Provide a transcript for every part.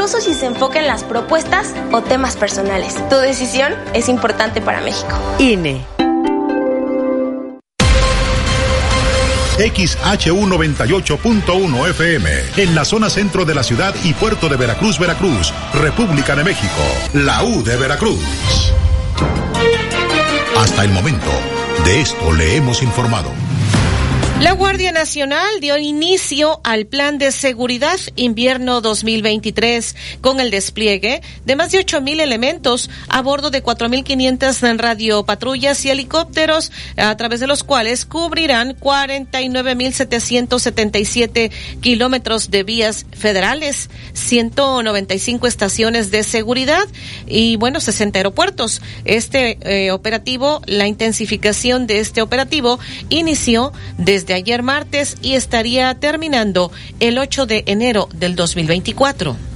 incluso si se enfoca en las propuestas o temas personales. Tu decisión es importante para México. INE. XHU98.1 FM, en la zona centro de la ciudad y puerto de Veracruz, Veracruz, República de México, la U de Veracruz. Hasta el momento, de esto le hemos informado. La Guardia Nacional dio inicio al Plan de Seguridad Invierno 2023 con el despliegue de más de 8.000 elementos a bordo de 4.500 radiopatrullas y helicópteros, a través de los cuales cubrirán 49.777 kilómetros de vías federales, 195 estaciones de seguridad y, bueno, 60 aeropuertos. Este eh, operativo, la intensificación de este operativo inició desde ayer martes y estaría terminando el 8 de enero del 2024.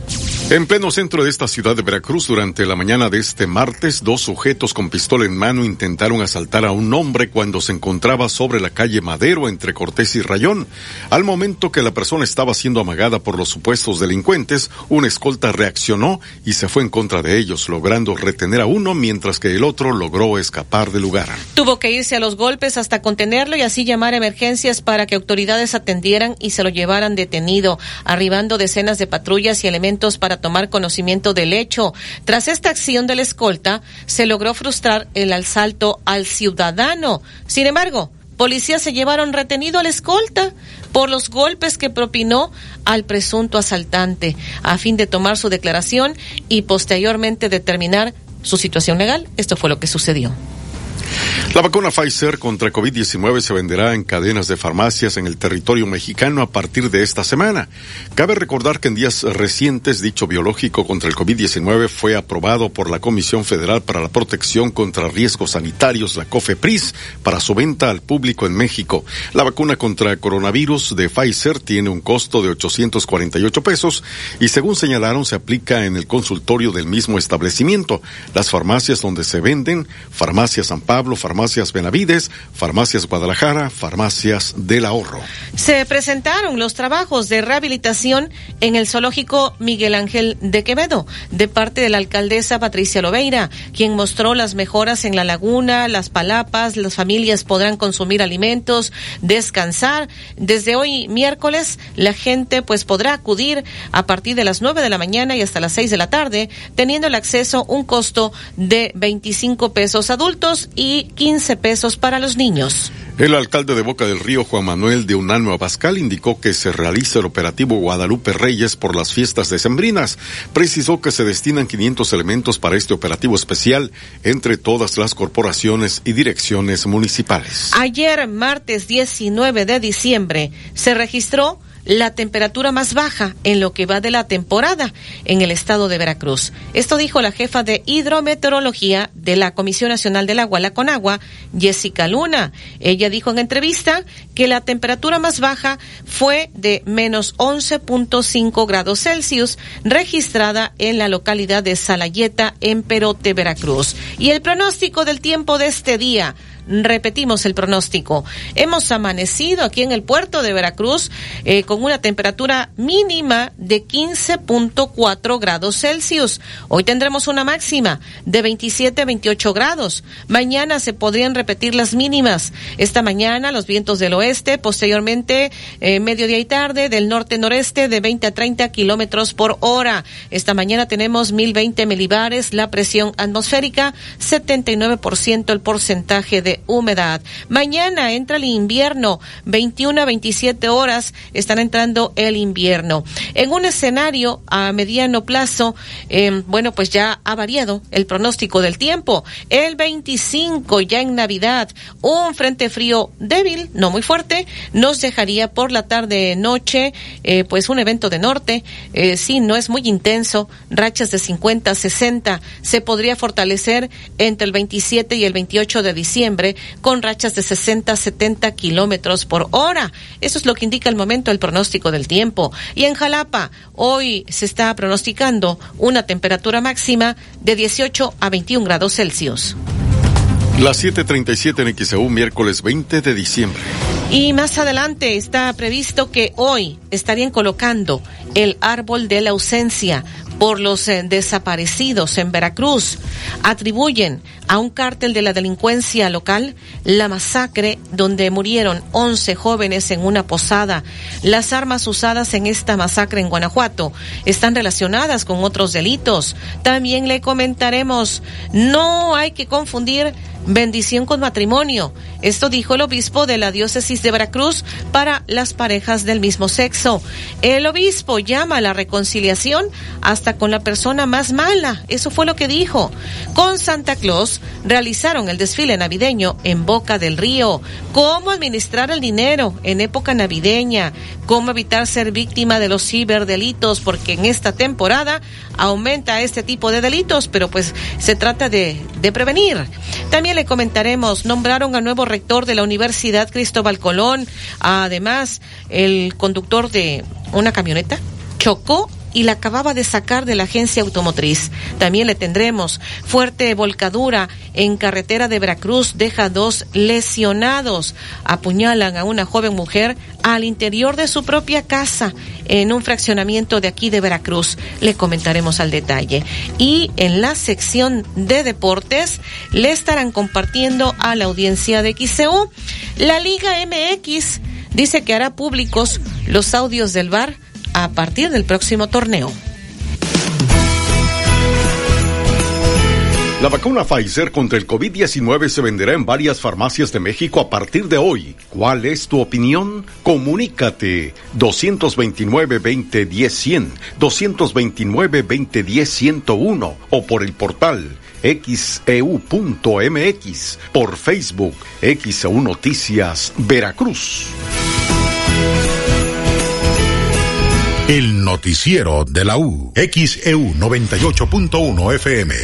En pleno centro de esta ciudad de Veracruz, durante la mañana de este martes, dos sujetos con pistola en mano intentaron asaltar a un hombre cuando se encontraba sobre la calle Madero entre Cortés y Rayón. Al momento que la persona estaba siendo amagada por los supuestos delincuentes, una escolta reaccionó y se fue en contra de ellos, logrando retener a uno mientras que el otro logró escapar del lugar. Tuvo que irse a los golpes hasta contenerlo y así llamar a emergencias para que autoridades atendieran y se lo llevaran detenido, arribando decenas de patrullas y elementos para tomar conocimiento del hecho. Tras esta acción de la escolta, se logró frustrar el asalto al ciudadano. Sin embargo, policías se llevaron retenido al escolta por los golpes que propinó al presunto asaltante, a fin de tomar su declaración y posteriormente determinar su situación legal. Esto fue lo que sucedió. La vacuna Pfizer contra COVID-19 se venderá en cadenas de farmacias en el territorio mexicano a partir de esta semana. Cabe recordar que en días recientes dicho biológico contra el COVID-19 fue aprobado por la Comisión Federal para la Protección contra Riesgos Sanitarios, la COFEPRIS, para su venta al público en México. La vacuna contra coronavirus de Pfizer tiene un costo de 848 pesos y según señalaron se aplica en el consultorio del mismo establecimiento. Las farmacias donde se venden, Farmacia San Pablo, Farmacias Benavides, Farmacias Guadalajara, Farmacias del Ahorro. Se presentaron los trabajos de rehabilitación en el zoológico Miguel Ángel de Quevedo de parte de la alcaldesa Patricia Loveira, quien mostró las mejoras en la laguna, las palapas, las familias podrán consumir alimentos, descansar. Desde hoy miércoles la gente pues podrá acudir a partir de las nueve de la mañana y hasta las seis de la tarde, teniendo el acceso un costo de 25 pesos adultos y 15 pesos para los niños. El alcalde de Boca del Río, Juan Manuel de Unano Abascal, indicó que se realiza el operativo Guadalupe Reyes por las fiestas decembrinas. Precisó que se destinan 500 elementos para este operativo especial entre todas las corporaciones y direcciones municipales. Ayer, martes 19 de diciembre, se registró la temperatura más baja en lo que va de la temporada en el estado de Veracruz. Esto dijo la jefa de hidrometeorología de la Comisión Nacional del Agua, la Conagua, Jessica Luna. Ella dijo en entrevista que la temperatura más baja fue de menos 11.5 grados Celsius, registrada en la localidad de Salayeta, en Perote, Veracruz. Y el pronóstico del tiempo de este día Repetimos el pronóstico. Hemos amanecido aquí en el puerto de Veracruz eh, con una temperatura mínima de 15.4 grados Celsius. Hoy tendremos una máxima de 27 a 28 grados. Mañana se podrían repetir las mínimas. Esta mañana los vientos del oeste, posteriormente eh, mediodía y tarde del norte-noreste de 20 a 30 kilómetros por hora. Esta mañana tenemos 1020 milibares, la presión atmosférica, 79% el porcentaje de humedad. Mañana entra el invierno, 21 a 27 horas están entrando el invierno. En un escenario a mediano plazo, eh, bueno, pues ya ha variado el pronóstico del tiempo. El 25, ya en Navidad, un frente frío débil, no muy fuerte, nos dejaría por la tarde noche, eh, pues un evento de norte, eh, sí, no es muy intenso, rachas de 50, 60, se podría fortalecer entre el 27 y el 28 de diciembre con rachas de 60 70 kilómetros por hora. Eso es lo que indica el momento el pronóstico del tiempo. Y en Jalapa, hoy se está pronosticando una temperatura máxima de 18 a 21 grados Celsius. Las 7:37 en XEU, miércoles 20 de diciembre. Y más adelante está previsto que hoy estarían colocando el árbol de la ausencia por los eh, desaparecidos en Veracruz. Atribuyen a un cártel de la delincuencia local la masacre donde murieron 11 jóvenes en una posada. Las armas usadas en esta masacre en Guanajuato están relacionadas con otros delitos. También le comentaremos, no hay que confundir bendición con matrimonio. Esto dijo el obispo de la diócesis de Veracruz para las parejas del mismo sexo. El obispo llama a la reconciliación hasta con la persona más mala. Eso fue lo que dijo. Con Santa Claus realizaron el desfile navideño en Boca del Río. Cómo administrar el dinero en época navideña. Cómo evitar ser víctima de los ciberdelitos porque en esta temporada aumenta este tipo de delitos, pero pues se trata de, de prevenir. También le comentaremos, nombraron al nuevo rector de la Universidad Cristóbal Colón. Además, el conductor de una camioneta chocó y la acababa de sacar de la agencia automotriz. También le tendremos fuerte volcadura en carretera de Veracruz, deja dos lesionados. Apuñalan a una joven mujer al interior de su propia casa en un fraccionamiento de aquí de Veracruz. Le comentaremos al detalle. Y en la sección de deportes le estarán compartiendo a la audiencia de XCU la Liga MX dice que hará públicos los audios del bar a partir del próximo torneo. La vacuna Pfizer contra el COVID-19 se venderá en varias farmacias de México a partir de hoy. ¿Cuál es tu opinión? Comunícate 229-2010-100, 229-2010-101 o por el portal xeu.mx, e por Facebook, XEU Noticias Veracruz. El noticiero de la U. XEU 98.1 FM.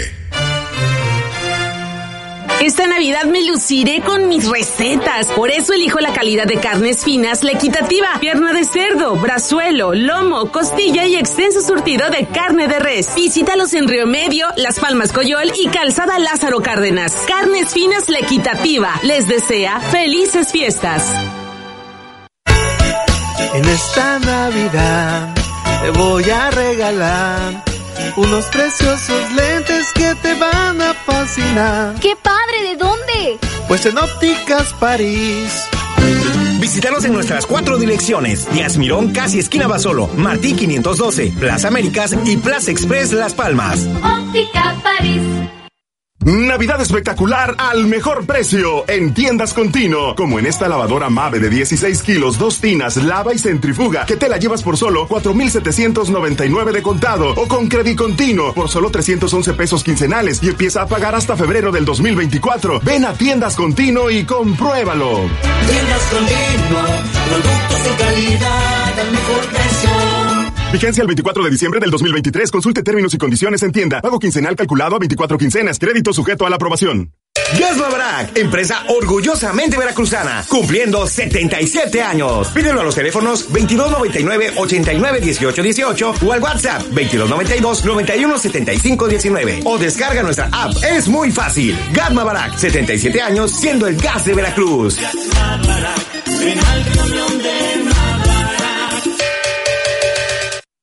Esta Navidad me luciré con mis recetas. Por eso elijo la calidad de carnes finas, la equitativa, pierna de cerdo, brazuelo, lomo, costilla y extenso surtido de carne de res. Visítalos en Río Medio, Las Palmas Coyol y Calzada Lázaro Cárdenas. Carnes finas, la equitativa. Les desea felices fiestas. En esta Navidad te voy a regalar unos preciosos lentes que te van a fascinar. ¡Qué padre! ¿De dónde? Pues en Ópticas París. Visítanos en nuestras cuatro direcciones: Díaz Mirón, casi esquina Basolo, Martí 512, Plaza Américas y Plaza Express Las Palmas. Óptica París. Navidad espectacular al mejor precio en tiendas Continuo, como en esta lavadora Mave de 16 kilos, dos tinas, lava y centrifuga, que te la llevas por solo 4,799 de contado o con crédito continuo por solo 311 pesos quincenales y empieza a pagar hasta febrero del 2024. Ven a tiendas Continuo y compruébalo. Tiendas Continuo, productos de calidad al mejor precio. Vigencia el 24 de diciembre del 2023. Consulte términos y condiciones en tienda. Pago quincenal calculado a 24 quincenas. Crédito sujeto a la aprobación. Gas empresa orgullosamente veracruzana, cumpliendo 77 años. Pídelo a los teléfonos 2299 89 18 18 o al WhatsApp 2292 91 75 19 o descarga nuestra app. Es muy fácil. Gas Barack, 77 años siendo el gas de Veracruz.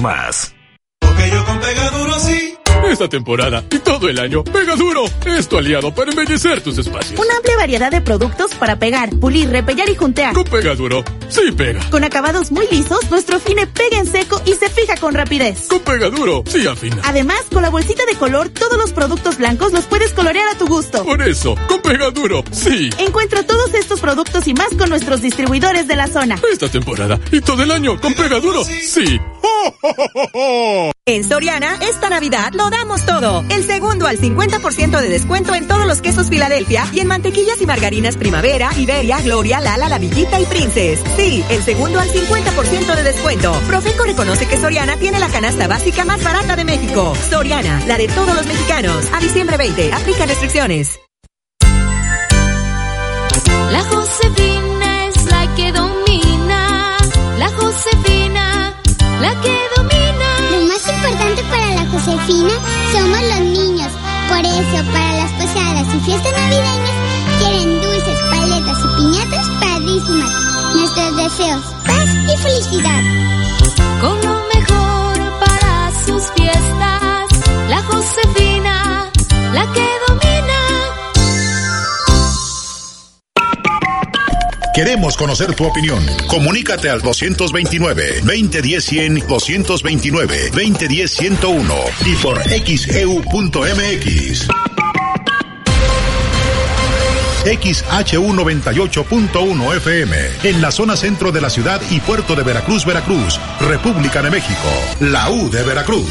más. Porque yo con Duro sí. Esta temporada y todo el año, Pega Duro es tu aliado para embellecer tus espacios. Una amplia variedad de productos para pegar, pulir, repellar y juntear. Con Pega Duro, sí pega. Con acabados muy lisos, nuestro fine pega en seco y se fija con rapidez. Con Pega Duro, sí afina. Además, con la bolsita de color, todos los productos blancos los puedes colorear a tu gusto. Por eso, con Pega Duro, sí. Encuentra todos estos productos y más con nuestros distribuidores de la zona. Esta temporada y todo el año, con Pega Duro, sí. ¡Oh! En Soriana, esta Navidad lo damos todo. El segundo al 50% de descuento en todos los quesos Filadelfia y en mantequillas y margarinas Primavera, Iberia, Gloria, Lala, La Villita y Princess. Sí, el segundo al 50% de descuento. Profeco reconoce que Soriana tiene la canasta básica más barata de México. Soriana, la de todos los mexicanos. A diciembre 20, aplica restricciones. La Josefina es la que domina. La Josefina, la que domina. Josefina somos los niños. Por eso, para las posadas y fiestas navideñas, quieren dulces, paletas y piñatas padrísimas. Nuestros deseos, paz y felicidad. Con lo mejor para sus fiestas. La Josefina, la que domina. Queremos conocer tu opinión. Comunícate al 229-2010-100, 229-2010-101 y por xeu.mx. XHU98.1 FM, en la zona centro de la ciudad y puerto de Veracruz, Veracruz, República de México, la U de Veracruz.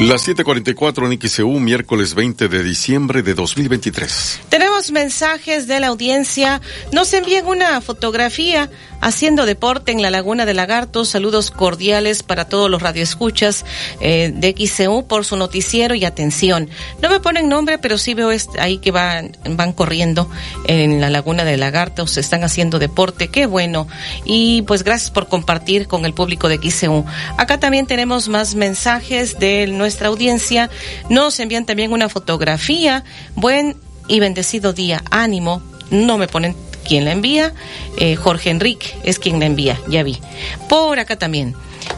Las 7:44 en XEU, miércoles 20 de diciembre de 2023. Tenemos mensajes de la audiencia. Nos envían una fotografía haciendo deporte en la Laguna de Lagartos. Saludos cordiales para todos los radioescuchas eh, de XCU por su noticiero y atención. No me ponen nombre, pero sí veo ahí que van, van corriendo en la Laguna de Lagartos. Están haciendo deporte. Qué bueno. Y pues gracias por compartir con el público de XCU. Acá también tenemos más mensajes de nuestra audiencia. Nos envían también una fotografía. Buen y bendecido día. Ánimo. No me ponen quién la envía. Eh, Jorge Enrique es quien la envía. Ya vi. Por acá también.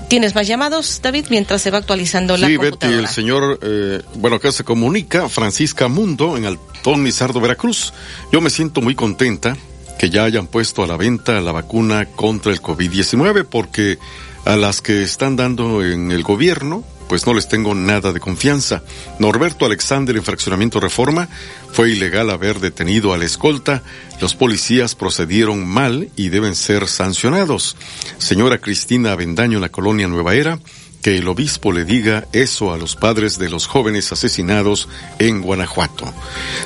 ¿Tienes más llamados, David, mientras se va actualizando la Sí, Betty, computadora? el señor, eh, bueno, acá se comunica, Francisca Mundo, en Altón Mizardo, Veracruz. Yo me siento muy contenta que ya hayan puesto a la venta la vacuna contra el COVID-19, porque a las que están dando en el gobierno, pues no les tengo nada de confianza. Norberto Alexander en Fraccionamiento Reforma fue ilegal haber detenido al escolta. Los policías procedieron mal y deben ser sancionados. Señora Cristina Avendaño en la colonia Nueva Era, que el obispo le diga eso a los padres de los jóvenes asesinados en Guanajuato.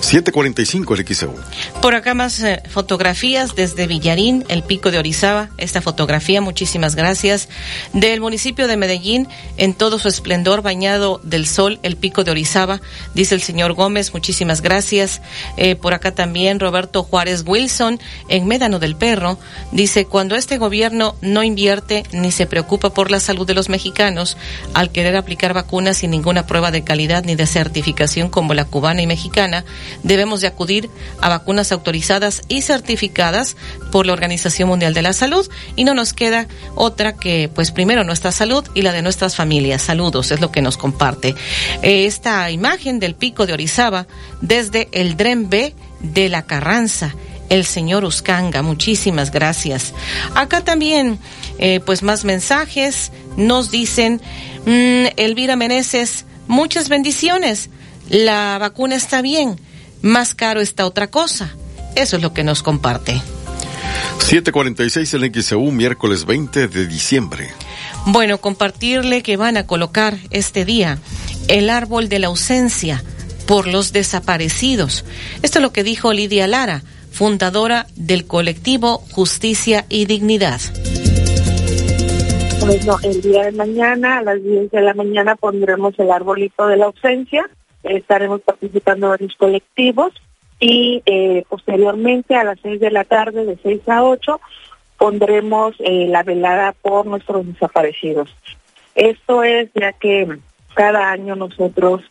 745 el. Por acá más eh, fotografías desde Villarín, el pico de Orizaba. Esta fotografía, muchísimas gracias. Del municipio de Medellín, en todo su esplendor, bañado del sol, el pico de Orizaba, dice el señor Gómez, muchísimas gracias. Eh, por acá también Roberto Juárez Wilson, en Médano del Perro, dice, cuando este gobierno no invierte ni se preocupa por la salud de los mexicanos, al querer aplicar vacunas sin ninguna prueba de calidad ni de certificación como la cubana y mexicana, debemos de acudir a vacunas autorizadas y certificadas por la Organización Mundial de la Salud y no nos queda otra que, pues primero nuestra salud y la de nuestras familias. Saludos, es lo que nos comparte. Eh, esta imagen del pico de Orizaba desde el Dren B de la Carranza el señor Uscanga. Muchísimas gracias. Acá también, eh, pues más mensajes. Nos dicen, mm, Elvira Meneses, muchas bendiciones. La vacuna está bien. Más caro está otra cosa. Eso es lo que nos comparte. 746 el XEU, miércoles 20 de diciembre. Bueno, compartirle que van a colocar este día el árbol de la ausencia por los desaparecidos. Esto es lo que dijo Lidia Lara, fundadora del colectivo Justicia y Dignidad. Bueno, el día de mañana a las 10 de la mañana pondremos el arbolito de la ausencia, estaremos participando varios colectivos y eh, posteriormente a las 6 de la tarde, de 6 a 8, pondremos eh, la velada por nuestros desaparecidos. Esto es ya que cada año nosotros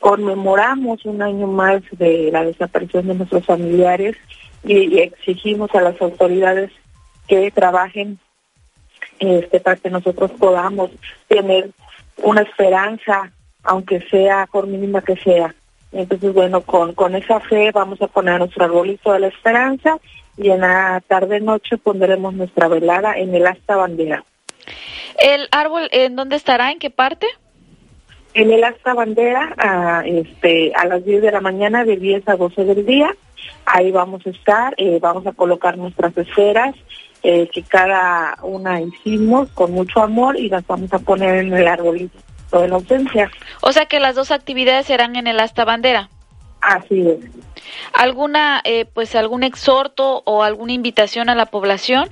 conmemoramos un año más de la desaparición de nuestros familiares y, exigimos a las autoridades que trabajen este, para que nosotros podamos tener una esperanza, aunque sea por mínima que sea. Entonces, bueno, con, con esa fe vamos a poner nuestro arbolito de la esperanza y en la tarde-noche pondremos nuestra velada en el asta bandera. ¿El árbol en dónde estará? ¿En qué parte? En el asta bandera, a, este, a las 10 de la mañana, de 10 a 12 del día. Ahí vamos a estar, eh, vamos a colocar nuestras esferas, eh, que cada una hicimos con mucho amor y las vamos a poner en el arbolito de la ausencia. O sea que las dos actividades serán en el asta bandera. Así es. ¿Alguna, eh, pues, algún exhorto o alguna invitación a la población?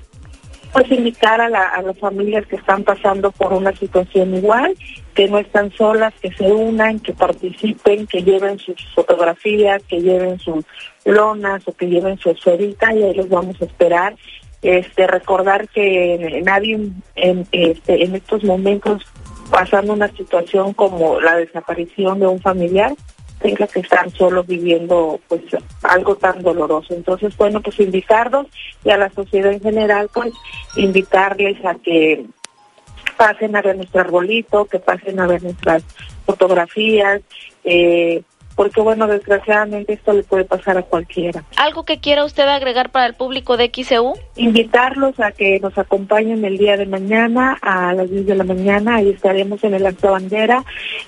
Pues invitar a, la, a las familias que están pasando por una situación igual, que no están solas, que se unan, que participen, que lleven sus fotografías, que lleven sus lonas o que lleven su esferita y ahí los vamos a esperar. Este, recordar que nadie en, este, en estos momentos pasando una situación como la desaparición de un familiar tenga que estar solo viviendo pues algo tan doloroso. Entonces, bueno, pues invitarlos y a la sociedad en general, pues invitarles a que pasen a ver nuestro arbolito, que pasen a ver nuestras fotografías, eh, porque bueno, desgraciadamente esto le puede pasar a cualquiera. ¿Algo que quiera usted agregar para el público de XEU? Invitarlos a que nos acompañen el día de mañana a las 10 de la mañana, ahí estaremos en el acto bandera,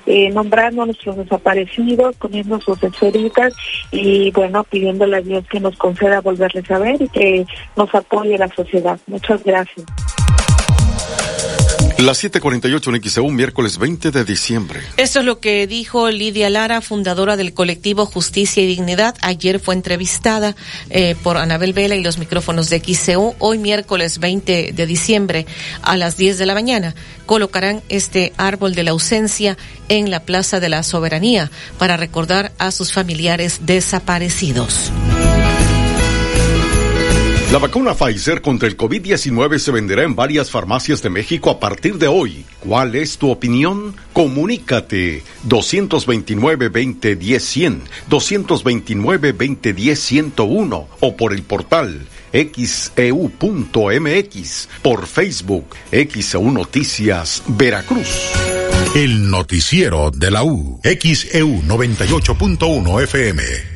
eh, nombrando a nuestros desaparecidos, poniendo sus esferitas y bueno, pidiéndole a Dios que nos conceda volverles a ver y que nos apoye la sociedad. Muchas gracias. Las 7:48 en XEU, miércoles 20 de diciembre. Esto es lo que dijo Lidia Lara, fundadora del colectivo Justicia y Dignidad. Ayer fue entrevistada eh, por Anabel Vela y los micrófonos de XEU. Hoy, miércoles 20 de diciembre, a las 10 de la mañana, colocarán este árbol de la ausencia en la Plaza de la Soberanía para recordar a sus familiares desaparecidos. La vacuna Pfizer contra el COVID-19 se venderá en varias farmacias de México a partir de hoy. ¿Cuál es tu opinión? Comunícate 229-2010-100, 229-2010-101 o por el portal xeu.mx, por Facebook XEU Noticias Veracruz. El noticiero de la U, XEU 98.1 FM.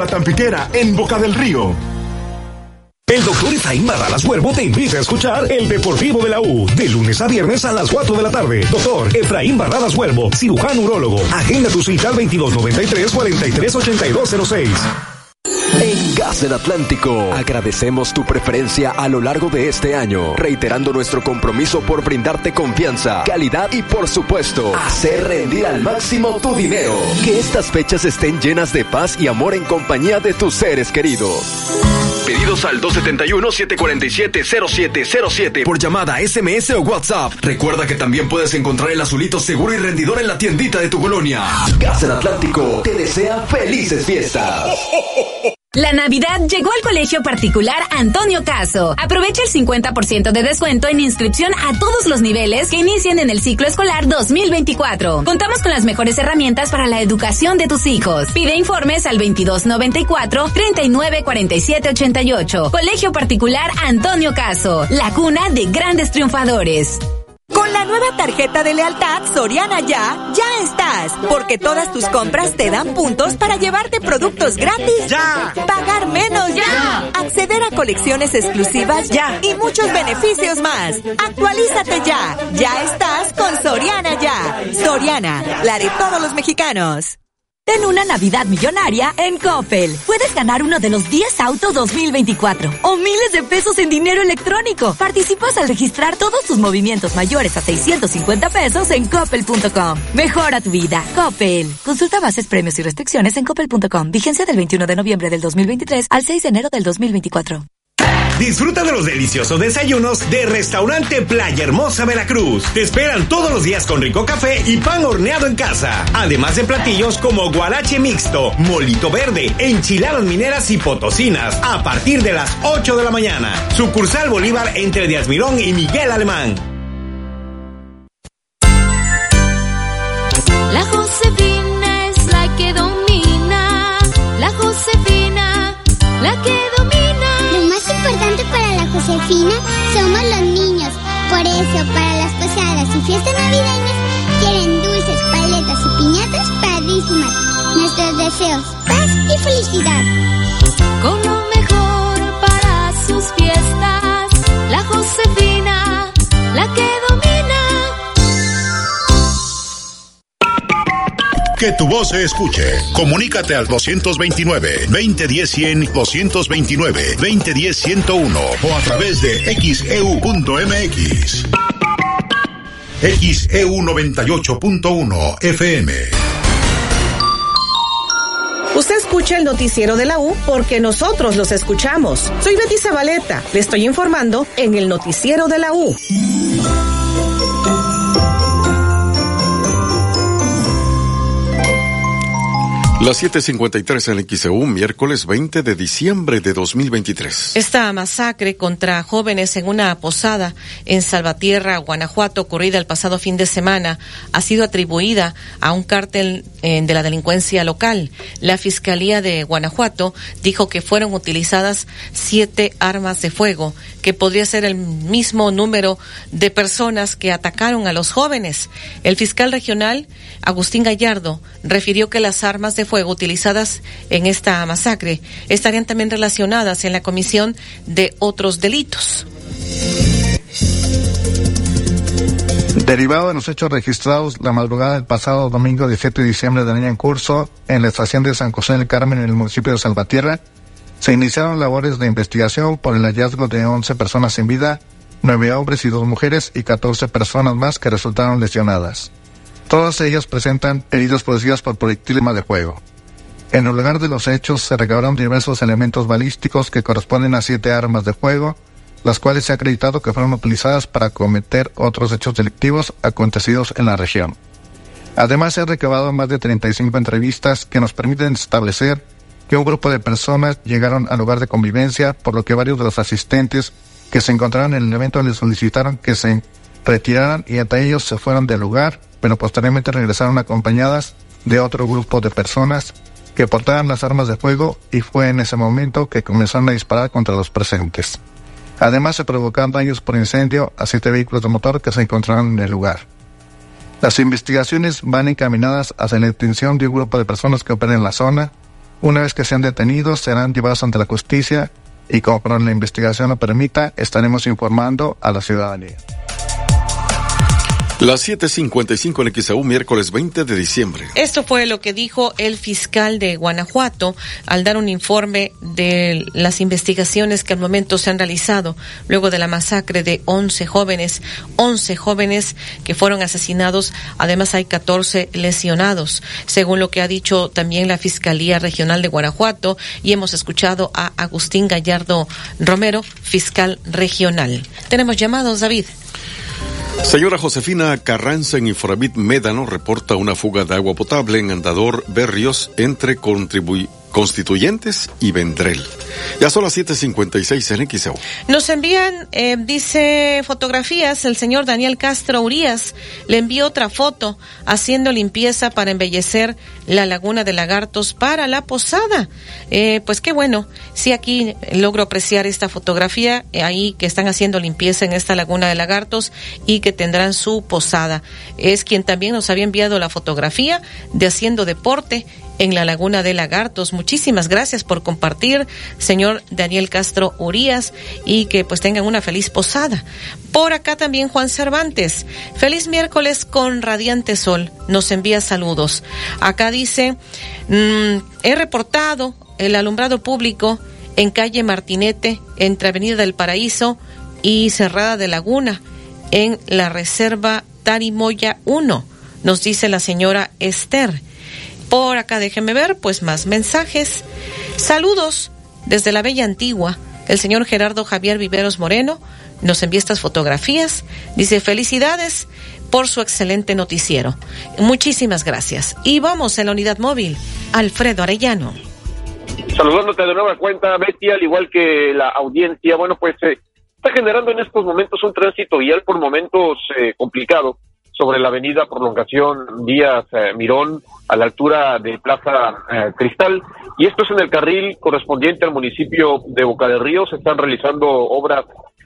La Tampiquera, en Boca del Río. El doctor Efraín Barralas Huervo te invita a escuchar El Deportivo de la U, de lunes a viernes a las 4 de la tarde. Doctor Efraín Barradas Huervo, cirujano urólogo. Agenda tu cita al 2293-438206. En Gas del Atlántico, agradecemos tu preferencia a lo largo de este año, reiterando nuestro compromiso por brindarte confianza, calidad y por supuesto, hacer rendir al máximo tu dinero. Que estas fechas estén llenas de paz y amor en compañía de tus seres queridos. Pedidos al 271-747-0707 por llamada, SMS o WhatsApp. Recuerda que también puedes encontrar el azulito seguro y rendidor en la tiendita de tu colonia. Gas del Atlántico te desea felices fiestas. La Navidad llegó al colegio particular Antonio Caso. Aprovecha el 50% de descuento en inscripción a todos los niveles que inician en el ciclo escolar 2024. Contamos con las mejores herramientas para la educación de tus hijos. Pide informes al 2294-394788. Colegio particular Antonio Caso, la cuna de grandes triunfadores. Con la nueva tarjeta de lealtad Soriana Ya, ya estás, porque todas tus compras te dan puntos para llevarte productos gratis. Ya. Pagar menos. Ya. Acceder a colecciones exclusivas. Ya. Y muchos beneficios más. Actualízate ya. Ya estás con Soriana Ya. Soriana, la de todos los mexicanos. Ten una Navidad millonaria en Coppel. Puedes ganar uno de los 10 autos 2024 o miles de pesos en dinero electrónico. Participas al registrar todos tus movimientos mayores a 650 pesos en coppel.com. Mejora tu vida. Coppel. Consulta bases, premios y restricciones en coppel.com. Vigencia del 21 de noviembre del 2023 al 6 de enero del 2024. Disfruta de los deliciosos desayunos de Restaurante Playa Hermosa Veracruz. Te esperan todos los días con rico café y pan horneado en casa. Además de platillos como guarache mixto, molito verde, enchiladas mineras y potosinas a partir de las 8 de la mañana. Sucursal Bolívar entre Díaz Mirón y Miguel Alemán. La Josefina es la que domina. La Josefina, la que Josefina somos los niños. Por eso, para las posadas y fiestas navideñas, quieren dulces, paletas y piñatas padrísimas. Nuestros deseos, paz y felicidad. Con lo mejor para sus fiestas. La Josefina, la que domina. Que tu voz se escuche. Comunícate al 229-2010-100, 229-2010-101 o a través de xeu.mx. XEU 98.1 FM. Usted escucha el noticiero de la U porque nosotros los escuchamos. Soy Betty Zabaleta. Le estoy informando en el noticiero de la U. Las 7:53 en XEU, miércoles 20 de diciembre de 2023. Esta masacre contra jóvenes en una posada en Salvatierra, Guanajuato, ocurrida el pasado fin de semana, ha sido atribuida a un cártel eh, de la delincuencia local. La Fiscalía de Guanajuato dijo que fueron utilizadas siete armas de fuego, que podría ser el mismo número de personas que atacaron a los jóvenes. El fiscal regional, Agustín Gallardo, refirió que las armas de fuego utilizadas en esta masacre estarían también relacionadas en la comisión de otros delitos. Derivado de los hechos registrados la madrugada del pasado domingo 17 de diciembre del año en curso en la estación de San José del Carmen en el municipio de Salvatierra, se iniciaron labores de investigación por el hallazgo de 11 personas sin vida, 9 hombres y 2 mujeres y 14 personas más que resultaron lesionadas. Todas ellas presentan heridos producidas por proyectiles de fuego. En el lugar de los hechos se recabaron diversos elementos balísticos que corresponden a siete armas de fuego, las cuales se ha acreditado que fueron utilizadas para cometer otros hechos delictivos acontecidos en la región. Además, se han recabado más de 35 entrevistas que nos permiten establecer que un grupo de personas llegaron al lugar de convivencia, por lo que varios de los asistentes que se encontraron en el evento les solicitaron que se retiraran y hasta ellos se fueron del lugar pero posteriormente regresaron acompañadas de otro grupo de personas que portaban las armas de fuego y fue en ese momento que comenzaron a disparar contra los presentes. Además se provocaron daños por incendio a siete vehículos de motor que se encontraban en el lugar. Las investigaciones van encaminadas hacia la detención de un grupo de personas que operan en la zona. Una vez que sean detenidos, serán llevados ante la justicia y como la investigación lo permita, estaremos informando a la ciudadanía. Las 7:55 en XAU, miércoles 20 de diciembre. Esto fue lo que dijo el fiscal de Guanajuato al dar un informe de las investigaciones que al momento se han realizado luego de la masacre de 11 jóvenes, 11 jóvenes que fueron asesinados. Además hay 14 lesionados, según lo que ha dicho también la Fiscalía Regional de Guanajuato y hemos escuchado a Agustín Gallardo Romero, fiscal regional. Tenemos llamados, David. Señora Josefina Carranza en Informit Médano reporta una fuga de agua potable en Andador Berrios entre contribu- Constituyentes y Vendrell. Ya son las 7:56 en XEU. Nos envían, eh, dice, fotografías. El señor Daniel Castro Urias le envió otra foto haciendo limpieza para embellecer la laguna de lagartos para la posada. Eh, pues qué bueno. Sí, aquí logro apreciar esta fotografía eh, ahí que están haciendo limpieza en esta laguna de lagartos y que tendrán su posada. Es quien también nos había enviado la fotografía de haciendo deporte en la Laguna de Lagartos. Muchísimas gracias por compartir, señor Daniel Castro Urías, y que pues tengan una feliz posada. Por acá también Juan Cervantes. Feliz miércoles con radiante sol. Nos envía saludos. Acá dice, mm, he reportado el alumbrado público en calle Martinete, entre Avenida del Paraíso y Cerrada de Laguna, en la Reserva Tarimoya 1, nos dice la señora Esther. Por acá déjenme ver, pues más mensajes. Saludos desde la Bella Antigua. El señor Gerardo Javier Viveros Moreno nos envía estas fotografías. Dice, felicidades por su excelente noticiero. Muchísimas gracias. Y vamos en la unidad móvil. Alfredo Arellano. Saludándote de nueva cuenta, Betty, al igual que la audiencia, bueno, pues eh, está generando en estos momentos un tránsito vial por momentos eh, complicado sobre la avenida Prolongación Díaz eh, Mirón a la altura de Plaza eh, Cristal y esto es en el carril correspondiente al municipio de Boca del Río. Se están realizando obras,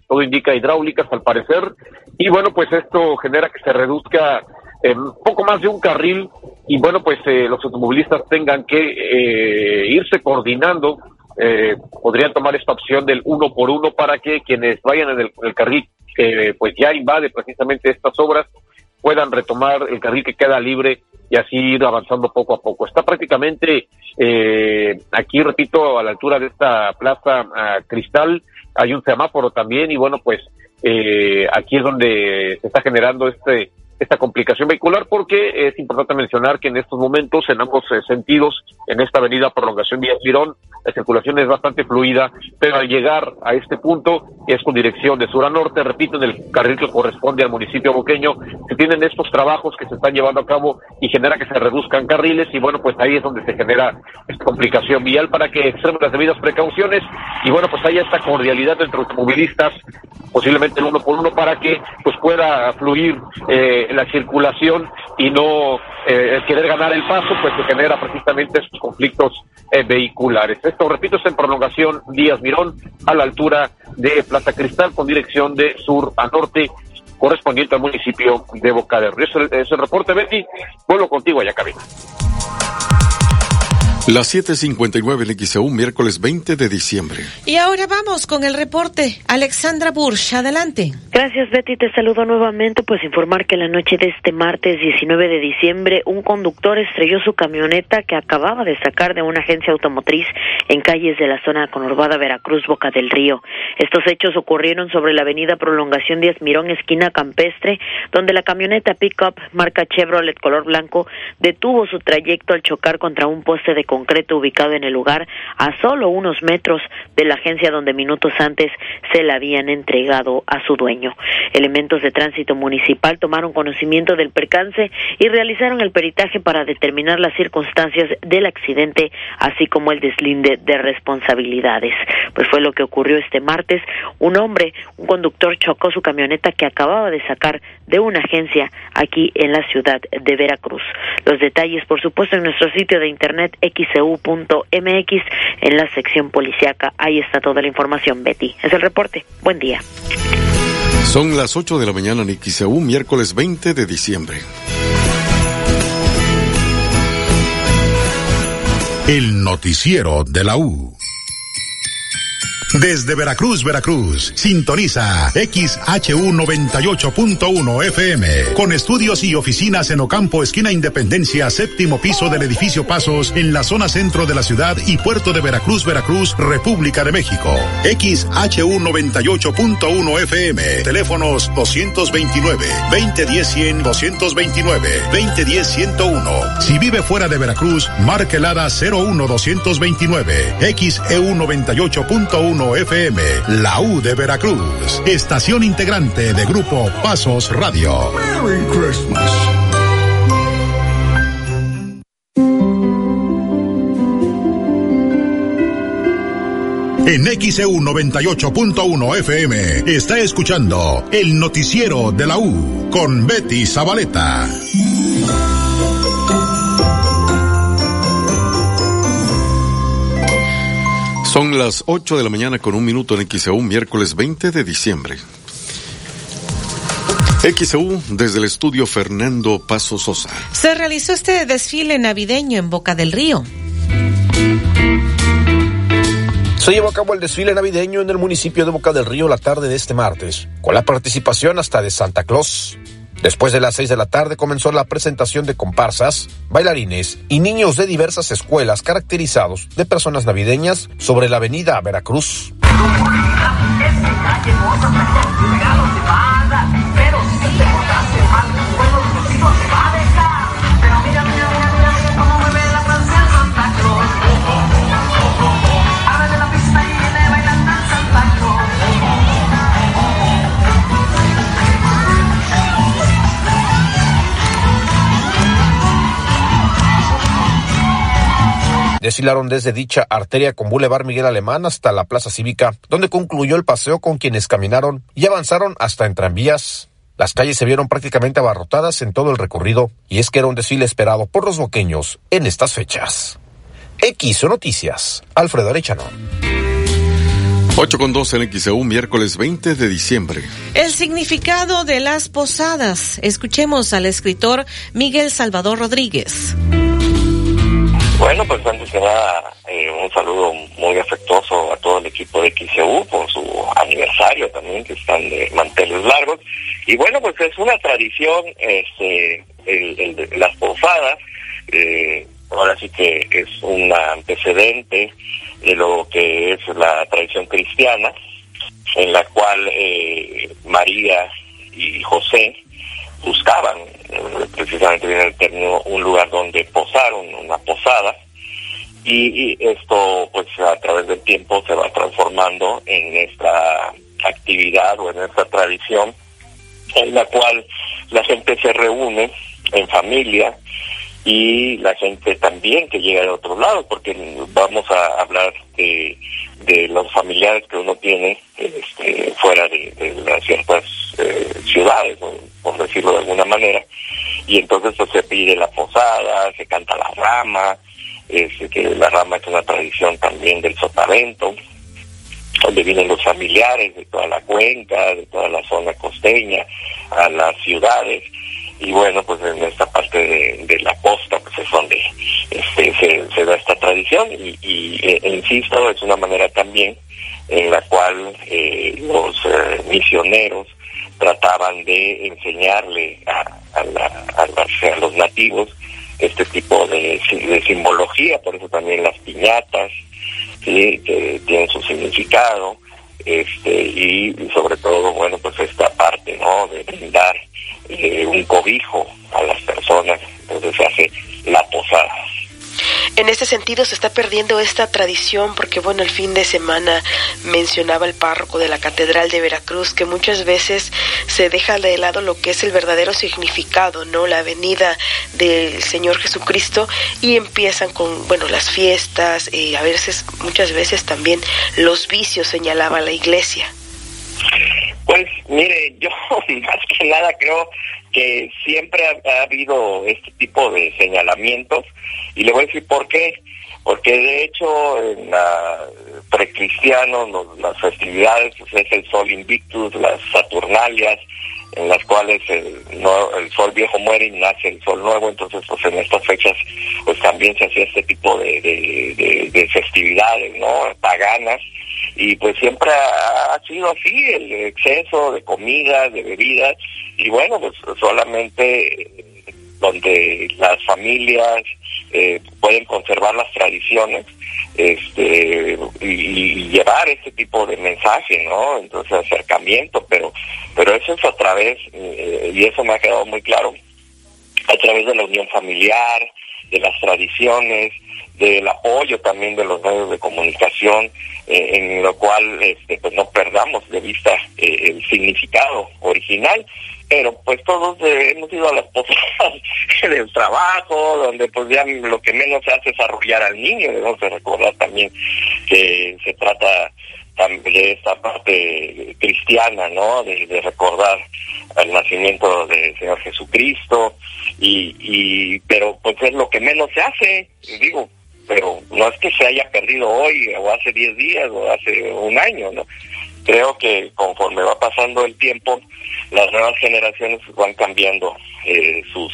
todo indica hidráulicas al parecer y bueno, pues esto genera que se reduzca un poco más de un carril y bueno, pues los automovilistas tengan que irse coordinando eh, podrían tomar esta opción del uno por uno para que quienes vayan en el, carril que pues ya invade precisamente estas obras puedan retomar el carril que queda libre y así ir avanzando poco a poco. Está prácticamente eh, aquí, repito, a la altura de esta plaza Cristal, hay un semáforo también y bueno, pues eh, aquí es donde se está generando este esta complicación vehicular porque es importante mencionar que en estos momentos en ambos eh, sentidos en esta avenida Prolongación Díaz Mirón la circulación es bastante fluida pero al llegar a este punto es con dirección de sur a norte repito en el carril que corresponde al municipio boqueño se tienen estos trabajos que se están llevando a cabo y genera que se reduzcan carriles y bueno pues ahí es donde se genera esta complicación vial para que extremen las debidas precauciones y bueno pues haya esta cordialidad entre automovilistas posiblemente el uno por uno para que pues pueda fluir eh, la circulación y no eh, querer ganar el paso, pues se genera precisamente estos conflictos eh, vehiculares. Esto, repito, es en prolongación Díaz Mirón, a la altura de Plaza Cristal, con dirección de sur a norte, correspondiente al municipio de Boca del Río. Es el, reporte, Betty. Vuelvo contigo allá, cabina. Las 7:59 en XEU, miércoles 20 de diciembre. Y ahora vamos con el reporte. Alexandra Bursch, adelante. Gracias, Betty. Te saludo nuevamente. Pues informar que la noche de este martes 19 de diciembre, un conductor estrelló su camioneta que acababa de sacar de una agencia automotriz en calles de la zona conurbada Veracruz, Boca del Río. Estos hechos ocurrieron sobre la avenida Prolongación Díaz Mirón, esquina campestre, donde la camioneta pickup marca Chevrolet color blanco detuvo su trayecto al chocar contra un poste de concreto ubicado en el lugar a solo unos metros de la agencia donde minutos antes se la habían entregado a su dueño. Elementos de tránsito municipal tomaron conocimiento del percance y realizaron el peritaje para determinar las circunstancias del accidente, así como el deslinde de responsabilidades. Pues fue lo que ocurrió este martes. Un hombre, un conductor, chocó su camioneta que acababa de sacar de una agencia aquí en la ciudad de Veracruz. Los detalles, por supuesto, en nuestro sitio de internet xcu.mx en la sección policiaca. Ahí está toda la información, Betty. Es el reporte. Buen día. Son las 8 de la mañana en XEU, miércoles 20 de diciembre. El noticiero de la U. Desde Veracruz, Veracruz, sintoniza XHU 98.1 FM, con estudios y oficinas en Ocampo, esquina Independencia, séptimo piso del edificio Pasos, en la zona centro de la ciudad y puerto de Veracruz, Veracruz, República de México. XHU 98.1 FM, teléfonos 229, 2010 100, 229, 2010 101. Si vive fuera de Veracruz, marque el 01 229, XEU 98.1 FM, la U de Veracruz, estación integrante de Grupo Pasos Radio. Merry Christmas. En XEU 98.1 FM está escuchando el noticiero de la U con Betty Zabaleta. Son las 8 de la mañana con un minuto en XEU, miércoles 20 de diciembre. XEU desde el estudio Fernando Paso Sosa. Se realizó este desfile navideño en Boca del Río. Se llevó a cabo el desfile navideño en el municipio de Boca del Río la tarde de este martes, con la participación hasta de Santa Claus. Después de las seis de la tarde comenzó la presentación de comparsas, bailarines y niños de diversas escuelas caracterizados de personas navideñas sobre la avenida Veracruz. Desfilaron desde dicha arteria con Boulevard Miguel Alemán hasta la Plaza Cívica, donde concluyó el paseo con quienes caminaron y avanzaron hasta en tranvías. Las calles se vieron prácticamente abarrotadas en todo el recorrido, y es que era un desfile esperado por los boqueños en estas fechas. X Noticias, Alfredo Arechano. 8 con 2 en XEU, miércoles 20 de diciembre. El significado de las posadas. Escuchemos al escritor Miguel Salvador Rodríguez. Bueno, pues antes que nada, eh, un saludo muy afectuoso a todo el equipo de XEU por su aniversario también, que están de manteles largos. Y bueno, pues es una tradición, este, el, el las posadas, eh, ahora sí que es un antecedente de lo que es la tradición cristiana, en la cual eh, María y José buscaban, eh, precisamente viene el término, un lugar donde posaron, una posada, y, y esto pues a través del tiempo se va transformando en esta actividad o en esta tradición en la cual la gente se reúne en familia y la gente también que llega de otro lado, porque vamos a hablar de, los familiares que uno tiene este, fuera de, ciertas eh, ciudades, por decirlo de alguna manera, y entonces pues, se pide la posada, se canta la rama, este, que la rama es una tradición también del sotavento, donde vienen los familiares de toda la cuenca, de toda la zona costeña, a las ciudades, y bueno, pues en esta parte de, la costa, pues es donde este, se, da esta tradición, y, y eh, e insisto, es una manera también en la cual eh, los eh, misioneros trataban de enseñarle a, los nativos este tipo de, simbología, por eso también las piñatas, que tienen su significado, este y sobre todo, bueno, pues esta parte, ¿no?, de brindar eh, un cobijo a las personas, entonces se hace la posada. En este sentido se está perdiendo esta tradición porque bueno, el fin de semana mencionaba el párroco de la Catedral de Veracruz que muchas veces se deja de lado lo que es el verdadero significado, ¿no? La venida del Señor Jesucristo y empiezan con, bueno, las fiestas, eh, a veces, muchas veces también los vicios señalaba la iglesia. Pues mire, yo más que nada creo que siempre ha, ha habido este tipo de señalamientos y le voy a decir por qué. Porque de hecho en la precristiano las festividades pues, es el sol invictus, las saturnalias, en las cuales el, sol viejo muere y nace el sol nuevo, entonces pues en estas fechas pues también se hacía este tipo de- de festividades, ¿no? Paganas, y pues siempre ha, sido así, el exceso de comida, de bebidas, y bueno, pues solamente eh, donde las familias eh, pueden conservar las tradiciones este y, y llevar este tipo de mensaje no entonces acercamiento pero pero eso es a través eh, y eso me ha quedado muy claro a través de la unión familiar de las tradiciones del apoyo también de los medios de comunicación eh, en lo cual este pues no perdamos de vista eh, el significado original pero pues todos hemos ido a las posadas del trabajo, donde pues ya lo que menos se hace es arrullar al niño, debemos de recordar también que se trata tam- de esta parte cristiana, ¿no? De, de recordar el nacimiento del Señor Jesucristo, y, y pero pues es lo que menos se hace, digo, pero no es que se haya perdido hoy, o hace 10 días, o hace un año, ¿no? Creo que conforme va pasando el tiempo, las nuevas generaciones van cambiando eh, sus,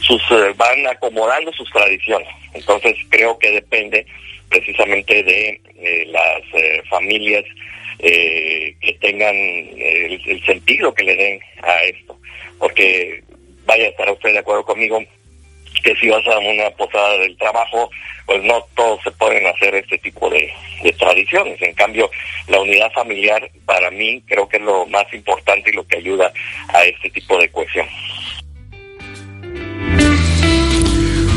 sus eh, van acomodando sus tradiciones. Entonces creo que depende precisamente de eh, las familias que tengan el, el sentido que le den a esto. Porque vaya a estar usted de acuerdo conmigo que si vas a una posada del trabajo, pues no todos se pueden hacer este tipo de, de tradiciones. En cambio, la unidad familiar para mí creo que es lo más importante y lo que ayuda a este tipo de cohesión.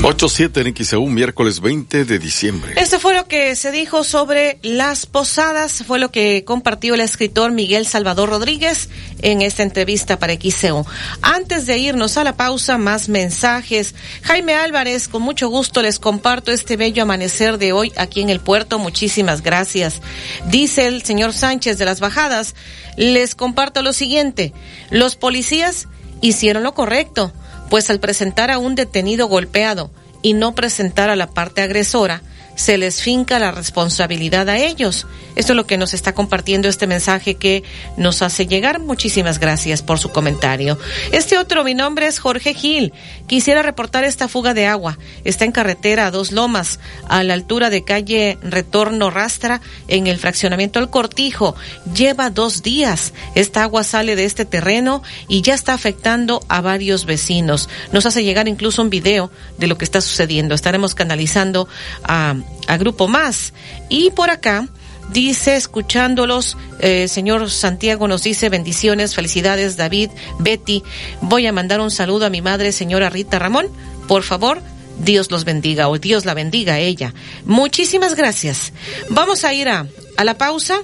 8-7 en XEU, miércoles 20 de diciembre. Esto fue lo que se dijo sobre las posadas, fue lo que compartió el escritor Miguel Salvador Rodríguez en esta entrevista para XEU. Antes de irnos a la pausa, más mensajes. Jaime Álvarez, con mucho gusto les comparto este bello amanecer de hoy aquí en el puerto. Muchísimas gracias. Dice el señor Sánchez de las Bajadas, les comparto lo siguiente. Los policías hicieron lo correcto pues al presentar a un detenido golpeado y no presentar a la parte agresora, se les finca la responsabilidad a ellos. Esto es lo que nos está compartiendo este mensaje que nos hace llegar. Muchísimas gracias por su comentario. Este otro, mi nombre es Jorge Gil. Quisiera reportar esta fuga de agua. Está en carretera a Dos Lomas, a la altura de calle Retorno Rastra, en el fraccionamiento El Cortijo. Lleva dos días. Esta agua sale de este terreno y ya está afectando a varios vecinos. Nos hace llegar incluso un video de lo que está sucediendo. Estaremos canalizando a a Grupo Más. Y por acá dice, escuchándolos, eh, señor Santiago nos dice bendiciones, felicidades, David, Betty. Voy a mandar un saludo a mi madre, señora Rita Ramón. Por favor, Dios los bendiga o Dios la bendiga a ella. Muchísimas gracias. Vamos a ir a, a la pausa.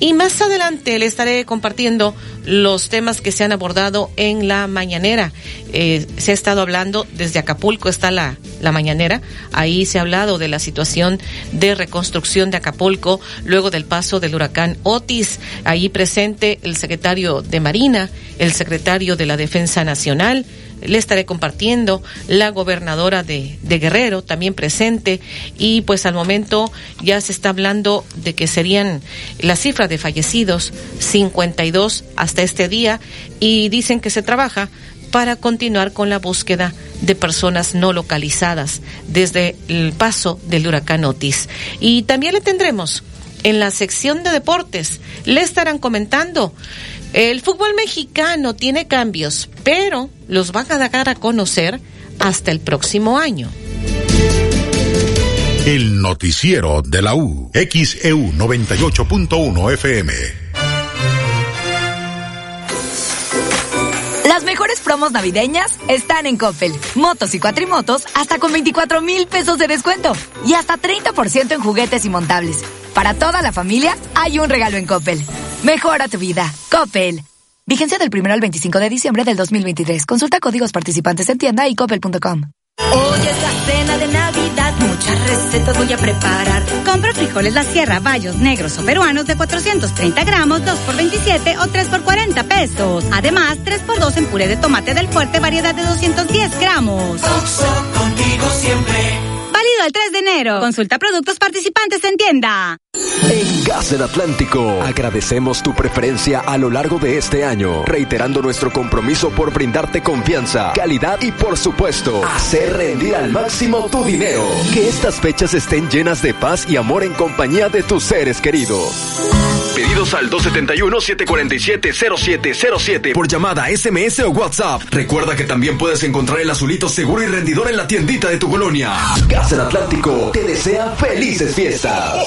Y más adelante le estaré compartiendo los temas que se han abordado en la mañanera. Eh, se ha estado hablando desde Acapulco, está la, la mañanera. Ahí se ha hablado de la situación de reconstrucción de Acapulco luego del paso del huracán Otis. Ahí presente el secretario de Marina, el secretario de la Defensa Nacional, le estaré compartiendo, la gobernadora de, Guerrero también presente y pues al momento ya se está hablando de que serían la cifra de fallecidos 52 hasta este día y dicen que se trabaja para continuar con la búsqueda de personas no localizadas desde el paso del huracán Otis. Y también le tendremos en la sección de deportes, le estarán comentando el fútbol mexicano tiene cambios, pero los van a dar a conocer hasta el próximo año. El noticiero de la U, XEU 98.1 FM. Las mejores promos navideñas están en Coppel. Motos y cuatrimotos hasta con 24 mil pesos de descuento y hasta 30% en juguetes y montables. Para toda la familia hay un regalo en Coppel. Mejora tu vida. Coppel. Vigencia del 1 al 25 de diciembre del 2023. Consulta códigos participantes en tienda y coppel.com. Hoy es la cena de Navidad, muchas recetas voy a preparar. Compra frijoles La Sierra, bayos negros o peruanos de 430 gramos, 2 por 27 o 3 por 40 pesos. Además, 3 por 2 en puré de tomate del fuerte, variedad de 210 gramos. contigo siempre. Válido el 3 de enero. Consulta productos participantes en tienda. En Gas del Atlántico agradecemos tu preferencia a lo largo de este año, reiterando nuestro compromiso por brindarte confianza, calidad y por supuesto, hacer rendir al máximo tu dinero. Que estas fechas estén llenas de paz y amor en compañía de tus seres queridos. Pedidos al 271-747-0707 por llamada, SMS o WhatsApp. Recuerda que también puedes encontrar el azulito seguro y rendidor en la tiendita de tu colonia. Gas del Atlántico te desea felices fiestas.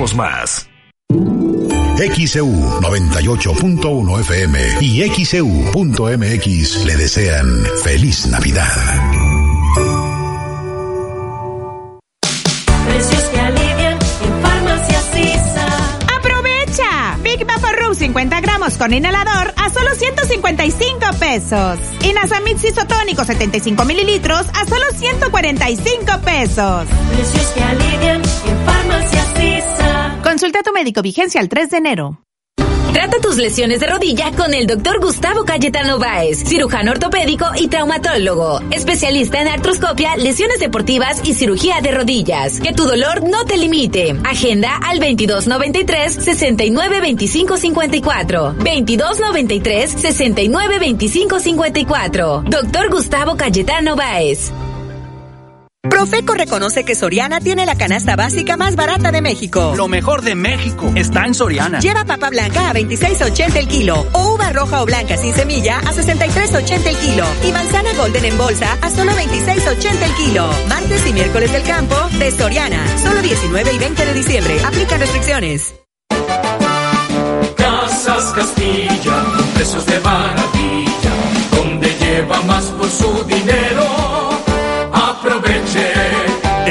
más. XEU 98.1 FM y XEU.mx le desean feliz Navidad. Precios que alivian en Farmacias Sisa. ¡Aprovecha! Big Vaporub 50 gramos con inhalador a solo 155 pesos. Y Nasamid isotónico 75 mililitros a solo 145 pesos. Precios que alivian en Farmacias Consulta a tu médico vigencia el 3 de enero. Trata tus lesiones de rodilla con el doctor Gustavo Cayetano Báez, cirujano ortopédico y traumatólogo, especialista en artroscopia, lesiones deportivas y cirugía de rodillas. Que tu dolor no te limite. Agenda al 2293 69 25 54. 2293 69 25 54. Doctor Gustavo Cayetano Báez. Profeco reconoce que Soriana tiene la canasta básica más barata de México. Lo mejor de México está en Soriana. Lleva papa blanca a 26.80 el kilo o uva roja o blanca sin semilla a 63.80 el kilo y manzana golden en bolsa a solo 26.80 el kilo. Martes y miércoles del campo de Soriana. Solo 19 y 20 de diciembre. Aplica restricciones. Casas Castilla, precios de maravilla, donde lleva más por su dinero.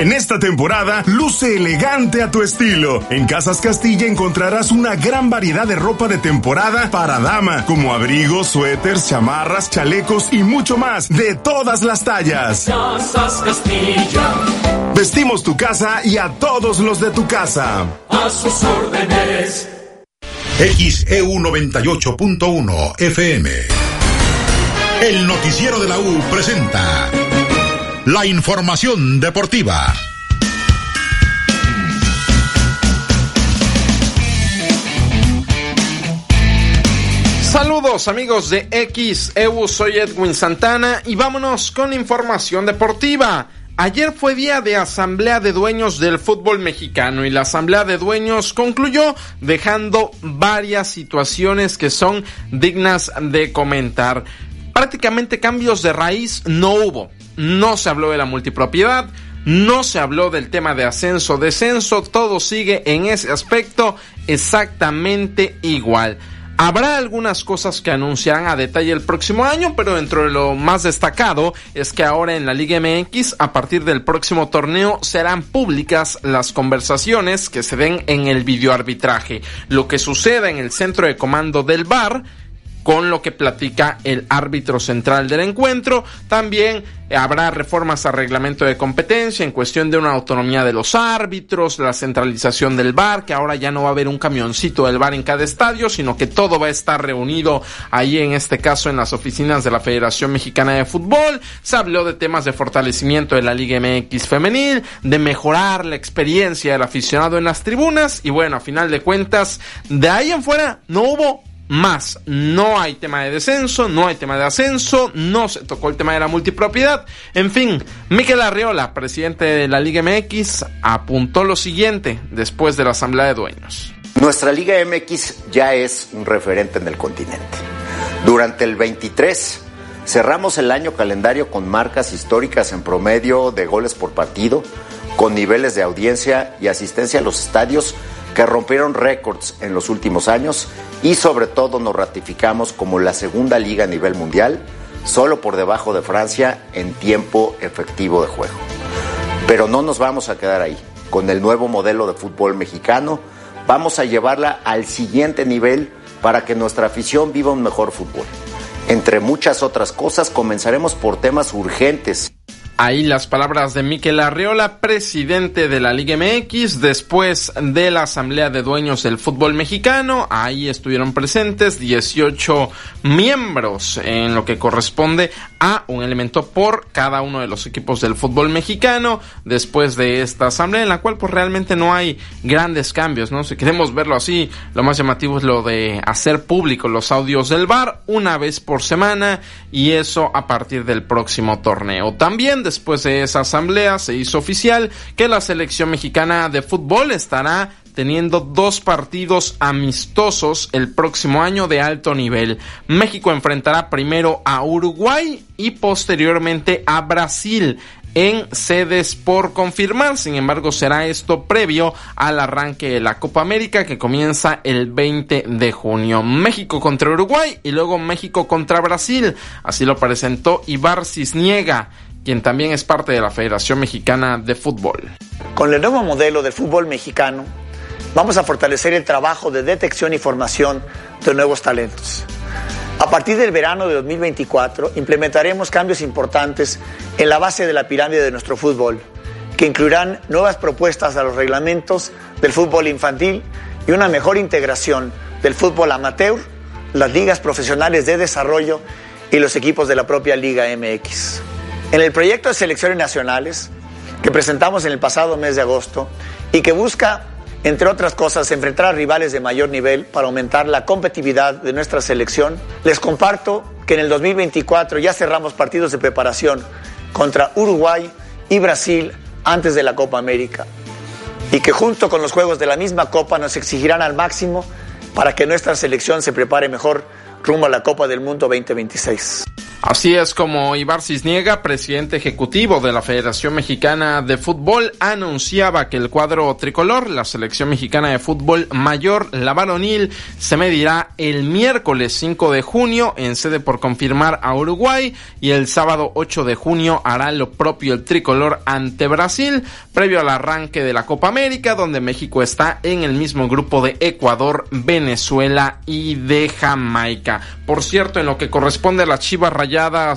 En esta temporada, luce elegante a tu estilo. En Casas Castilla encontrarás una gran variedad de ropa de temporada para dama, como abrigos, suéteres, chamarras, chalecos y mucho más, de todas las tallas. Casas Castilla, Vestimos tu casa y a todos los de tu casa. a sus órdenes. XEU 98.1 FM. El noticiero de la U presenta la información deportiva. Saludos amigos de XEU, soy Edwin Santana y vámonos con información deportiva. Ayer fue día de asamblea de dueños del fútbol mexicano y la asamblea de dueños concluyó dejando varias situaciones que son dignas de comentar. Prácticamente cambios de raíz no hubo. No se habló de la multipropiedad, no se habló del tema de ascenso, descenso, todo sigue en ese aspecto exactamente igual. Habrá algunas cosas que anunciarán a detalle el próximo año, pero dentro de lo más destacado es que ahora en la Liga MX, a partir del próximo torneo, serán públicas las conversaciones que se den en el videoarbitraje. Lo que suceda en el centro de comando del VAR con lo que platica el árbitro central del encuentro. También habrá reformas al reglamento de competencia en cuestión de una autonomía de los árbitros, la centralización del bar, que ahora ya no va a haber un camioncito del bar en cada estadio, sino que todo va a estar reunido ahí en este caso en las oficinas de la Federación Mexicana de Fútbol. Se habló de temas de fortalecimiento de la Liga MX femenil, de mejorar la experiencia del aficionado en las tribunas y bueno, a final de cuentas, de ahí en fuera no hubo más. No hay tema de descenso, no hay tema de ascenso, no se tocó el tema de la multipropiedad. En fin, Miquel Arriola, presidente de la Liga MX, apuntó lo siguiente después de la asamblea de dueños. Nuestra Liga MX ya es un referente en el continente. Durante el 23 cerramos el año calendario con marcas históricas en promedio de goles por partido, con niveles de audiencia y asistencia a los estadios que rompieron récords en los últimos años y sobre todo nos ratificamos como la segunda liga a nivel mundial, solo por debajo de Francia en tiempo efectivo de juego. Pero no nos vamos a quedar ahí. Con el nuevo modelo de fútbol mexicano, vamos a llevarla al siguiente nivel para que nuestra afición viva un mejor fútbol. Entre muchas otras cosas, comenzaremos por temas urgentes. Ahí las palabras de Miquel Arriola, presidente de la Liga MX, después de la Asamblea de Dueños del Fútbol Mexicano. Ahí estuvieron presentes 18 miembros en lo que corresponde a un elemento por cada uno de los equipos del fútbol mexicano. Después de esta asamblea en la cual pues realmente no hay grandes cambios, ¿no? Si queremos verlo así, lo más llamativo es lo de hacer público los audios del bar una vez por semana y eso a partir del próximo torneo. También después de esa asamblea se hizo oficial que la selección mexicana de fútbol estará teniendo dos partidos amistosos el próximo año de alto nivel. México enfrentará primero a Uruguay y posteriormente a Brasil en sedes por confirmar. Sin embargo, será esto previo al arranque de la Copa América que comienza el 20 de junio. México contra Uruguay y luego México contra Brasil. Así lo presentó Ibar Cisniega quien también es parte de la Federación Mexicana de Fútbol. Con el nuevo modelo de fútbol mexicano, vamos a fortalecer el trabajo de detección y formación de nuevos talentos. A partir del verano de 2024, implementaremos cambios importantes en la base de la pirámide de nuestro fútbol, que incluirán nuevas propuestas a los reglamentos del fútbol infantil y una mejor integración del fútbol amateur, las ligas profesionales de desarrollo y los equipos de la propia Liga MX. En el proyecto de selecciones nacionales que presentamos en el pasado mes de agosto y que busca, entre otras cosas, enfrentar a rivales de mayor nivel para aumentar la competitividad de nuestra selección, les comparto que en el 2024 ya cerramos partidos de preparación contra Uruguay y Brasil antes de la Copa América. Y que junto con los juegos de la misma Copa nos exigirán al máximo para que nuestra selección se prepare mejor rumbo a la Copa del Mundo 2026. Así es como Ibar Cisniega, presidente ejecutivo de la Federación Mexicana de Fútbol, anunciaba que el cuadro tricolor, la selección mexicana de fútbol mayor, la varonil, se medirá el miércoles 5 de junio en sede por confirmar a Uruguay y el sábado 8 de junio hará lo propio el tricolor ante Brasil, previo al arranque de la Copa América, donde México está en el mismo grupo de Ecuador, Venezuela y de Jamaica. Por cierto, en lo que corresponde a las Chivas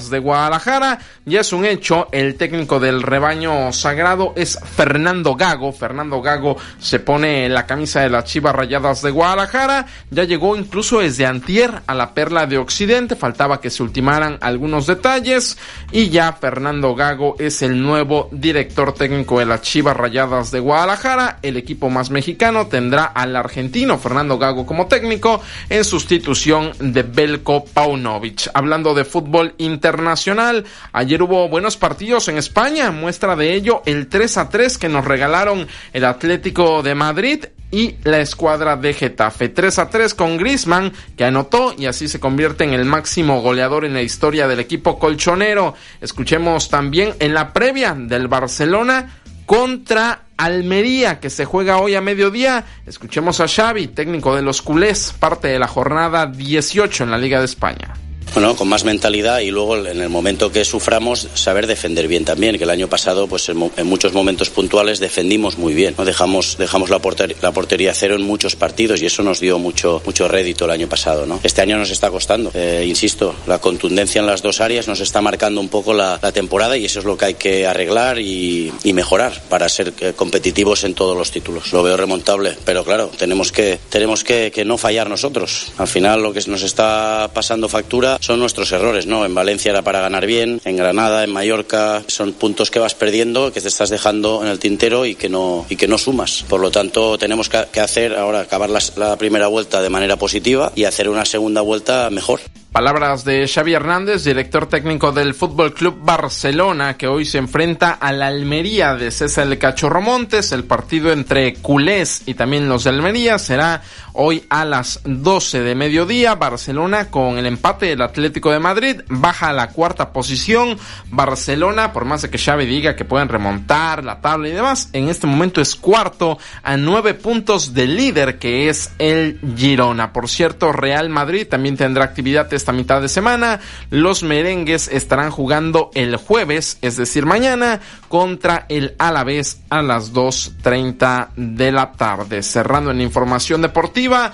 de Guadalajara. Ya es un hecho, el técnico del rebaño sagrado es Fernando Gago. Fernando Gago se pone la camisa de las Chivas Rayadas de Guadalajara. Ya llegó incluso desde antier a la Perla de Occidente. Faltaba que se ultimaran algunos detalles. Y ya Fernando Gago es el nuevo director técnico de las Chivas Rayadas de Guadalajara. El equipo más mexicano tendrá al argentino Fernando Gago como técnico en sustitución de Belko Paunovic. Hablando de fútbol internacional. Ayer hubo buenos partidos en España, muestra de ello el 3 a 3 que nos regalaron el Atlético de Madrid y la escuadra de Getafe. 3 a 3 con Grisman, que anotó y así se convierte en el máximo goleador en la historia del equipo colchonero. Escuchemos también en la previa del Barcelona contra Almería, que se juega hoy a mediodía. Escuchemos a Xavi, técnico de los culés, parte de la jornada 18 en la Liga de España. Bueno, con más mentalidad y luego en el momento que suframos saber defender bien también, que el año pasado pues en, muchos momentos puntuales defendimos muy bien, ¿no? dejamos, dejamos la, portería, la portería cero en muchos partidos y eso nos dio mucho, mucho rédito el año pasado. ¿no? Este año nos está costando, eh, insisto, la contundencia en las dos áreas nos está marcando un poco la, temporada y eso es lo que hay que arreglar y, mejorar para ser eh, competitivos en todos los títulos. Lo veo remontable, pero claro, tenemos que, tenemos que, que no fallar nosotros. Al final lo que nos está pasando factura son nuestros errores, ¿no? En Valencia era para ganar bien, en Granada, en Mallorca, son puntos que vas perdiendo, que te estás dejando en el tintero y que no, y que no sumas. Por lo tanto, tenemos que hacer ahora acabar la primera vuelta de manera positiva y hacer una segunda vuelta mejor. Palabras de Xavi Hernández, director técnico del Fútbol Club Barcelona, que hoy se enfrenta a la Almería de César el Cachorro Montes. El partido entre culés y también los de Almería será hoy a las 12 de mediodía. Barcelona con el empate del Atlético de Madrid baja a la cuarta posición. Barcelona, por más de que Xavi diga que pueden remontar la tabla y demás, en este momento es cuarto a nueve puntos del líder que es el Girona. Por cierto, Real Madrid también tendrá actividad esta mitad de semana. Los merengues estarán jugando el jueves, es decir, mañana, contra el Alavés a las 2.30 de la tarde. Cerrando en información deportiva,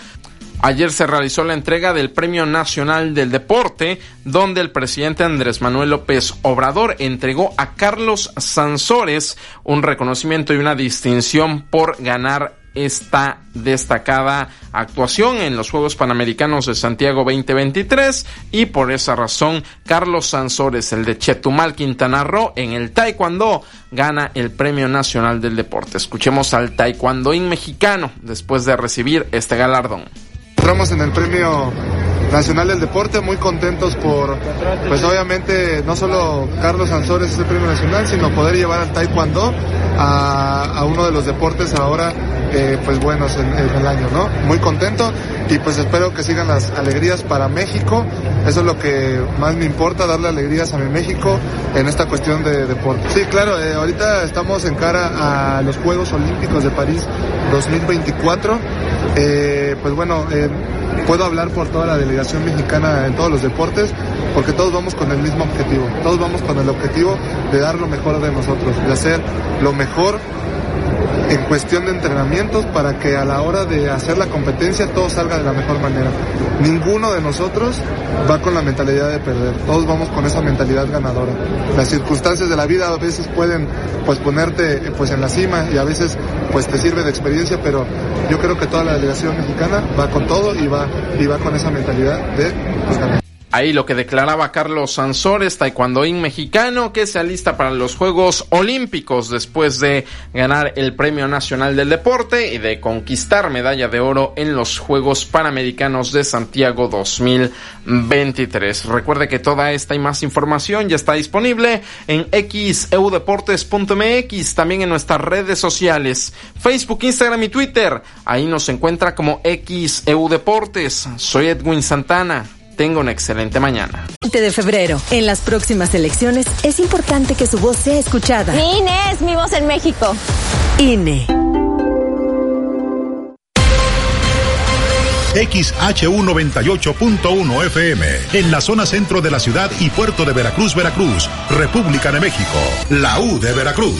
Ayer se realizó la entrega del Premio Nacional del Deporte, donde el presidente Andrés Manuel López Obrador entregó a Carlos Sansores un reconocimiento y una distinción por ganar esta destacada actuación en los Juegos Panamericanos de Santiago 2023 y por esa razón Carlos Sansores, el de Chetumal, Quintana Roo, en el Taekwondo gana el Premio Nacional del Deporte. Escuchemos al Taekwondoín mexicano después de recibir este galardón. Entramos en el Premio Nacional del Deporte, muy contentos por, pues obviamente, no solo Carlos Sansores es el premio nacional, sino poder llevar al Taekwondo a, uno de los deportes ahora, eh, pues buenos en, el año, ¿no? Muy contento y pues espero que sigan las alegrías para México, eso es lo que más me importa, darle alegrías a mi México en esta cuestión de deporte. Sí, claro, eh, ahorita estamos en cara a los Juegos Olímpicos de París 2024, eh, pues bueno, puedo hablar por toda la delegación mexicana en todos los deportes, porque todos vamos con el mismo objetivo, todos vamos con el objetivo de dar lo mejor de nosotros, de hacer lo mejor en cuestión de entrenamientos para que a la hora de hacer la competencia todo salga de la mejor manera. Ninguno de nosotros va con la mentalidad de perder, todos vamos con esa mentalidad ganadora. Las circunstancias de la vida a veces pueden pues ponerte pues en la cima y a veces pues te sirve de experiencia, pero yo creo que toda la delegación mexicana va con todo y va y va con esa mentalidad de pues, ganar. Ahí lo que declaraba Carlos Sansores, taekwondoín mexicano, que se alista para los Juegos Olímpicos después de ganar el Premio Nacional del Deporte y de conquistar medalla de oro en los Juegos Panamericanos de Santiago 2023. Recuerde que toda esta y más información ya está disponible en xeudeportes.mx, también en nuestras redes sociales, Facebook, Instagram y Twitter. Ahí nos encuentra como xeudeportes. Soy Edwin Santana. Tenga una excelente mañana. 20 de febrero. En las próximas elecciones es importante que su voz sea escuchada. Mi INE es mi voz en México. INE. XHU98.1 FM, en la zona centro de la ciudad y puerto de Veracruz, Veracruz, República de México, la U de Veracruz.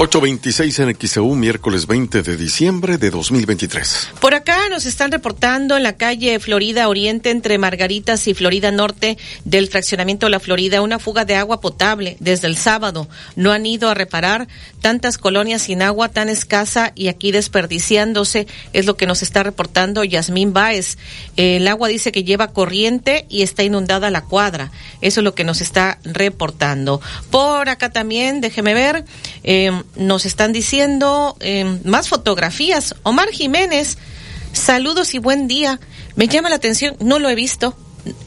826 en XEU, miércoles 20 de diciembre de 2023. Por acá nos están reportando en la calle Florida Oriente entre Margaritas y Florida Norte del fraccionamiento La Florida una fuga de agua potable desde el sábado. No han ido a reparar tantas colonias sin agua tan escasa y aquí desperdiciándose es lo que nos está reportando Yasmín Báez. El agua dice que lleva corriente y está inundada la cuadra. Eso es lo que nos está reportando. Por acá también, déjeme ver. Eh, nos están diciendo eh, más fotografías. Omar Jiménez, saludos y buen día. Me llama la atención, no lo he visto.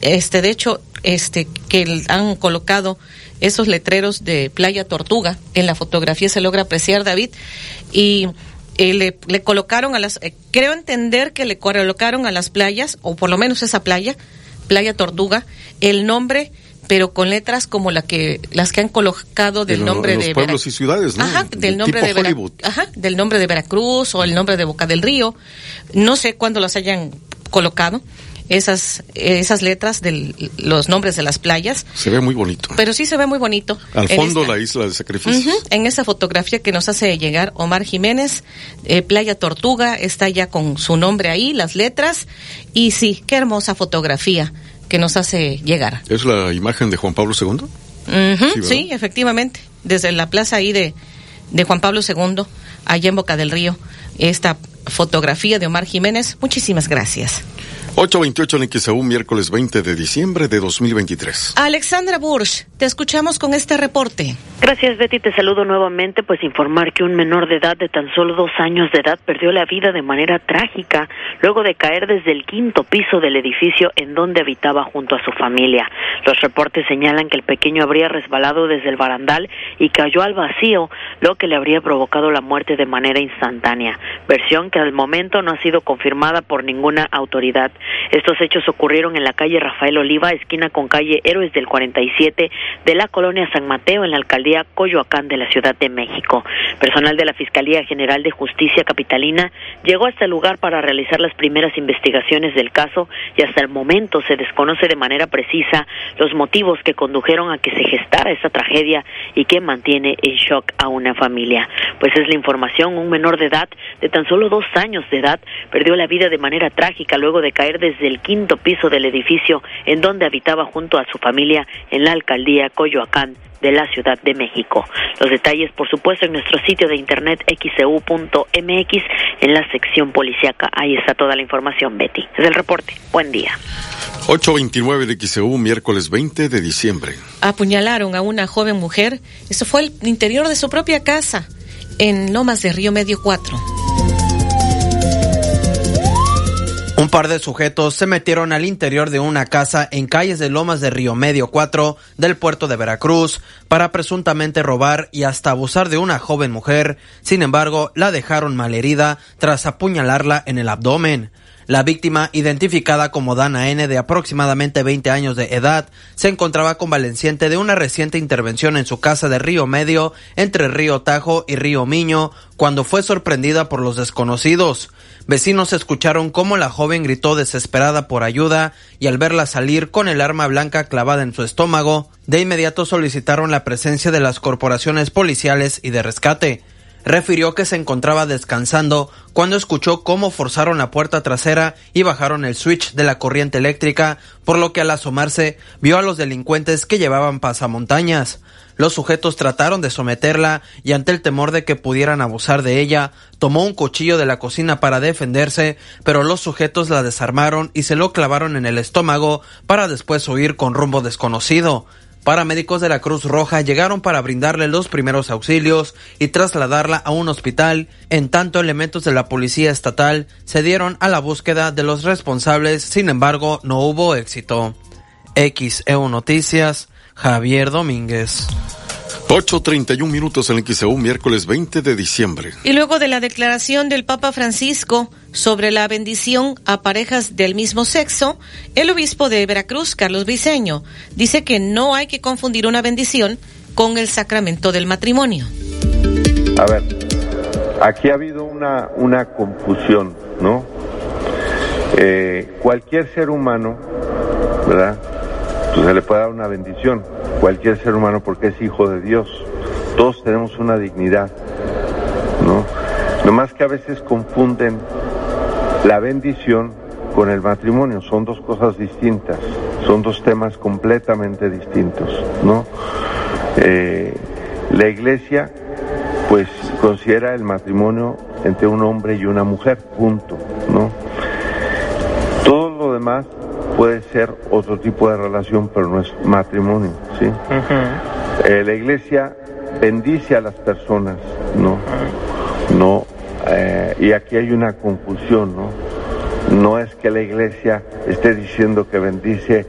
Este, de hecho, este, que han colocado esos letreros de Playa Tortuga. En la fotografía se logra apreciar, David. Y eh, le, le, colocaron a las, eh, creo entender que le colocaron a las playas, o por lo menos esa playa, Playa Tortuga, el nombre pero con letras como la que las que han colocado del de nombre los de pueblos y ciudades, ¿no? Ajá, del nombre de Vera... Ajá, del nombre de Veracruz o el nombre de Boca del Río. No sé cuándo las hayan colocado esas esas letras de los nombres de las playas. Se ve muy bonito. Pero sí se ve muy bonito. Al fondo esta, la isla de sacrificios. Uh -huh, en esa fotografía que nos hace llegar Omar Jiménez, eh, Playa Tortuga, está ya con su nombre ahí, las letras. Y sí, qué hermosa fotografía que nos hace llegar. ¿Es la imagen de Juan Pablo II? Uh -huh, sí, sí, efectivamente. Desde la plaza ahí de, de Juan Pablo II, allá en Boca del Río, esta fotografía de Omar Jiménez. Muchísimas gracias. 828 en XAU, miércoles 20 de diciembre de 2023. Alexandra Bursch, te escuchamos con este reporte. Gracias, Betty. Te saludo nuevamente. Pues informar que un menor de edad de tan solo dos años de edad perdió la vida de manera trágica luego de caer desde el quinto piso del edificio en donde habitaba junto a su familia. Los reportes señalan que el pequeño habría resbalado desde el barandal y cayó al vacío, lo que le habría provocado la muerte de manera instantánea. Versión que al momento no ha sido confirmada por ninguna autoridad. Estos hechos ocurrieron en la calle Rafael Oliva, esquina con calle Héroes del 47 de la colonia San Mateo en la alcaldía Coyoacán de la Ciudad de México. Personal de la Fiscalía General de Justicia Capitalina llegó a este lugar para realizar las primeras investigaciones del caso y hasta el momento se desconoce de manera precisa los motivos que condujeron a que se gestara esta tragedia y que mantiene en shock a una familia. Pues es la información, un menor de edad de tan solo dos años de edad perdió la vida de manera trágica luego de caer desde el quinto piso del edificio en donde habitaba junto a su familia en la alcaldía Coyoacán de la Ciudad de México. Los detalles, por supuesto, en nuestro sitio de internet xcu.mx en la sección policiaca. Ahí está toda la información, Betty. Es el reporte. Buen día. 829 de XEU, miércoles 20 de diciembre. Apuñalaron a una joven mujer. Eso fue el interior de su propia casa, en Lomas de Río Medio 4. Un par de sujetos se metieron al interior de una casa en calles de Lomas de Río Medio 4 del puerto de Veracruz para presuntamente robar y hasta abusar de una joven mujer. Sin embargo, la dejaron malherida tras apuñalarla en el abdomen. La víctima, identificada como Dana N, de aproximadamente 20 años de edad, se encontraba convaleciente de una reciente intervención en su casa de Río Medio, entre Río Tajo y Río Miño, cuando fue sorprendida por los desconocidos. Vecinos escucharon cómo la joven gritó desesperada por ayuda y al verla salir con el arma blanca clavada en su estómago, de inmediato solicitaron la presencia de las corporaciones policiales y de rescate. Refirió que se encontraba descansando cuando escuchó cómo forzaron la puerta trasera y bajaron el switch de la corriente eléctrica, por lo que al asomarse vio a los delincuentes que llevaban pasamontañas. Los sujetos trataron de someterla y ante el temor de que pudieran abusar de ella, tomó un cuchillo de la cocina para defenderse, pero los sujetos la desarmaron y se lo clavaron en el estómago para después huir con rumbo desconocido. Paramédicos de la Cruz Roja llegaron para brindarle los primeros auxilios y trasladarla a un hospital, en tanto elementos de la Policía Estatal se dieron a la búsqueda de los responsables, sin embargo no hubo éxito. XEU Noticias, Javier Domínguez. 8.31 minutos en el XEU, miércoles 20 de diciembre. Y luego de la declaración del Papa Francisco sobre la bendición a parejas del mismo sexo, el obispo de Veracruz, Carlos Viceño, dice que no hay que confundir una bendición con el sacramento del matrimonio. A ver, aquí ha habido una, una confusión, ¿no? Eh, cualquier ser humano, ¿verdad? Pues se le puede dar una bendición cualquier ser humano porque es hijo de Dios. Todos tenemos una dignidad, ¿no? Nomás que a veces confunden la bendición con el matrimonio, son dos cosas distintas, son dos temas completamente distintos, ¿no? Eh, la iglesia, pues, considera el matrimonio entre un hombre y una mujer, punto, ¿no? Todo lo demás puede ser otro tipo de relación, pero no es matrimonio, ¿sí? Eh, la iglesia bendice a las personas, ¿no? No, eh, y aquí hay una confusión, ¿no? No es que la iglesia esté diciendo que bendice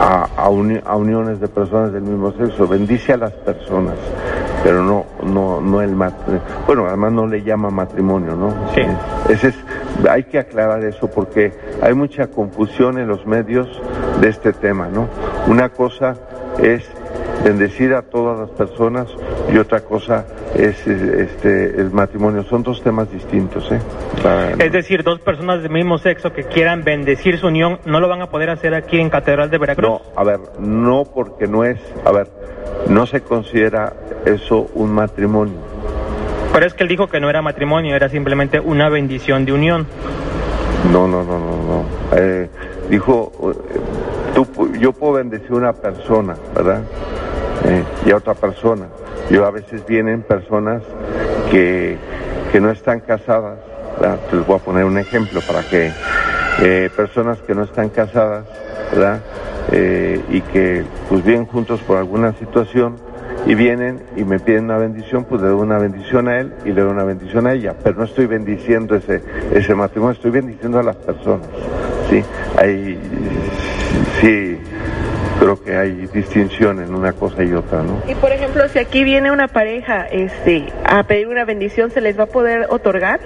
a, a uniones de personas del mismo sexo, bendice a las personas pero no, no, no el matrimonio. Bueno, además no le llama matrimonio, ¿no? Sí. Ese es, hay que aclarar eso porque hay mucha confusión en los medios de este tema, ¿no? Una cosa es bendecir a todas las personas y otra cosa es este el matrimonio son dos temas distintos ¿eh? es decir dos personas del mismo sexo que quieran bendecir su unión no lo van a poder hacer aquí en Catedral de Veracruz no a ver no porque no es a ver no se considera eso un matrimonio. Pero es que él dijo que no era matrimonio, era simplemente una bendición de unión. No, no, no, no, no. Eh, dijo, eh, tú, yo puedo bendecir a una persona, ¿verdad? Eh, y a otra persona. Yo a veces vienen personas que, que no están casadas, ¿verdad? les voy a poner un ejemplo para que personas que no están casadas, ¿verdad? Eh, y que pues vienen juntos por alguna situación y vienen y me piden una bendición, pues le doy una bendición a él y le doy una bendición a ella, pero no estoy bendiciendo ese, ese matrimonio, estoy bendiciendo a las personas, ¿sí? Ahí, sí, creo que hay distinción en una cosa y otra, ¿no? Y por ejemplo, si aquí viene una pareja este, a pedir una bendición, ¿se les va a poder otorgar?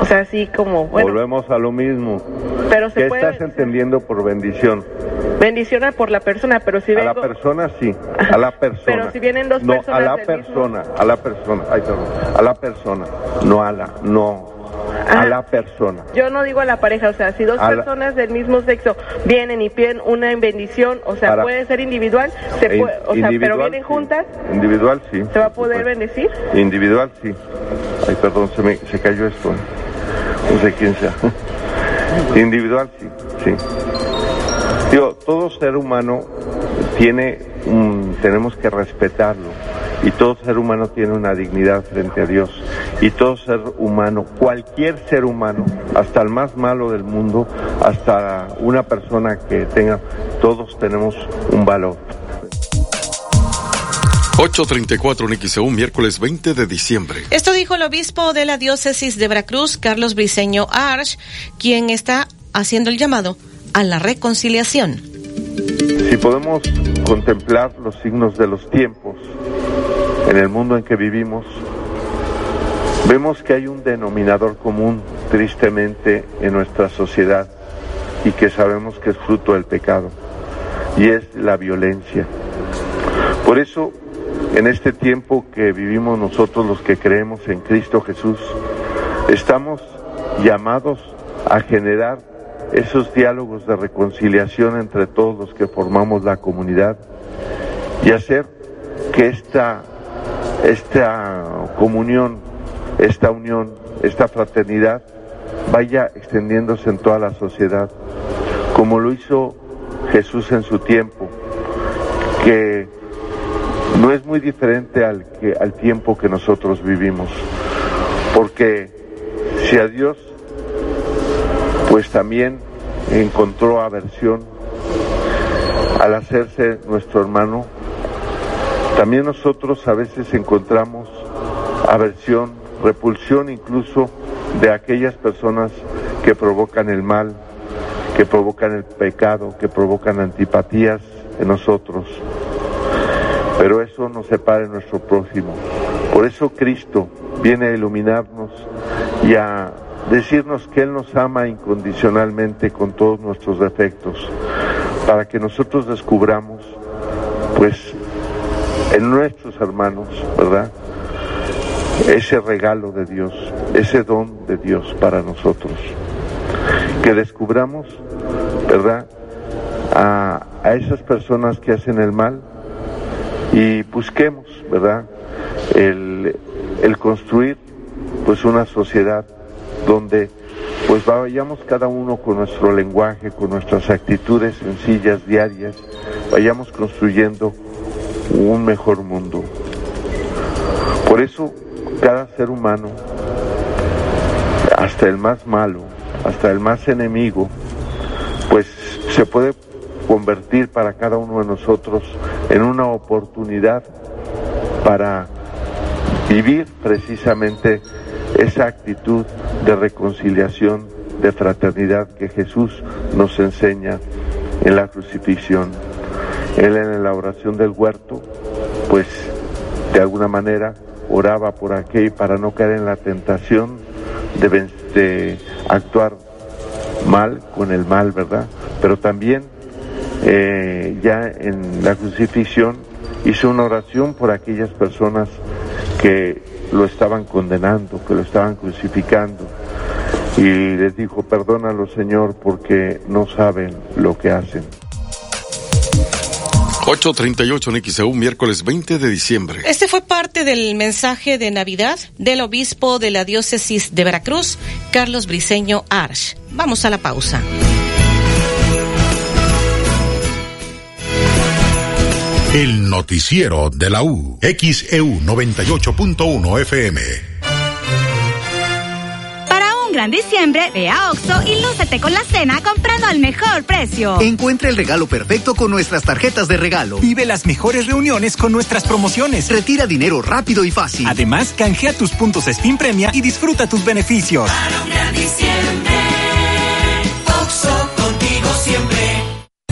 O sea, así como, bueno. Volvemos a lo mismo. Pero se ¿Qué estás entendiendo por bendición? Bendición por la persona, pero si vengo... A la persona sí, a la persona. pero si vienen dos personas... No, a la persona, a la persona, ay, perdón, a la persona, no a la, no a la persona. Yo no digo a la pareja, o sea, si dos personas del mismo sexo vienen y piden una bendición, o sea, puede ser individual, se puede, o sea, pero vienen juntas. Individual sí. ¿Se va a poder bendecir? Individual sí. Ay, perdón, se me se cayó esto. No sé quién sea. individual sí, sí. Digo, todo ser humano tiene tenemos que respetarlo y todo ser humano tiene una dignidad frente a Dios. Y todo ser humano, cualquier ser humano, hasta el más malo del mundo, hasta una persona que tenga, todos tenemos un valor. 834 XEU, miércoles 20 de diciembre. Esto dijo el obispo de la diócesis de Veracruz, Carlos Briceño Arch, quien está haciendo el llamado a la reconciliación. Si podemos contemplar los signos de los tiempos, en el mundo en que vivimos, vemos que hay un denominador común, tristemente, en nuestra sociedad y que sabemos que es fruto del pecado, y es la violencia. Por eso, en este tiempo que vivimos nosotros los que creemos en Cristo Jesús, estamos llamados a generar esos diálogos de reconciliación entre todos los que formamos la comunidad y hacer que esta esta comunión, esta unión, esta fraternidad vaya extendiéndose en toda la sociedad, como lo hizo Jesús en su tiempo, que no es muy diferente al, que, al tiempo que nosotros vivimos, porque si a Dios pues también encontró aversión al hacerse nuestro hermano, también nosotros a veces encontramos aversión, repulsión incluso de aquellas personas que provocan el mal, que provocan el pecado, que provocan antipatías en nosotros. Pero eso nos separa de nuestro prójimo. Por eso Cristo viene a iluminarnos y a decirnos que Él nos ama incondicionalmente con todos nuestros defectos, para que nosotros descubramos, pues, en nuestros hermanos, ¿verdad? Ese regalo de Dios, ese don de Dios para nosotros. Que descubramos, ¿verdad? A, a esas personas que hacen el mal y busquemos, ¿verdad? El, el construir, pues, una sociedad donde pues vayamos cada uno con nuestro lenguaje, con nuestras actitudes sencillas, diarias, vayamos construyendo un mejor mundo. Por eso cada ser humano, hasta el más malo, hasta el más enemigo, pues se puede convertir para cada uno de nosotros en una oportunidad para vivir precisamente esa actitud de reconciliación, de fraternidad que Jesús nos enseña en la crucifixión. Él en la oración del huerto, pues de alguna manera oraba por aquello para no caer en la tentación de, actuar mal con el mal, ¿verdad? Pero también eh, ya en la crucifixión hizo una oración por aquellas personas que lo estaban condenando, que lo estaban crucificando. Y les dijo, perdónalo Señor porque no saben lo que hacen. 838 en XEU, miércoles 20 de diciembre. Este fue parte del mensaje de Navidad del obispo de la diócesis de Veracruz, Carlos Briceño Arch. Vamos a la pausa. El noticiero de la U, XEU 98.1 FM. Gran diciembre, ve a Oxo y lúcete con la cena comprando al mejor precio. Encuentra el regalo perfecto con nuestras tarjetas de regalo. Vive las mejores reuniones con nuestras promociones. Retira dinero rápido y fácil. Además, canjea tus puntos Steam Premia y disfruta tus beneficios. Para un gran diciembre,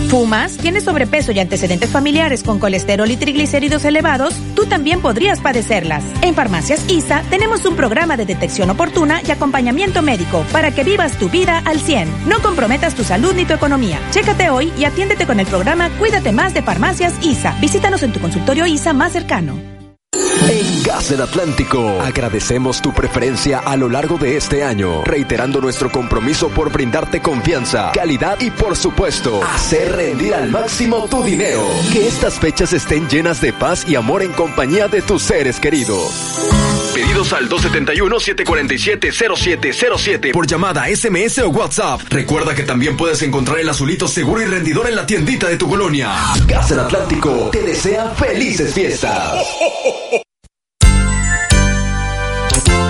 ¿Fumas? ¿Tienes sobrepeso y antecedentes familiares con colesterol y triglicéridos elevados? Tú también podrías padecerlas. En Farmacias ISA tenemos un programa de detección oportuna y acompañamiento médico para que vivas tu vida al 100. No comprometas tu salud ni tu economía. Chécate hoy y atiéndete con el programa Cuídate más de Farmacias ISA. Visítanos en tu consultorio ISA más cercano. En Gas del Atlántico, agradecemos tu preferencia a lo largo de este año, reiterando nuestro compromiso por brindarte confianza, calidad y por supuesto, hacer rendir al máximo tu dinero. Que estas fechas estén llenas de paz y amor en compañía de tus seres queridos. Pedidos al 271-747-0707 por llamada, SMS o WhatsApp. Recuerda que también puedes encontrar el azulito seguro y rendidor en la tiendita de tu colonia. Gas del Atlántico te desea felices fiestas.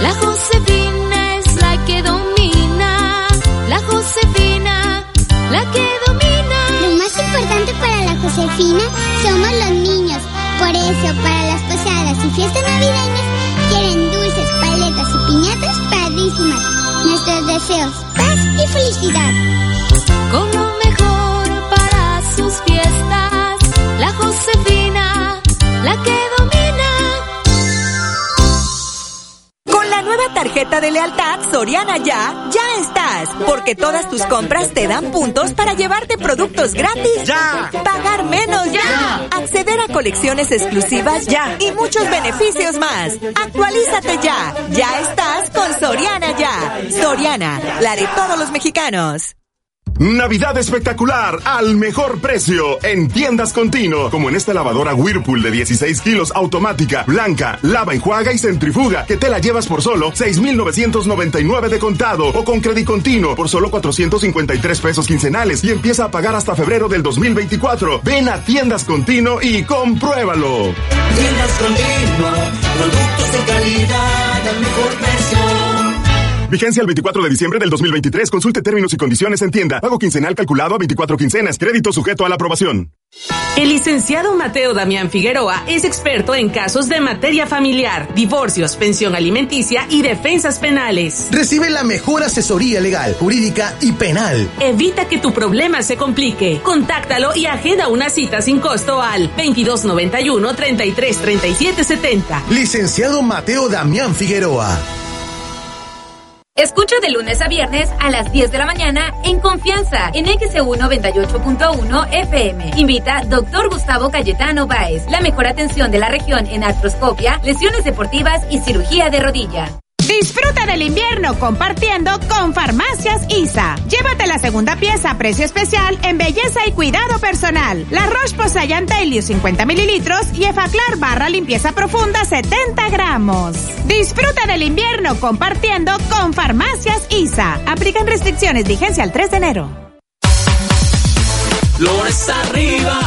La Josefina es la que domina. La Josefina, la que domina. Lo más importante para la Josefina somos los niños. Por eso, para las posadas y fiestas navideñas, quieren dulces, paletas y piñatas padrísimas. Nuestros deseos, paz y felicidad. Con lo mejor para sus fiestas. La Josefina, la que domina. Nueva tarjeta de lealtad Soriana Ya, ya estás, porque todas tus compras te dan puntos para llevarte productos gratis. Ya. Pagar menos. Ya. Acceder a colecciones exclusivas. Ya. Y muchos beneficios más. Actualízate ya. Ya estás con Soriana Ya. Soriana, la de todos los mexicanos. Navidad espectacular al mejor precio en tiendas continuo, como en esta lavadora Whirlpool de 16 kilos automática, blanca, lava, enjuaga y centrifuga, que te la llevas por solo 6,999 de contado o con crédito continuo por solo 453 pesos quincenales y empieza a pagar hasta febrero del 2024. Ven a tiendas continuo y compruébalo. Tiendas continuo, productos de calidad al mejor precio. Vigencia el 24 de diciembre del 2023. Consulte términos y condiciones en tienda. Pago quincenal calculado a 24 quincenas. Crédito sujeto a la aprobación. El licenciado Mateo Damián Figueroa es experto en casos de materia familiar, divorcios, pensión alimenticia y defensas penales. Recibe la mejor asesoría legal, jurídica y penal. Evita que tu problema se complique. Contáctalo y agenda una cita sin costo al 2291 33 70. Licenciado Mateo Damián Figueroa. Escucha de lunes a viernes a las 10 de la mañana en Confianza en XEU 98.1 FM. Invita Dr. Gustavo Cayetano Báez. La mejor atención de la región en artroscopia, lesiones deportivas y cirugía de rodilla. Disfruta del invierno compartiendo con Farmacias ISA. Llévate la segunda pieza a precio especial en belleza y cuidado personal. La Roche-Posay Daily 50 mililitros y Efaclar barra limpieza profunda 70 gramos. Disfruta del invierno compartiendo con Farmacias ISA. Aplican restricciones vigencia el 3 de enero. Flores arriba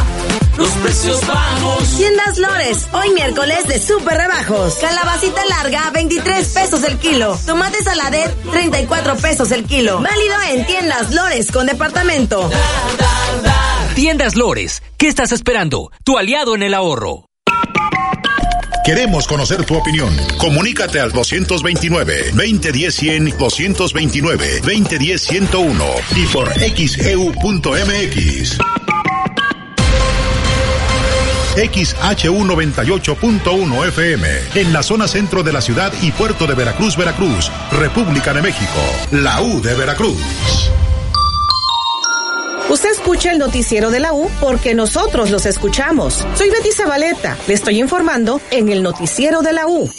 los precios bajos. Tiendas Lores, hoy miércoles de super rebajos. Calabacita larga, 23 pesos el kilo. Tomate saladet, 34 pesos el kilo. Válido en Tiendas Lores con departamento. Tiendas Lores, ¿qué estás esperando? Tu aliado en el ahorro. Queremos conocer tu opinión. Comunícate al 229-2010-100, 229-2010-101 y por xeu.mx. XHU98.1 FM, en la zona centro de la ciudad y puerto de Veracruz, Veracruz, República de México, la U de Veracruz. Usted escucha el noticiero de la U porque nosotros los escuchamos. Soy Betty Zabaleta, le estoy informando en el noticiero de la U.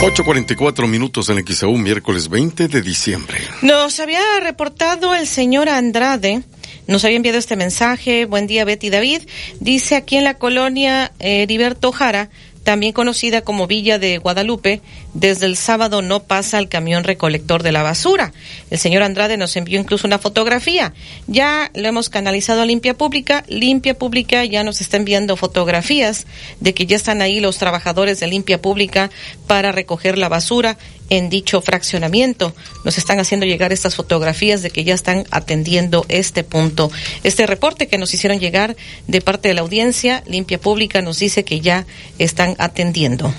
8.44 minutos en XAU, miércoles 20 de diciembre. Nos había reportado el señor Andrade, nos había enviado este mensaje. Buen día, Betty David. Dice aquí en la colonia Heriberto Jara, también conocida como Villa de Guadalupe, desde el sábado no pasa el camión recolector de la basura. El señor Andrade nos envió incluso una fotografía. Ya lo hemos canalizado a Limpia Pública. Limpia Pública ya nos está enviando fotografías de que ya están ahí los trabajadores de Limpia Pública para recoger la basura en dicho fraccionamiento. Nos están haciendo llegar estas fotografías de que ya están atendiendo este punto. Este reporte que nos hicieron llegar de parte de la audiencia, Limpia Pública nos dice que ya están atendiendo.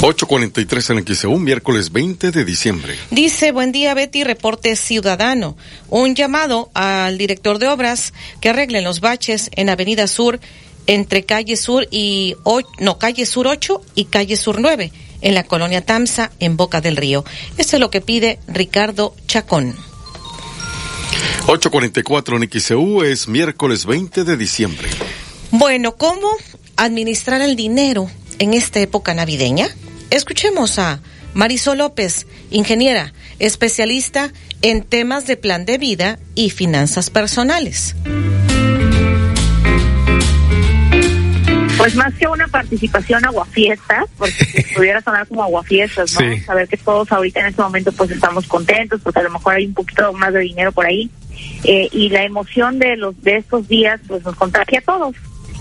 8.43 en XEU, miércoles 20 de diciembre. Dice, buen día Betty, reporte ciudadano. Un llamado al director de obras que arreglen los baches en Avenida Sur entre calle Sur y, no, calle Sur 8 y calle Sur 9 en la colonia Tamsa, en Boca del Río. Esto es lo que pide Ricardo Chacón. 8.44 en XEU es miércoles 20 de diciembre. Bueno, ¿cómo administrar el dinero en esta época navideña? Escuchemos a Marisol López, ingeniera, especialista en temas de plan de vida y finanzas personales. Pues más que una participación aguafiestas, porque pudiera sonar como aguafiestas, ¿no? Sí. Saber que todos ahorita en este momento pues estamos contentos, porque a lo mejor hay un poquito más de dinero por ahí. Eh, y la emoción de los de estos días pues nos contagia a todos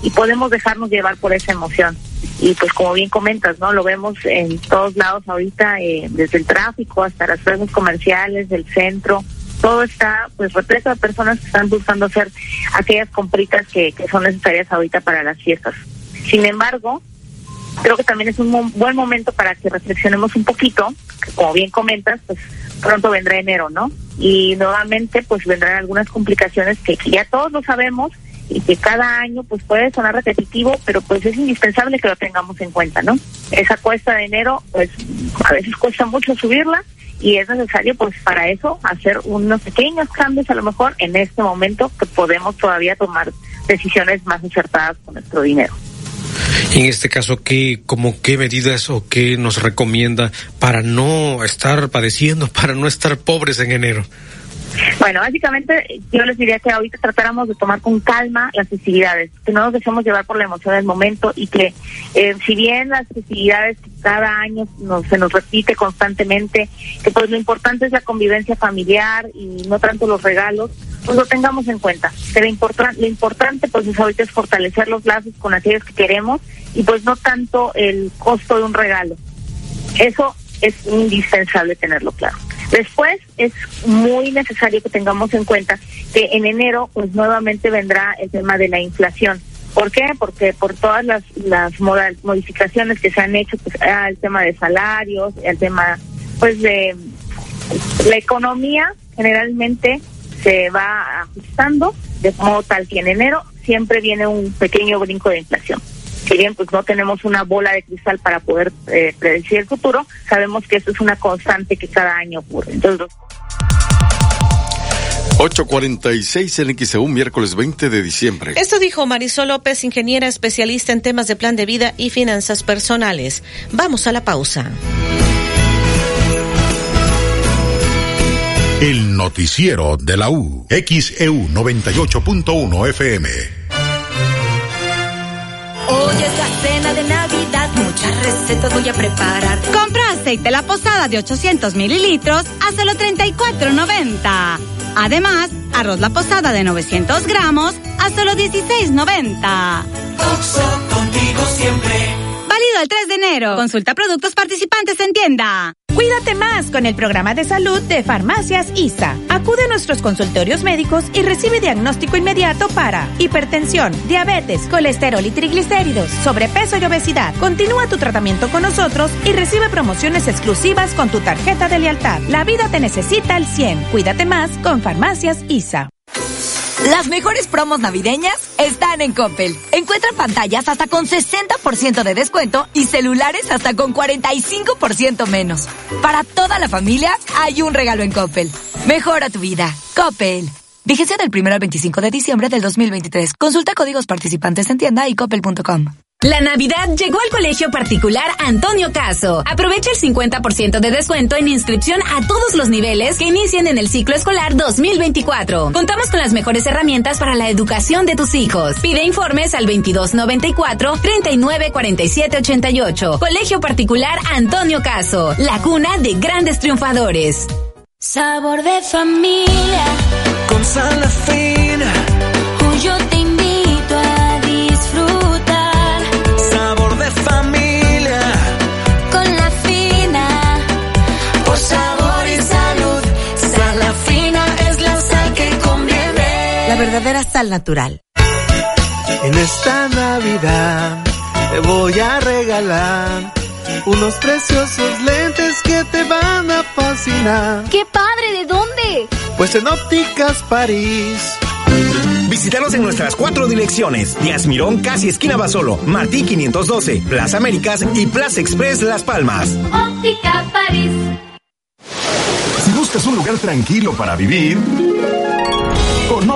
y podemos dejarnos llevar por esa emoción. Y pues como bien comentas, ¿no? Lo vemos en todos lados ahorita, eh, desde el tráfico hasta las plazas comerciales, del centro, todo está pues repleto de personas que están buscando hacer aquellas compritas que, que son necesarias ahorita para las fiestas. Sin embargo, creo que también es un mo- buen momento para que reflexionemos un poquito, que como bien comentas, pues pronto vendrá enero, ¿no? Y nuevamente pues vendrán algunas complicaciones que, que ya todos lo sabemos y que cada año pues puede sonar repetitivo, pero pues es indispensable que lo tengamos en cuenta, ¿no? Esa cuesta de enero pues a veces cuesta mucho subirla y es necesario pues para eso hacer unos pequeños cambios a lo mejor en este momento que podemos todavía tomar decisiones más acertadas con nuestro dinero. En este caso, ¿qué, como qué medidas o qué nos recomienda para no estar padeciendo, para no estar pobres en enero? Bueno, básicamente yo les diría que ahorita tratáramos de tomar con calma las festividades, que no nos dejemos llevar por la emoción del momento y que eh, si bien las festividades cada año se nos repite constantemente, que pues lo importante es la convivencia familiar y no tanto los regalos, pues lo tengamos en cuenta. Que lo, lo importante pues es ahorita es fortalecer los lazos con aquellos que queremos y pues no tanto el costo de un regalo. Eso es indispensable tenerlo claro. Después es muy necesario que tengamos en cuenta que en enero pues nuevamente vendrá el tema de la inflación. ¿Por qué? Porque por todas las, las modificaciones que se han hecho, pues el tema de salarios, el tema pues de la economía generalmente se va ajustando de modo tal que en enero siempre viene un pequeño brinco de inflación si bien pues no tenemos una bola de cristal para poder eh, predecir el futuro, sabemos que eso es una constante que cada año ocurre. Entonces, 846 en XEU, miércoles 20 de diciembre. Esto dijo Marisol López, ingeniera especialista en temas de plan de vida y finanzas personales. Vamos a la pausa. El noticiero de la U, XEU 98.1 FM. Hoy es la cena de Navidad, muchas recetas voy a preparar. Compra aceite La Posada de 800 mililitros a solo 34.90. Además, arroz La Posada de 900 gramos a solo 16.90. contigo siempre. Válido el 3 de enero. Consulta productos participantes en tienda. Cuídate más con el programa de salud de Farmacias ISA. Acude a nuestros consultorios médicos y recibe diagnóstico inmediato para hipertensión, diabetes, colesterol y triglicéridos, sobrepeso y obesidad. Continúa tu tratamiento con nosotros y recibe promociones exclusivas con tu tarjeta de lealtad. La vida te necesita al 100. Cuídate más con Farmacias ISA. Las mejores promos navideñas están en Coppel. Encuentra pantallas hasta con 60% de descuento y celulares hasta con 45% menos. Para toda la familia hay un regalo en Coppel. Mejora tu vida. Coppel. Vigencia del 1 al 25 de diciembre del 2023. Consulta códigos participantes en tienda y coppel.com. La Navidad llegó al colegio particular Antonio Caso. Aprovecha el 50% de descuento en inscripción a todos los niveles que inician en el ciclo escolar 2024. Contamos con las mejores herramientas para la educación de tus hijos. Pide informes al 2294 394788. Colegio particular Antonio Caso, la cuna de grandes triunfadores. Sabor de familia. Con sal fina. Verdadera sal natural. En esta Navidad te voy a regalar unos preciosos lentes que te van a fascinar. ¡Qué padre! ¿De dónde? Pues en Ópticas París. Visítanos en nuestras cuatro direcciones: Díaz Mirón, casi esquina Basolo, Martí 512, Plaza Américas y Plaza Express Las Palmas. Óptica París. Si buscas un lugar tranquilo para vivir.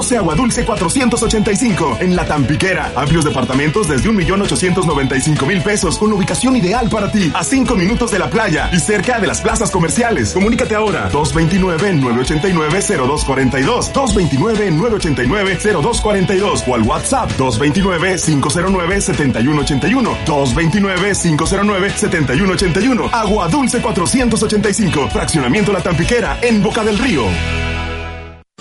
Conoce Agua Dulce 485 en La Tampiquera. Amplios departamentos desde 1.895.000 pesos con ubicación ideal para ti. A 5 minutos de la playa y cerca de las plazas comerciales. Comunícate ahora. 229-989-0242. 229-989-0242. O al WhatsApp 229-509-7181. 229-509-7181. Agua Dulce 485. Fraccionamiento La Tampiquera en Boca del Río.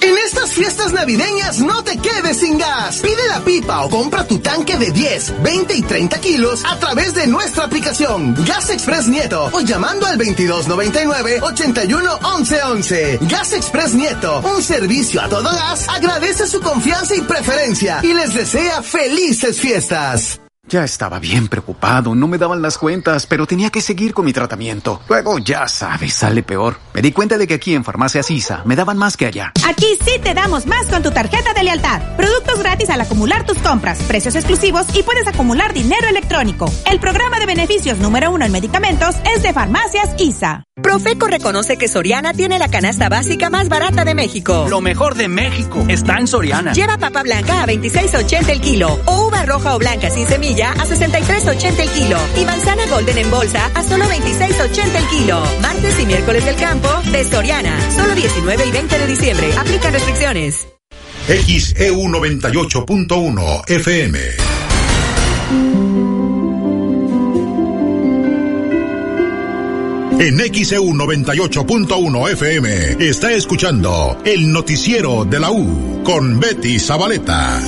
En estas fiestas navideñas no te quedes sin gas. Pide la pipa o compra tu tanque de 10, 20 y 30 kilos a través de nuestra aplicación Gas Express Nieto o llamando al 2299 81 11 11. Gas Express Nieto, un servicio a todo gas, agradece su confianza y preferencia y les desea felices fiestas. Ya estaba bien preocupado, no me daban las cuentas, pero tenía que seguir con mi tratamiento. Luego, ya sabes, sale peor. Me di cuenta de que aquí en Farmacias ISA me daban más que allá. Aquí sí te damos más con tu tarjeta de lealtad. Productos gratis al acumular tus compras, precios exclusivos y puedes acumular dinero electrónico. El programa de beneficios número uno en medicamentos es de Farmacias ISA. Profeco reconoce que Soriana tiene la canasta básica más barata de México. Lo mejor de México está en Soriana. Lleva papa blanca a 26.80 el kilo o uva roja o blanca sin semilla a 63.80 el kilo y manzana golden en bolsa a solo 26.80 el kilo. Martes y miércoles del campo de Soriana. Solo 19 y 20 de diciembre. Aplican restricciones. XEU 98.1 FM. En XEU 98.1 FM está escuchando el noticiero de la U con Betty Zabaleta.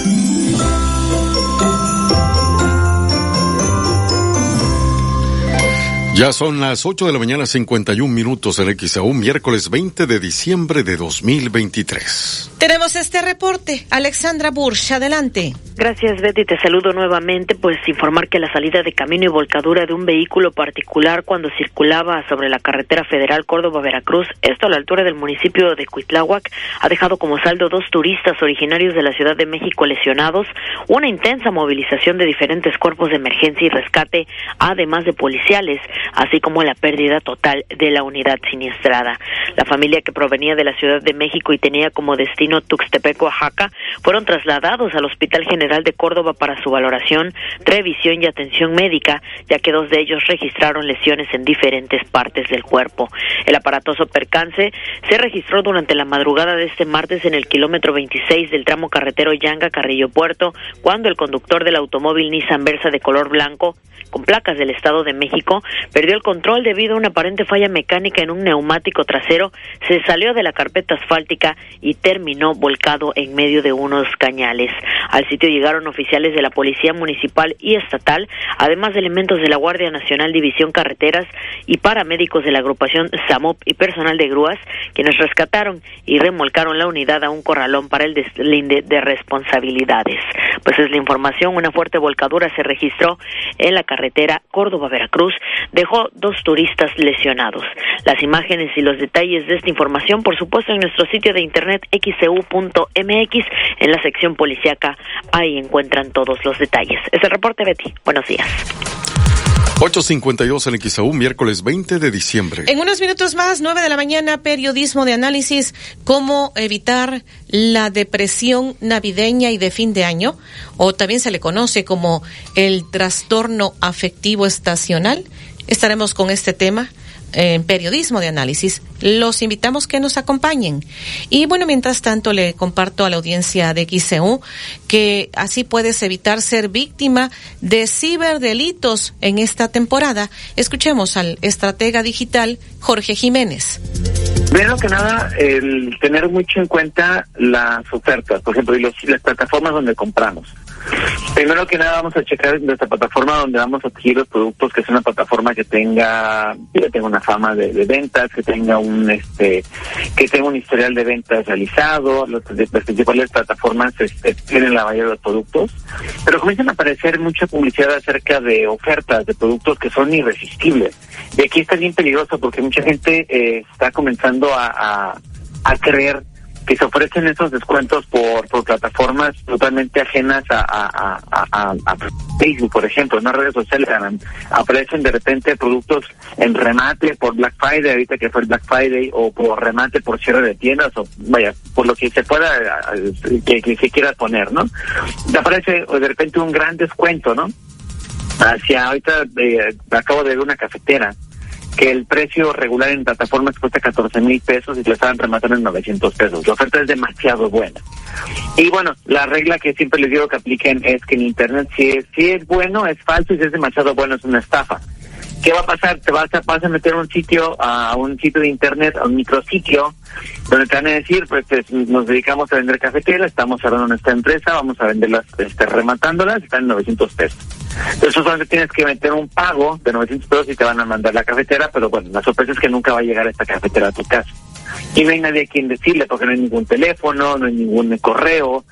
Ya son las 8 de la mañana 51 minutos en XAU, miércoles 20 de diciembre de 2023. Tenemos este reporte. Alexandra Bursch, adelante. Gracias, Betty. Te saludo nuevamente. Pues informar que la salida de camino y volcadura de un vehículo particular cuando circulaba sobre la carretera federal Córdoba-Veracruz, esto a la altura del municipio de Cuitláhuac, ha dejado como saldo dos turistas originarios de la Ciudad de México lesionados, una intensa movilización de diferentes cuerpos de emergencia y rescate, además de policiales, así como la pérdida total de la unidad siniestrada. La familia que provenía de la Ciudad de México y tenía como destino Tuxtepec, Oaxaca, fueron trasladados al Hospital General de Córdoba para su valoración, revisión y atención médica, ya que dos de ellos registraron lesiones en diferentes partes del cuerpo. El aparatoso percance se registró durante la madrugada de este martes en el kilómetro 26 del tramo carretero Yanga Carrillo Puerto, cuando el conductor del automóvil Nissan Versa de color blanco con placas del Estado de México, perdió el control debido a una aparente falla mecánica en un neumático trasero, se salió de la carpeta asfáltica y terminó volcado en medio de unos cañales. Al sitio llegaron oficiales de la Policía Municipal y Estatal, además de elementos de la Guardia Nacional División Carreteras y paramédicos de la agrupación SAMOP y personal de grúas, quienes rescataron y remolcaron la unidad a un corralón para el deslinde de responsabilidades. Pues es la información, una fuerte volcadura se registró en la carretera Córdoba-Veracruz, dejó dos turistas lesionados. Las imágenes y los detalles de esta información, por supuesto, en nuestro sitio de internet xcu.mx, en la sección policiaca, ahí encuentran todos los detalles. Es el reporte, Betty. Buenos días. 8.52 en XAU, miércoles 20 de diciembre. En unos minutos más, 9 de la mañana, periodismo de análisis, cómo evitar la depresión navideña y de fin de año, o también se le conoce como el trastorno afectivo estacional. Estaremos con este tema en periodismo de análisis, los invitamos que nos acompañen. Y bueno, mientras tanto le comparto a la audiencia de XCU que así puedes evitar ser víctima de ciberdelitos en esta temporada. Escuchemos al estratega digital Jorge Jiménez. Primero que nada, el tener mucho en cuenta las ofertas, por ejemplo, y los, las plataformas donde compramos. Primero que nada vamos a checar nuestra plataforma donde vamos a adquirir los productos, que es una plataforma que tenga, que tenga una fama de, ventas, que tenga un este, que tenga un historial de ventas realizado, las principales plataformas este, tienen la mayoría de los productos, pero comienzan a aparecer mucha publicidad acerca de ofertas de productos que son irresistibles. Y aquí está bien peligroso porque mucha gente eh, está comenzando a, a, a creer que se ofrecen esos descuentos por, por plataformas totalmente ajenas a, a, a, a, Facebook, por ejemplo, en las redes sociales aparecen de repente productos en remate por Black Friday, ahorita que fue el Black Friday, o por remate por cierre de tiendas, o vaya, por lo que se pueda, que, se quiera poner, ¿no? Te aparece de repente un gran descuento, ¿no? Hacia, ahorita eh, acabo de ver una cafetera, que el precio regular en plataformas cuesta 14 mil pesos y lo estaban rematando en 900 pesos. La oferta es demasiado buena. Y bueno, la regla que siempre les digo que apliquen es que en Internet si es, si es bueno es falso y si es demasiado bueno es una estafa. ¿Qué va a pasar? Te vas a, vas a meter un sitio, a un sitio de internet, a un micrositio, donde te van a decir, pues, pues nos dedicamos a vender cafeteras, estamos cerrando nuestra empresa, vamos a venderlas, este, rematándolas, están en 900 pesos. Entonces solamente tienes que meter un pago de 900 pesos y te van a mandar la cafetera, pero bueno, la sorpresa es que nunca va a llegar esta cafetera a tu casa. Y no hay nadie a quien decirle, porque no hay ningún teléfono, no hay ningún correo,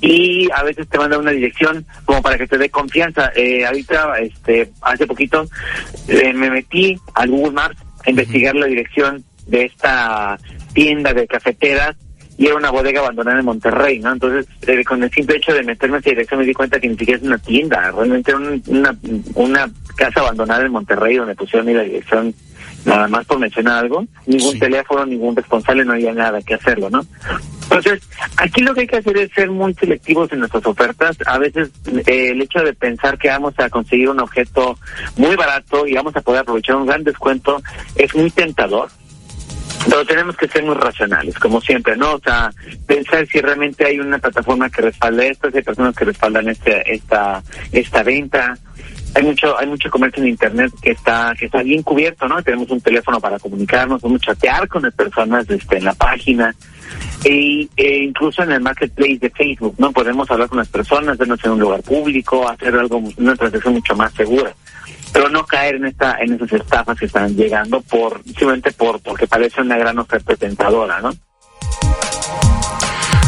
y a veces te mandan una dirección como para que te dé confianza. Eh, ahorita, este, hace poquito, eh, me metí al Google Maps a investigar la dirección de esta tienda de cafeteras y era una bodega abandonada en Monterrey, ¿no? Entonces, eh, con el simple hecho de meterme a esa dirección me di cuenta que ni siquiera es una tienda, realmente era una, una casa abandonada en Monterrey donde pusieron la dirección nada más por mencionar algo, ningún teléfono, ningún responsable, no había nada que hacerlo, ¿no? Entonces, aquí lo que hay que hacer es ser muy selectivos en nuestras ofertas. A veces eh, el hecho de pensar que vamos a conseguir un objeto muy barato y vamos a poder aprovechar un gran descuento es muy tentador. Pero tenemos que ser muy racionales, como siempre, ¿no? O sea, pensar si realmente hay una plataforma que respalda esto, si hay personas que respaldan este, esta, esta venta, hay mucho hay mucho comercio en internet que está que está bien cubierto no tenemos un teléfono para comunicarnos podemos chatear con las personas este, en la página e, e, incluso en el marketplace de Facebook no podemos hablar con las personas vernos en un lugar público hacer algo una transacción mucho más segura. Pero no caer en esta en esas estafas que están llegando por simplemente por porque parece una gran oferta tentadora no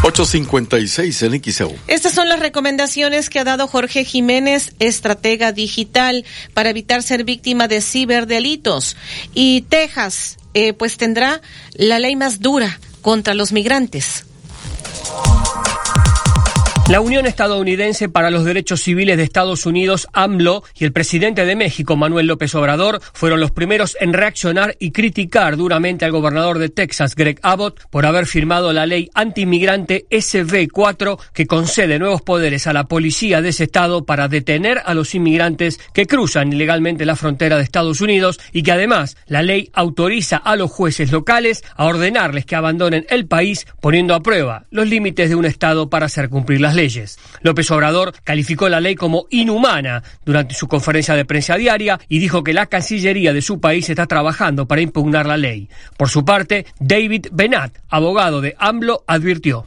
856 en XEU. Estas son las recomendaciones que ha dado Jorge Jiménez, estratega digital, para evitar ser víctima de ciberdelitos. Y Texas, eh, pues tendrá la ley más dura contra los migrantes. La Unión Estadounidense para los Derechos Civiles de Estados Unidos, AMLO, y el presidente de México, Manuel López Obrador, fueron los primeros en reaccionar y criticar duramente al gobernador de Texas, Greg Abbott, por haber firmado la ley antimigrante SB4 que concede nuevos poderes a la policía de ese estado para detener a los inmigrantes que cruzan ilegalmente la frontera de Estados Unidos y que además la ley autoriza a los jueces locales a ordenarles que abandonen el país poniendo a prueba los límites de un estado para hacer cumplir las leyes. López Obrador calificó la ley como inhumana durante su conferencia de prensa diaria y dijo que la Cancillería de su país está trabajando para impugnar la ley. Por su parte, David Benat, abogado de AMLO, advirtió.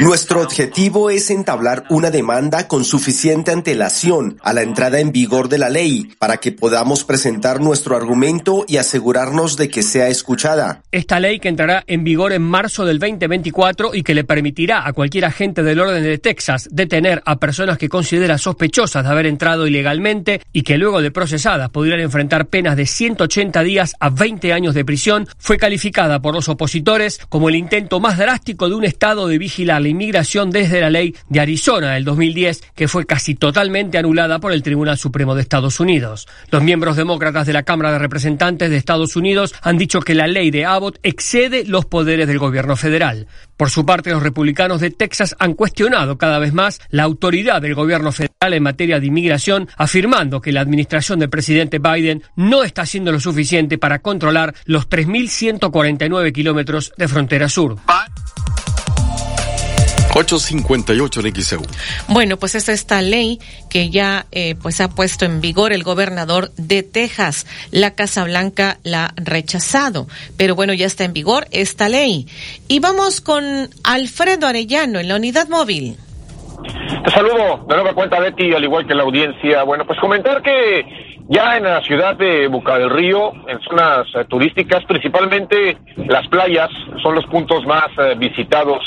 Nuestro objetivo es entablar una demanda con suficiente antelación a la entrada en vigor de la ley para que podamos presentar nuestro argumento y asegurarnos de que sea escuchada. Esta ley que entrará en vigor en marzo del 2024 y que le permitirá a cualquier agente del orden de Texas detener a personas que considera sospechosas de haber entrado ilegalmente y que luego de procesadas podrían enfrentar penas de 180 días a 20 años de prisión, fue calificada por los opositores como el intento más drástico de un Estado de vigilar la inmigración desde la ley de Arizona del 2010, que fue casi totalmente anulada por el Tribunal Supremo de Estados Unidos. Los miembros demócratas de la Cámara de Representantes de Estados Unidos han dicho que la ley de Abbott excede los poderes del gobierno federal. Por su parte, los republicanos de Texas han cuestionado cada vez más la autoridad del gobierno federal en materia de inmigración, afirmando que la administración del presidente Biden no está haciendo lo suficiente para controlar los 3.149 kilómetros de frontera sur. 858 en XEU. Bueno, pues esta esta ley que ya eh, pues ha puesto en vigor el gobernador de Texas. La Casa Blanca la ha rechazado, pero bueno, ya está en vigor esta ley. Y vamos con Alfredo Arellano en la unidad móvil. Te saludo de nueva cuenta Betty, al igual que la audiencia. Bueno, pues comentar que ya en la ciudad de Boca del Río, en zonas eh, turísticas, principalmente las playas son los puntos más eh, visitados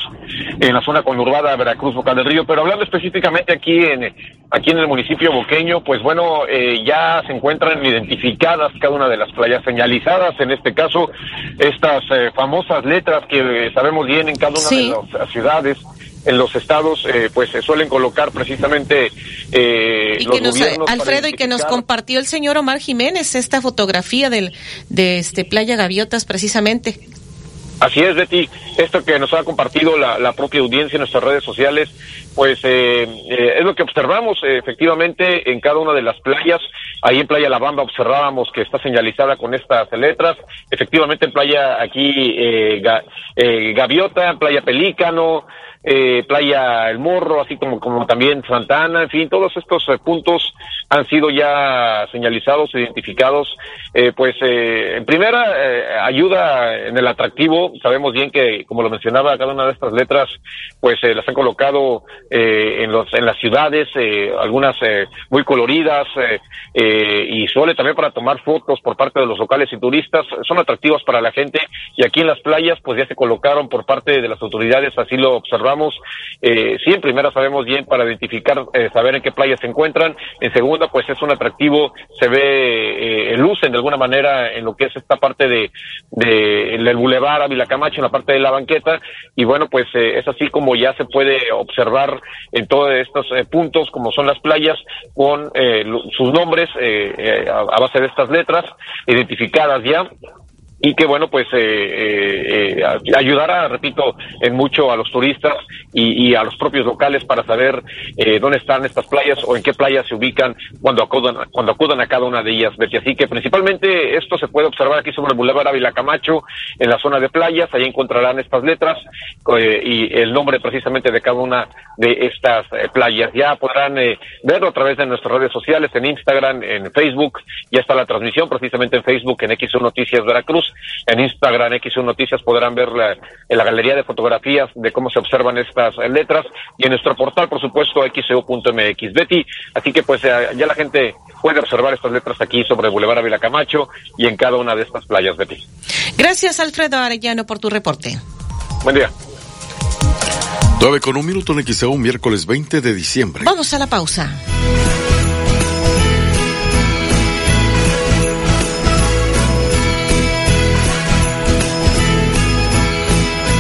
en la zona conurbada de Veracruz, Boca del Río, pero hablando específicamente aquí en aquí en el municipio boqueño, pues bueno, eh, ya se encuentran identificadas cada una de las playas señalizadas, en este caso estas famosas letras que sabemos bien en cada una de las ciudades en los estados eh, pues se suelen colocar precisamente eh, los gobiernos Alfredo y que nos compartió el señor Omar Jiménez esta fotografía del de este Playa Gaviotas precisamente Así es, Betty. Esto que nos ha compartido la, propia audiencia en nuestras redes sociales, pues eh, eh, es lo que observamos efectivamente en cada una de las playas. Ahí en Playa La Bamba observábamos que está señalizada con estas letras. Efectivamente en Playa aquí eh, Gaviota, Playa Pelícano, eh, Playa El Morro, así como, como también Santana, en fin, todos estos eh, puntos han sido ya señalizados, identificados, eh, pues eh, en primera ayuda en el atractivo, sabemos bien que, como lo mencionaba, cada una de estas letras, pues las han colocado en, los, en las ciudades, algunas muy coloridas, y suele también para tomar fotos por parte de los locales y turistas, son atractivas para la gente, y aquí en las playas, pues ya se colocaron por parte de las autoridades, así lo observamos, eh, sí, en primera sabemos bien para identificar, eh, saber en qué playas se encuentran, en segunda, pues es un atractivo, se ve, eh, lucen de alguna manera en lo que es esta parte de, de el Boulevard Ávila Camacho, en la parte de la banqueta, y bueno, pues eh, es así como ya se puede observar en todos estos eh, puntos, como son las playas, con eh, sus nombres eh, a, a base de estas letras identificadas ya y que bueno pues eh, eh, eh, ayudará repito en mucho a los turistas y, a los propios locales para saber eh, dónde están estas playas o en qué playas se ubican cuando acudan cuando acudan a cada una de ellas Betty. así que principalmente esto se puede observar aquí sobre el Boulevard Ávila Camacho en la zona de playas. Ahí encontrarán estas letras eh, y el nombre precisamente de cada una de estas eh, playas. Ya podrán verlo a través de nuestras redes sociales en Instagram en Facebook. Ya está la transmisión precisamente en Facebook en X1 Noticias Veracruz en Instagram X1 Noticias podrán ver la, en la galería de fotografías de cómo se observan estas eh, letras y en nuestro portal, por supuesto, xeu.mx. Betty, así que pues eh, ya la gente puede observar estas letras aquí sobre el Boulevard Ávila Camacho y en cada una de estas playas, Betty. Gracias, Alfredo Arellano, por tu reporte. Buen día. 9 con un minuto en XEU, miércoles 20 de diciembre. Vamos a la pausa.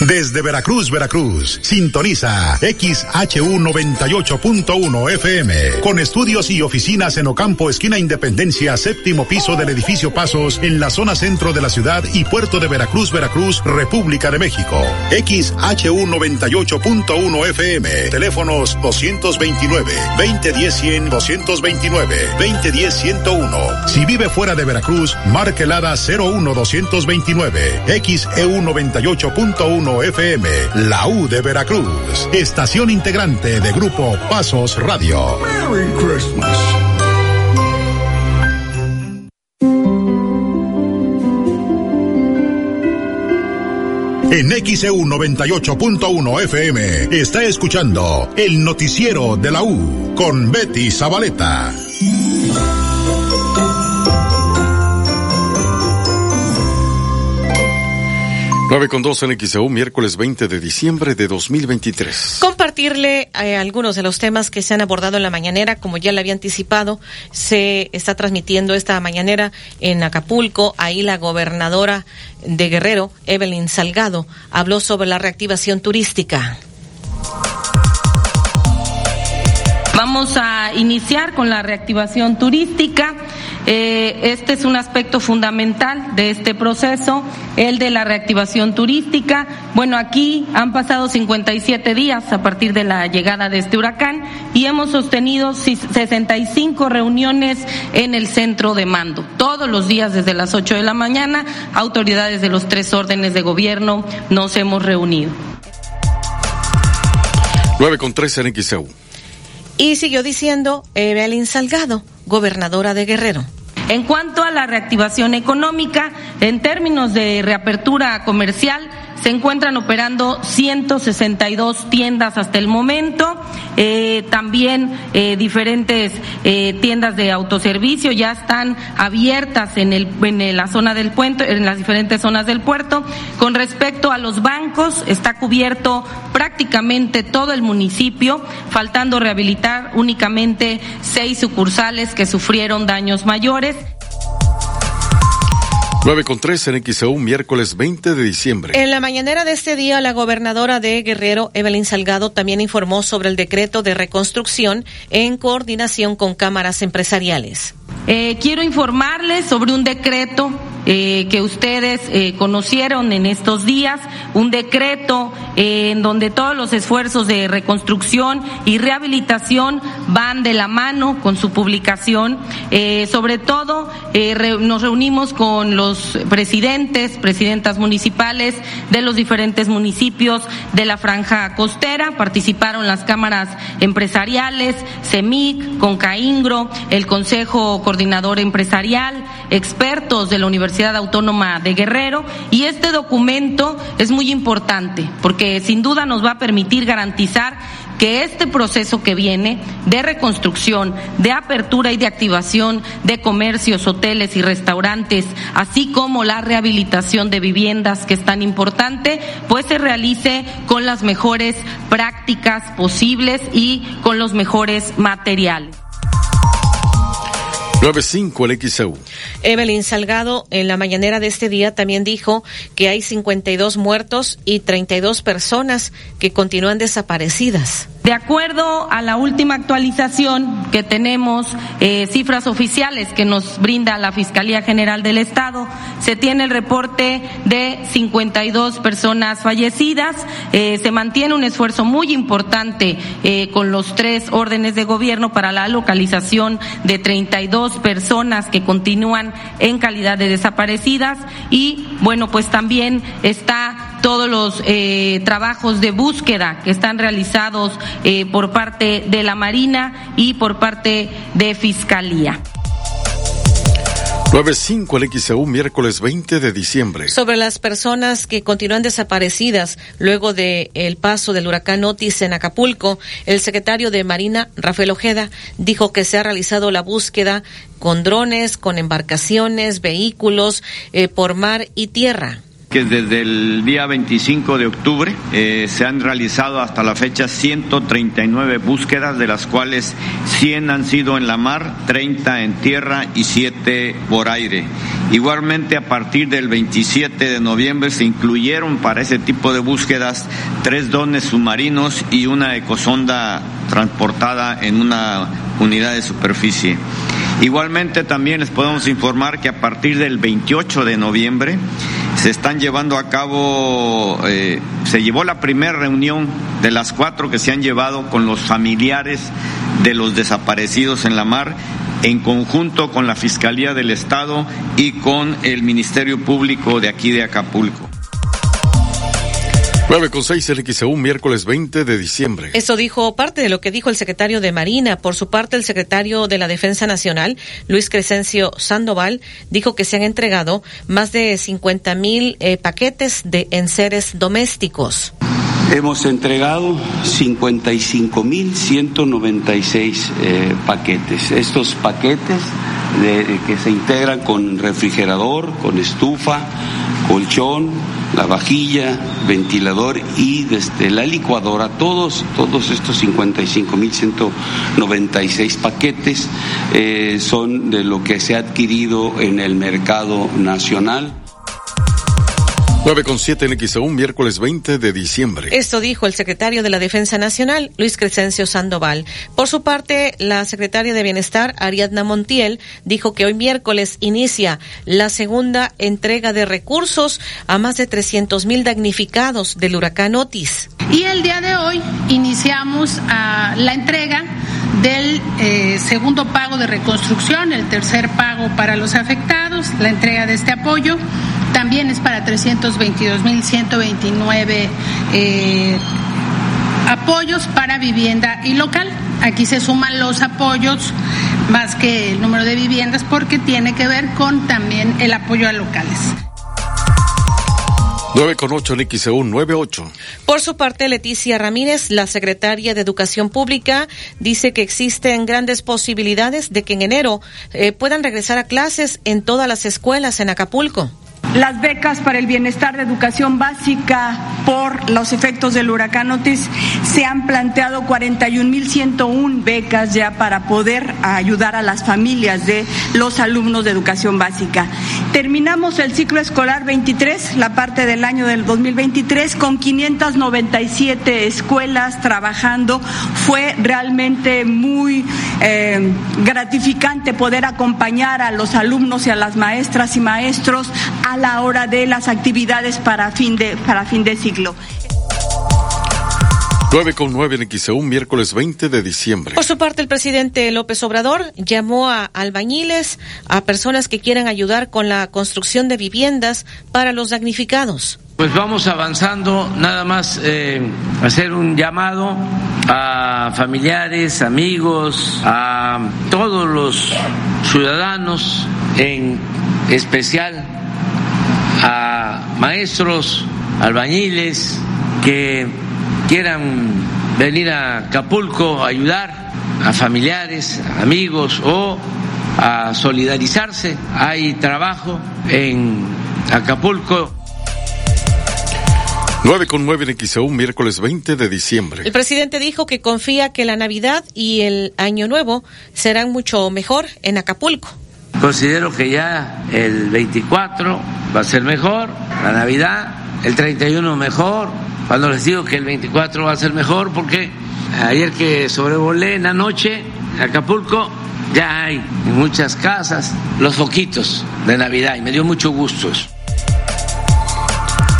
Desde Veracruz, Veracruz, sintoniza XHU98.1 FM, con estudios y oficinas en Ocampo, esquina Independencia, séptimo piso del edificio Pasos, en la zona centro de la ciudad y puerto de Veracruz, Veracruz, República de México. XHU98.1 FM, teléfonos 229, 2010 100, 229, 2010 101. Si vive fuera de Veracruz, marque 01229, XEU98.1 FM, la U de Veracruz, estación integrante de Grupo Pasos Radio. Merry Christmas. En XEU 98.1 FM está escuchando el noticiero de la U con Betty Zabaleta. 9 con 2 en XEU, miércoles 20 de diciembre de 2023. Compartirle eh, algunos de los temas que se han abordado en la mañanera, como ya le había anticipado, se está transmitiendo esta mañanera en Acapulco. Ahí la gobernadora de Guerrero, Evelyn Salgado, habló sobre la reactivación turística. Vamos a iniciar con la reactivación turística. Eh, este es un aspecto fundamental de este proceso, el de la reactivación turística. Bueno, aquí han pasado 57 días a partir de la llegada de este huracán y hemos sostenido 65 reuniones en el centro de mando. Todos los días desde las 8 de la mañana, autoridades de los tres órdenes de gobierno nos hemos reunido. 9 con 3 en XEU. Y siguió diciendo Evelyn Salgado, gobernadora de Guerrero. En cuanto a la reactivación económica, en términos de reapertura comercial, se encuentran operando 162 tiendas hasta el momento, eh, también eh, diferentes eh, tiendas de autoservicio ya están abiertas en, en la zona del puente, en las diferentes zonas del puerto. Con respecto a los bancos, está cubierto prácticamente todo el municipio, faltando rehabilitar únicamente seis sucursales que sufrieron daños mayores. 9 con 3 en XEU, miércoles 20 de diciembre. En la mañanera de este día, la gobernadora de Guerrero, Evelyn Salgado, también informó sobre el decreto de reconstrucción en coordinación con cámaras empresariales. Eh, quiero informarles sobre un decreto eh, que ustedes eh, conocieron en estos días, un decreto en donde todos los esfuerzos de reconstrucción y rehabilitación van de la mano con su publicación. Sobre todo, nos reunimos con los presidentes, presidentas municipales de los diferentes municipios de la franja costera. Participaron las cámaras empresariales, CEMIC, Concaingro, el Consejo Coordinador Empresarial, expertos de la Universidad Autónoma de Guerrero. Y este documento es muy importante porque sin duda nos va a permitir garantizar que este proceso que viene de reconstrucción, de apertura y de activación de comercios, hoteles y restaurantes, así como la rehabilitación de viviendas, que es tan importante, pues se realice con las mejores prácticas posibles y con los mejores materiales. 95 el XEU. Evelyn Salgado en la mañanera de este día también dijo que hay 52 muertos y 32 personas que continúan desaparecidas. De acuerdo a la última actualización que tenemos, eh, cifras oficiales que nos brinda la Fiscalía General del Estado, se tiene el reporte de 52 personas fallecidas. Eh, se mantiene un esfuerzo muy importante eh, con los tres órdenes de gobierno para la localización de 32 personas que continúan en calidad de desaparecidas y bueno, pues también está todos los eh, trabajos de búsqueda que están realizados eh, por parte de la Marina y por parte de Fiscalía. 9.5 el XEU, miércoles 20 de diciembre. Sobre las personas que continúan desaparecidas luego del el paso del huracán Otis en Acapulco, el secretario de Marina, Rafael Ojeda, dijo que se ha realizado la búsqueda con drones, con embarcaciones, vehículos, eh, por mar y tierra que desde el día 25 de octubre eh, se han realizado hasta la fecha 139 búsquedas, de las cuales 100 han sido en la mar, 30 en tierra y 7 por aire. Igualmente, a partir del 27 de noviembre se incluyeron para ese tipo de búsquedas tres dones submarinos y una ecosonda transportada en una unidad de superficie. Igualmente también les podemos informar que a partir del 28 de noviembre se están llevando a cabo, eh, se llevó la primera reunión de las cuatro que se han llevado con los familiares de los desaparecidos en la mar en conjunto con la Fiscalía del Estado y con el Ministerio Público de aquí de Acapulco. 9 con 6 XEU, miércoles 20 de diciembre. Eso dijo parte de lo que dijo el secretario de Marina. Por su parte, el secretario de la Defensa Nacional, Luis Crescencio Sandoval, dijo que se han entregado más de 50 mil eh, paquetes de enseres domésticos. Hemos entregado 55.196 eh, paquetes. Estos paquetes de, que se integran con refrigerador, con estufa, colchón, la vajilla, ventilador y desde la licuadora, todos, todos estos 55.196 paquetes eh, son de lo que se ha adquirido en el mercado nacional. 9 con 7 en XEU, miércoles 20 de diciembre. Esto dijo el secretario de la Defensa Nacional, Luis Crescencio Sandoval. Por su parte, la secretaria de Bienestar, Ariadna Montiel, dijo que hoy miércoles inicia la segunda entrega de recursos a más de 300 mil damnificados del huracán Otis. Y el día de hoy iniciamos a la entrega del eh, segundo pago de reconstrucción, el tercer pago para los afectados, la entrega de este apoyo también es para 322.129 eh, apoyos para vivienda y local. Aquí se suman los apoyos más que el número de viviendas porque tiene que ver con también el apoyo a locales. 9 con 8 en XEU 98. Por su parte, Leticia Ramírez, la secretaria de Educación Pública, dice que existen grandes posibilidades de que en enero eh, puedan regresar a clases en todas las escuelas en Acapulco. Las becas para el bienestar de educación básica por los efectos del huracán Otis se han planteado 41.101 becas ya para poder ayudar a las familias de los alumnos de educación básica. Terminamos el ciclo escolar 23, la parte del año del 2023, con 597 escuelas trabajando. Fue realmente muy eh, gratificante poder acompañar a los alumnos y a las maestras y maestros la hora de las actividades para fin de, para fin de siglo. 9 con 9 en XEU, miércoles 20 de diciembre. Por su parte, el presidente López Obrador llamó a albañiles, a personas que quieran ayudar con la construcción de viviendas para los damnificados. Pues vamos avanzando, nada más eh, hacer un llamado a familiares, amigos, a todos los ciudadanos, en especial a maestros, albañiles que quieran venir a Acapulco a ayudar a familiares, amigos o a solidarizarse. Hay trabajo en Acapulco. 9 con 9 en XEU, miércoles 20 de diciembre. El presidente dijo que confía que la Navidad y el Año Nuevo serán mucho mejor en Acapulco. Considero que ya el 24 va a ser mejor, la Navidad, el 31 mejor. Cuando les digo que el 24 va a ser mejor, porque ayer que sobrevolé en la noche, Acapulco, ya hay en muchas casas los foquitos de Navidad y me dio mucho gusto eso.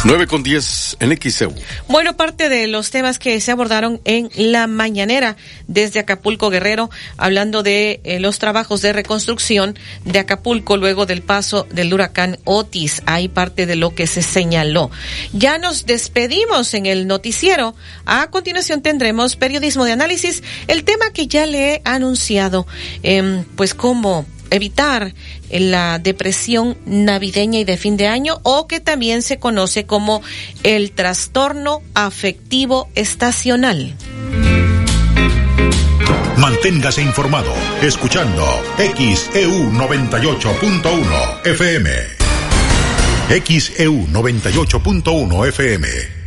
9 con 10 en XEU. Bueno, parte de los temas que se abordaron en la mañanera desde Acapulco Guerrero, hablando de eh, los trabajos de reconstrucción de Acapulco luego del paso del huracán Otis. Hay parte de lo que se señaló. Ya nos despedimos en el noticiero. A continuación tendremos periodismo de análisis, el tema que ya le he anunciado, eh, pues cómo evitar la depresión navideña y de fin de año o que también se conoce como el trastorno afectivo estacional. Manténgase informado escuchando XEU 98.1 FM. XEU 98.1 FM.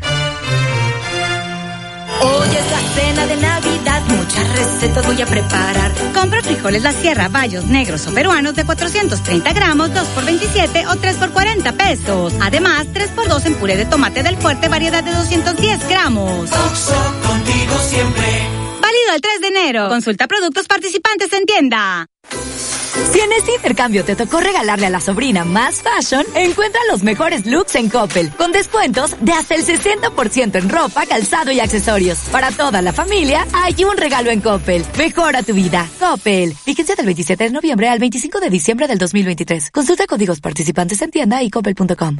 Muchas recetas voy a preparar. Compra frijoles La Sierra, bayos negros o peruanos de 430 gramos, 2 por 27 o 3 por 40 pesos. Además, 3 por 2 en puré de tomate del fuerte, variedad de 210 gramos. contigo siempre. Válido el 3 de enero. Consulta productos participantes en tienda. Si en este intercambio te tocó regalarle a la sobrina más fashion, encuentra los mejores looks en Coppel, con descuentos de hasta el 60% en ropa, calzado y accesorios. Para toda la familia, hay un regalo en Coppel. Mejora tu vida. Coppel. Vigencia del 27 de noviembre al 25 de diciembre del 2023. Consulta códigos participantes en tienda y coppel.com.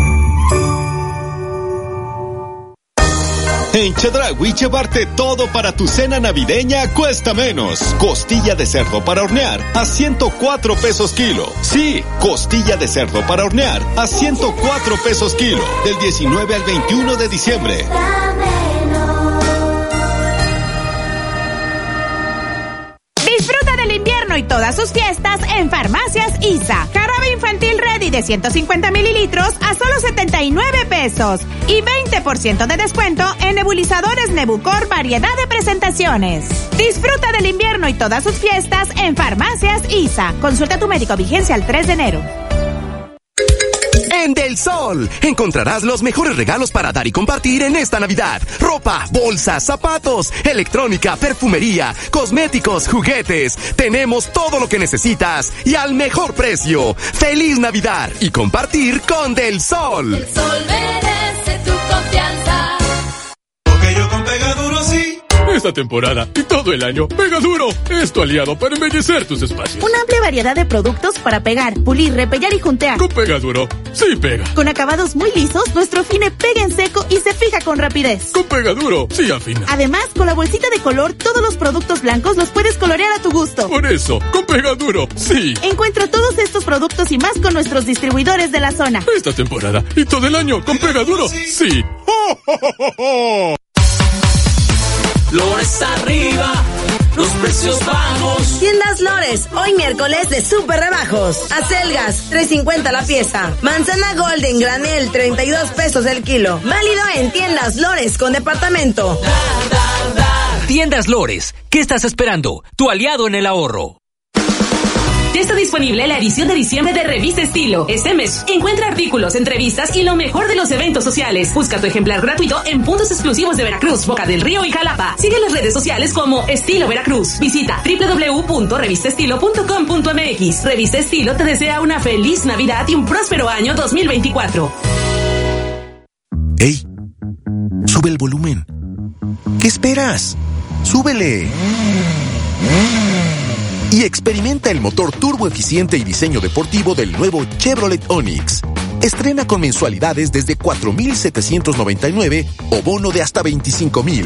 En Chedragui llevarte todo para tu cena navideña cuesta menos. Costilla de cerdo para hornear a 104 pesos kilo. Sí, costilla de cerdo para hornear a 104 pesos kilo. Del 19 al 21 de diciembre. Disfruta del invierno y todas sus fiestas en Farmacias ISA. Jarabe infantil ready de 150 mililitros a solo 79 y 20% de descuento en nebulizadores Nebucor variedad de presentaciones. Disfruta del invierno y todas sus fiestas en Farmacias ISA. Consulta a tu médico vigencia el 3 de enero. En Del Sol encontrarás los mejores regalos para dar y compartir en esta Navidad. Ropa, bolsas, zapatos, electrónica, perfumería, cosméticos, juguetes. Tenemos todo lo que necesitas y al mejor precio. Feliz Navidad y compartir con Del Sol. El sol merece tu confianza. Porque yo con sí. Esta temporada y todo el año, Pega Duro es tu aliado para embellecer tus espacios. Una amplia variedad de productos para pegar, pulir, repellar y juntear. Con Pega Duro, sí pega. Con acabados muy lisos, nuestro fine pega en seco y se fija con rapidez. Con Pega Duro, sí afina. Además, con la bolsita de color, todos los productos blancos los puedes colorear a tu gusto. Por eso, con Pega Duro, sí. Encuentra todos estos productos y más con nuestros distribuidores de la zona. Esta temporada y todo el año con Pega Duro, sí. ¡Oh, oh, oh, oh! Lores arriba, los precios bajos. Tiendas Lores, hoy miércoles de super rebajos. Acelgas, 3.50 la pieza. Manzana Golden Granel, 32 pesos el kilo. Válido en Tiendas Lores con departamento. Tiendas Lores, ¿qué estás esperando? Tu aliado en el ahorro. Ya está disponible la edición de diciembre de Revista Estilo. Este mes encuentra artículos, entrevistas y lo mejor de los eventos sociales. Busca tu ejemplar gratuito en puntos exclusivos de Veracruz, Boca del Río y Jalapa. Sigue las redes sociales como Estilo Veracruz. Visita www.revistaestilo.com.mx. Revista Estilo te desea una feliz Navidad y un próspero año 2024. ¡Ey! Sube el volumen. ¿Qué esperas? súbele. Y experimenta el motor turbo eficiente y diseño deportivo del nuevo Chevrolet Onix. Estrena con mensualidades desde 4.799 o bono de hasta 25.000.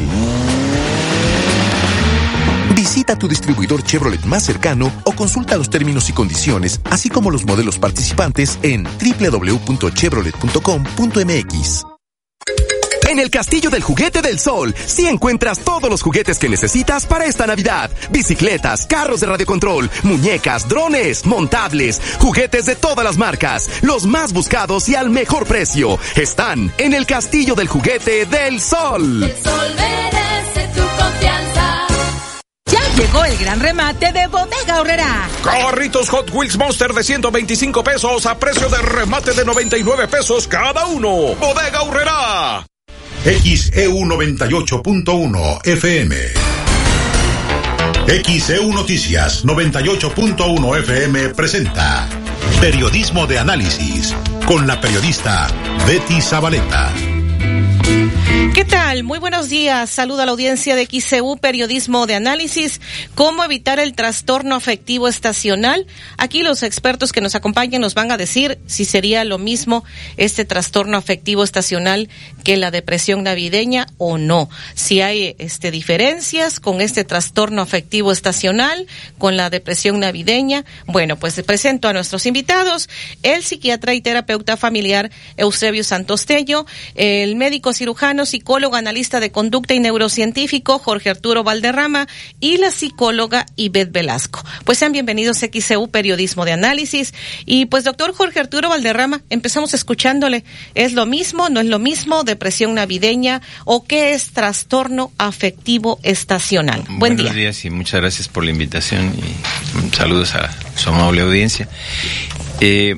Visita tu distribuidor Chevrolet más cercano o consulta los términos y condiciones, así como los modelos participantes en www.chevrolet.com.mx. En el Castillo del Juguete del Sol, sí encuentras todos los juguetes que necesitas para esta Navidad. Bicicletas, carros de radiocontrol, muñecas, drones, montables, juguetes de todas las marcas, los más buscados y al mejor precio. Están en el Castillo del Juguete del Sol. El sol merece tu confianza. Ya llegó el gran remate de Bodega Horrera. Carritos Hot Wheels Monster de 125 pesos a precio de remate de 99 pesos cada uno. Bodega Horrera. XEU 98.1 FM. XEU Noticias 98.1 FM presenta Periodismo de Análisis con la periodista Betty Zabaleta. ¿Qué tal? Muy buenos días. Saluda a la audiencia de XCU Periodismo de Análisis. ¿Cómo evitar el trastorno afectivo estacional? Aquí los expertos que nos acompañan nos van a decir si sería lo mismo este trastorno afectivo estacional que la depresión navideña o no. Si hay este diferencias con este trastorno afectivo estacional, con la depresión navideña. Bueno, pues presento a nuestros invitados, el psiquiatra y terapeuta familiar Eusebio Santostello, el médico cirujano, psicólogo, analista de conducta y neurocientífico Jorge Arturo Valderrama y la psicóloga Ivette Velasco. Pues sean bienvenidos a XCU Periodismo de Análisis. Y pues doctor Jorge Arturo Valderrama, empezamos escuchándole. ¿Es lo mismo? ¿No es lo mismo? ¿Depresión navideña? ¿O qué es trastorno afectivo estacional? Buen Buenos día. días y muchas gracias por la invitación y saludos a su amable audiencia. Eh,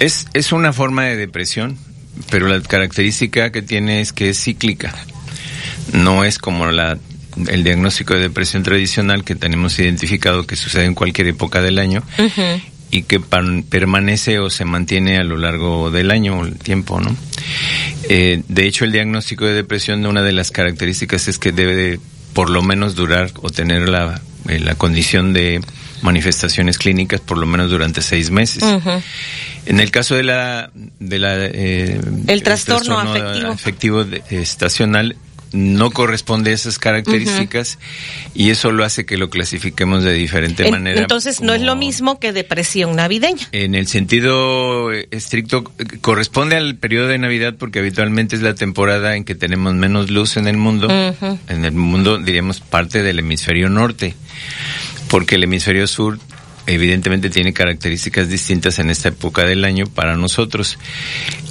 es, es una forma de depresión, pero la característica que tiene es que es cíclica. No es como la, el diagnóstico de depresión tradicional que tenemos identificado que sucede en cualquier época del año y que pan- permanece o se mantiene a lo largo del año o el tiempo, ¿no? Eh, de hecho, el diagnóstico de depresión, una de las características es que debe de, por lo menos durar o tener la, eh, la condición de manifestaciones clínicas por lo menos durante seis meses. En el caso de la, de la eh, El trastorno afectivo. afectivo de- estacional no corresponde a esas características y eso lo hace que lo clasifiquemos de diferente En- manera. entonces no es lo mismo que depresión navideña. En el sentido estricto, corresponde al periodo de Navidad porque habitualmente es la temporada en que tenemos menos luz en el mundo. En el mundo, diríamos, parte del hemisferio norte, porque el hemisferio sur evidentemente tiene características distintas en esta época del año para nosotros.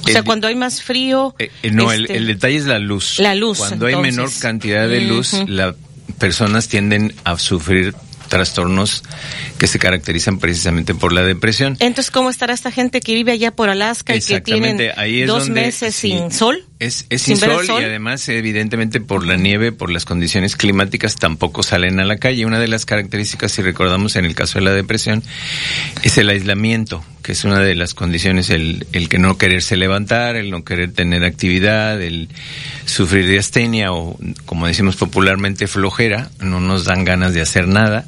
O sea, cuando hay más frío. eh, eh, no, el, este, el detalle es la luz. La luz, Cuando hay menor cantidad de luz, Ujú. las personas tienden a sufrir trastornos que se caracterizan precisamente por la depresión. Entonces, ¿cómo estará esta gente que vive allá por Alaska y que tienen ahí es dos donde- meses sí. sin sol? Es, es Sin sol, sol. y además evidentemente por la nieve, por las condiciones climáticas tampoco salen a la calle. Una de las características, si recordamos en el caso de la depresión, es el aislamiento, que es una de las condiciones, el, el que no quererse levantar, el no querer tener actividad, el sufrir de astenia o como decimos popularmente flojera, no nos dan ganas de hacer nada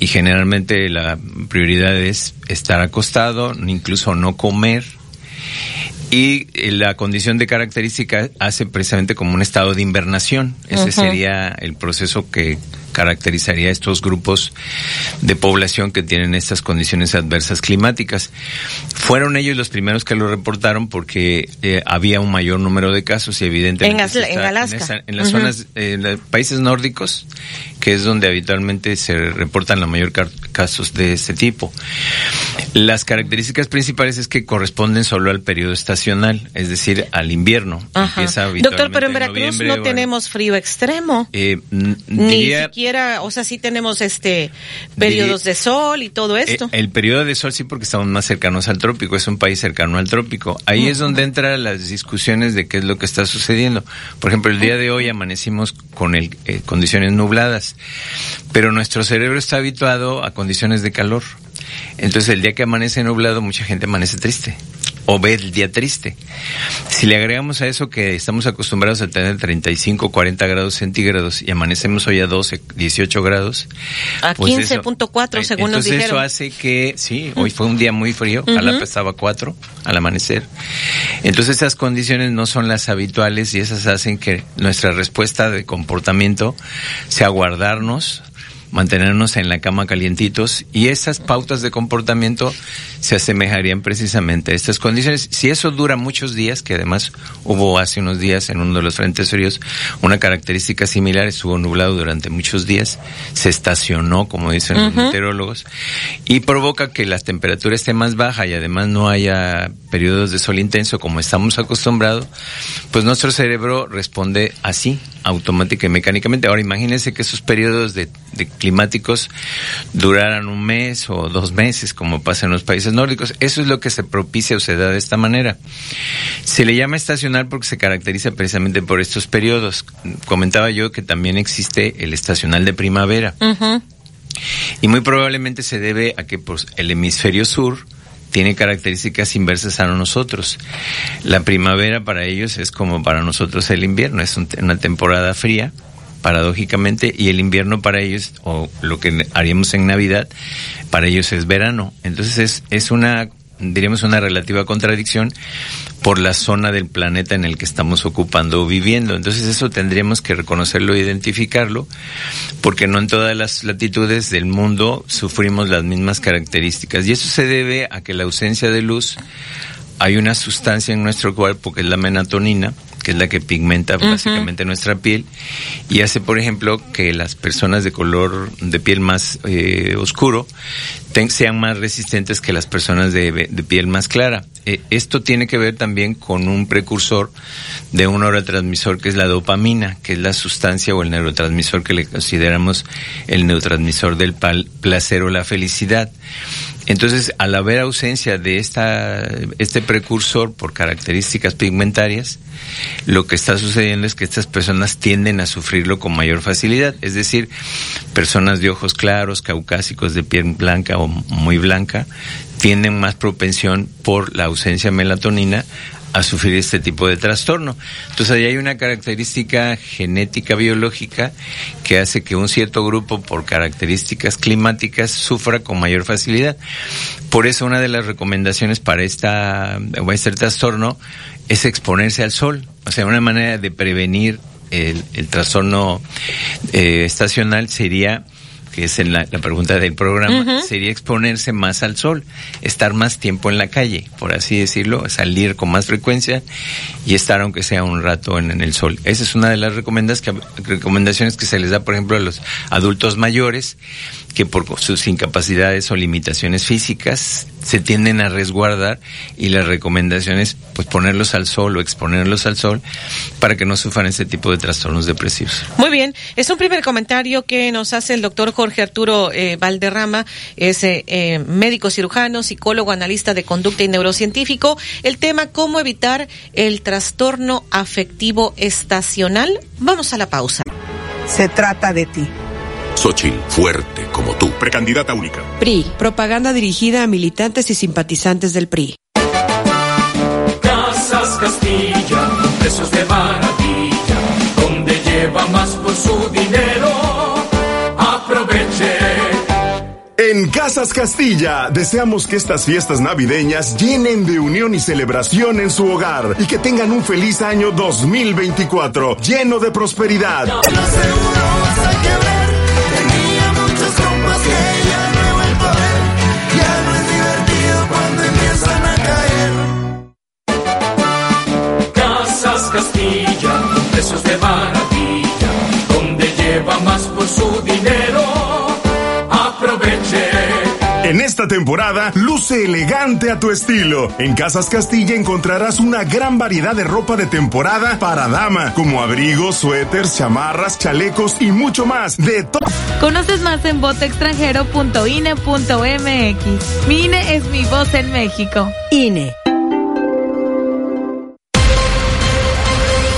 y generalmente la prioridad es estar acostado, incluso no comer y eh, la condición de característica hace precisamente como un estado de invernación. Ese sería el proceso que caracterizaría a estos grupos de población que tienen estas condiciones adversas climáticas. Fueron ellos los primeros que lo reportaron porque eh, había un mayor número de casos y evidentemente En Asla- en Alaska. esa- en las zonas, eh, en los países nórdicos, que es donde habitualmente se reportan la mayor casos de este tipo. Las características principales es que corresponden solo al periodo estacional, es decir, al invierno. Empieza Doctor, pero en Veracruz no bueno, tenemos frío extremo. eh, Ni siquiera, o sea, sí tenemos este periodos de sol y todo eh, esto. el periodo de sol sí porque estamos más cercanos al trópico, es un país cercano al trópico. Ahí es donde entran las discusiones de qué es lo que está sucediendo. Por ejemplo, el día de hoy amanecimos con el, eh, condiciones nubladas, pero nuestro cerebro está habituado a condiciones de calor. Entonces el día que amanece nublado mucha gente amanece triste. O ve el día triste. Si le agregamos a eso que estamos acostumbrados a tener 35, 40 grados centígrados y amanecemos hoy a 12, 18 grados. A pues 15.4 según nos entonces dijeron. eso hace que, sí, hoy fue un día muy frío, Jalapa estaba a 4 al amanecer. Entonces esas condiciones no son las habituales y esas hacen que nuestra respuesta de comportamiento sea guardarnos, mantenernos en la cama calientitos y esas pautas de comportamiento se asemejarían precisamente a estas condiciones. Si eso dura muchos días, que además hubo hace unos días en uno de los frentes fríos una característica similar, estuvo nublado durante muchos días, se estacionó, como dicen los meteorólogos, y provoca que la temperatura esté más baja y además no haya periodos de sol intenso como estamos acostumbrados, pues nuestro cerebro responde así, automática y mecánicamente. Ahora imagínense que esos periodos de, de climáticos duraran un mes o dos meses, como pasa en los países nórdicos. Eso es lo que se propicia o se da de esta manera. Se le llama estacional porque se caracteriza precisamente por estos periodos. Comentaba yo que también existe el estacional de primavera. Y muy probablemente se debe a que pues, el hemisferio sur tiene características inversas a nosotros. La primavera para ellos es como para nosotros el invierno, es un- una temporada fría, paradójicamente, y el invierno para ellos, o lo que haríamos en Navidad, para ellos es verano. Entonces es, es una, diríamos, una relativa contradicción por la zona del planeta en el que estamos ocupando o viviendo. Entonces eso tendríamos que reconocerlo e identificarlo, porque no en todas las latitudes del mundo sufrimos las mismas características. Y eso se debe a que la ausencia de luz, hay una sustancia en nuestro cuerpo que es la melatonina, que es la que pigmenta básicamente nuestra piel y hace, por ejemplo, que las personas de color de piel más eh, oscuro ten- sean más resistentes que las personas de, de piel más clara. Eh, esto tiene que ver también con un precursor de un neurotransmisor que es la dopamina, que es la sustancia o el neurotransmisor que le consideramos el neurotransmisor del pal- placer o la felicidad. Entonces, al haber ausencia de esta, este precursor por características pigmentarias, lo que está sucediendo es que estas personas tienden a sufrirlo con mayor facilidad. Es decir, personas de ojos claros, caucásicos, de piel blanca o muy blanca, tienen más propensión por la ausencia de melatonina a sufrir este tipo de trastorno. Entonces ahí hay una característica genética biológica que hace que un cierto grupo por características climáticas sufra con mayor facilidad. Por eso una de las recomendaciones para esta este trastorno es exponerse al sol, o sea, una manera de prevenir el, el trastorno eh, estacional sería que es la, la pregunta del programa, sería exponerse más al sol, estar más tiempo en la calle, por así decirlo, salir con más frecuencia y estar aunque sea un rato en, en el sol. Esa es una de las recomendaciones que se les da, por ejemplo, a los adultos mayores que por sus incapacidades o limitaciones físicas se tienden a resguardar y la recomendación es pues ponerlos al sol o exponerlos al sol para que no sufran este tipo de trastornos depresivos. Muy bien, es un primer comentario que nos hace el doctor Jorge Arturo eh, Valderrama, es eh, eh, médico cirujano, psicólogo, analista de conducta y neurocientífico. El tema, cómo evitar el trastorno afectivo estacional. Vamos a la pausa. Se trata de ti. Xochitl, fuerte como tú. Precandidata única. PRI, propaganda dirigida a militantes y simpatizantes del PRI. Casas Castilla, precios de maravilla, donde lleva más por su dinero. En Casas Castilla deseamos que estas fiestas navideñas llenen de unión y celebración en su hogar y que tengan un feliz año 2024 lleno de prosperidad. Tenía muchos compas que ya no he vuelto a ver. Ya no es divertido cuando empiezan a caer. Casas Castilla, precios de maravilla, donde lleva más por su dinero. En esta temporada, luce elegante a tu estilo. En Casas Castilla encontrarás una gran variedad de ropa de temporada para dama, como abrigos, suéteres, chamarras, chalecos y mucho más. De todo. Conoces más en votoextranjero.ine.mx. Mi INE es mi voz en México. INE.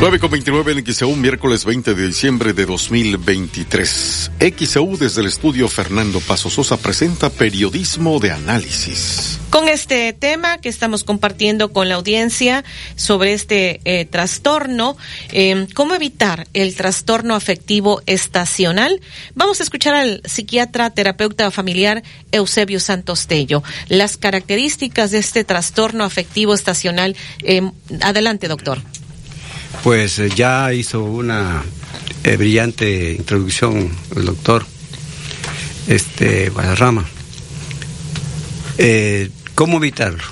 9 con 29 en XEU, miércoles 20 de diciembre de 2023. XEU desde el estudio Fernando Paso Sosa presenta Periodismo de Análisis. Con este tema que estamos compartiendo con la audiencia sobre este eh, trastorno, eh, ¿cómo evitar el trastorno afectivo estacional? Vamos a escuchar al psiquiatra terapeuta familiar Eusebio Santos Tello. Las características de este trastorno afectivo estacional. Eh, adelante, doctor. Pues eh, ya hizo una eh, brillante introducción el doctor este Guadarrama. Eh, ¿Cómo evitarlo?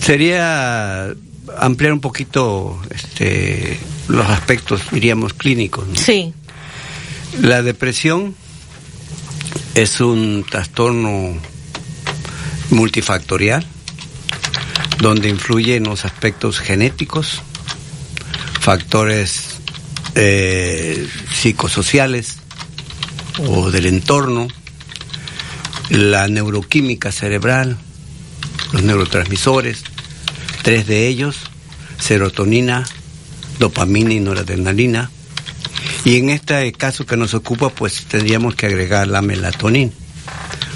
Sería ampliar un poquito este, los aspectos, diríamos, clínicos. ¿no? Sí. La depresión es un trastorno multifactorial donde influyen los aspectos genéticos, factores eh, psicosociales o del entorno, la neuroquímica cerebral, los neurotransmisores, tres de ellos, serotonina, dopamina y noradrenalina. Y en este caso que nos ocupa, pues tendríamos que agregar la melatonina,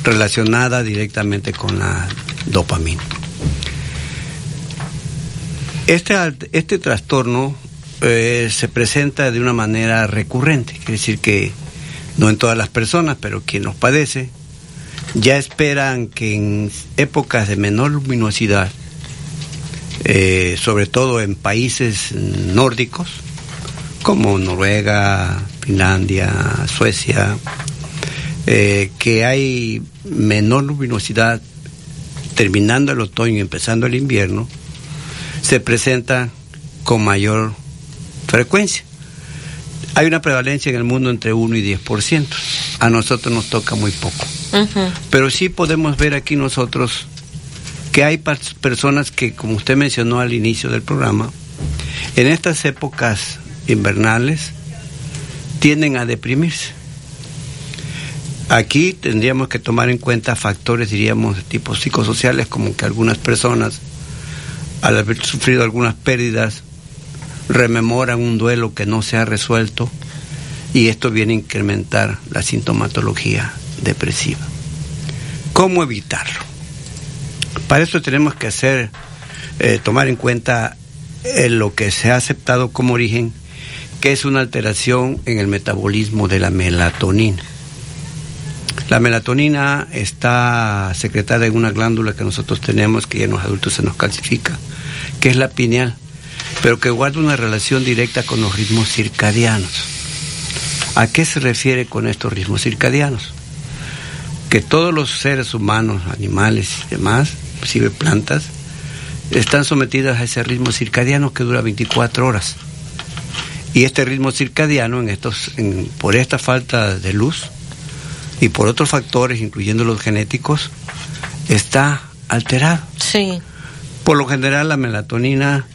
relacionada directamente con la dopamina. Este, este trastorno eh, se presenta de una manera recurrente, quiere decir que no en todas las personas, pero quien los padece, ya esperan que en épocas de menor luminosidad, eh, sobre todo en países nórdicos, como Noruega, Finlandia, Suecia, eh, que hay menor luminosidad terminando el otoño y empezando el invierno, se presenta con mayor frecuencia. Hay una prevalencia en el mundo entre 1 y 10%. A nosotros nos toca muy poco. Uh -huh. Pero sí podemos ver aquí nosotros que hay personas que, como usted mencionó al inicio del programa, en estas épocas invernales tienden a deprimirse. Aquí tendríamos que tomar en cuenta factores, diríamos, de tipo psicosociales, como que algunas personas, al haber sufrido algunas pérdidas, rememoran un duelo que no se ha resuelto y esto viene a incrementar la sintomatología depresiva. ¿Cómo evitarlo? Para eso tenemos que hacer, eh, tomar en cuenta eh, lo que se ha aceptado como origen, que es una alteración en el metabolismo de la melatonina. La melatonina está secretada en una glándula que nosotros tenemos, que en los adultos se nos calcifica, que es la pineal, pero que guarda una relación directa con los ritmos circadianos. ¿A qué se refiere con estos ritmos circadianos? Que todos los seres humanos, animales y demás, inclusive plantas, están sometidas a ese ritmo circadiano que dura 24 horas. Y este ritmo circadiano, en estos, por esta falta de luz y por otros factores, incluyendo los genéticos, está alterado. Sí. Por lo general, la melatonina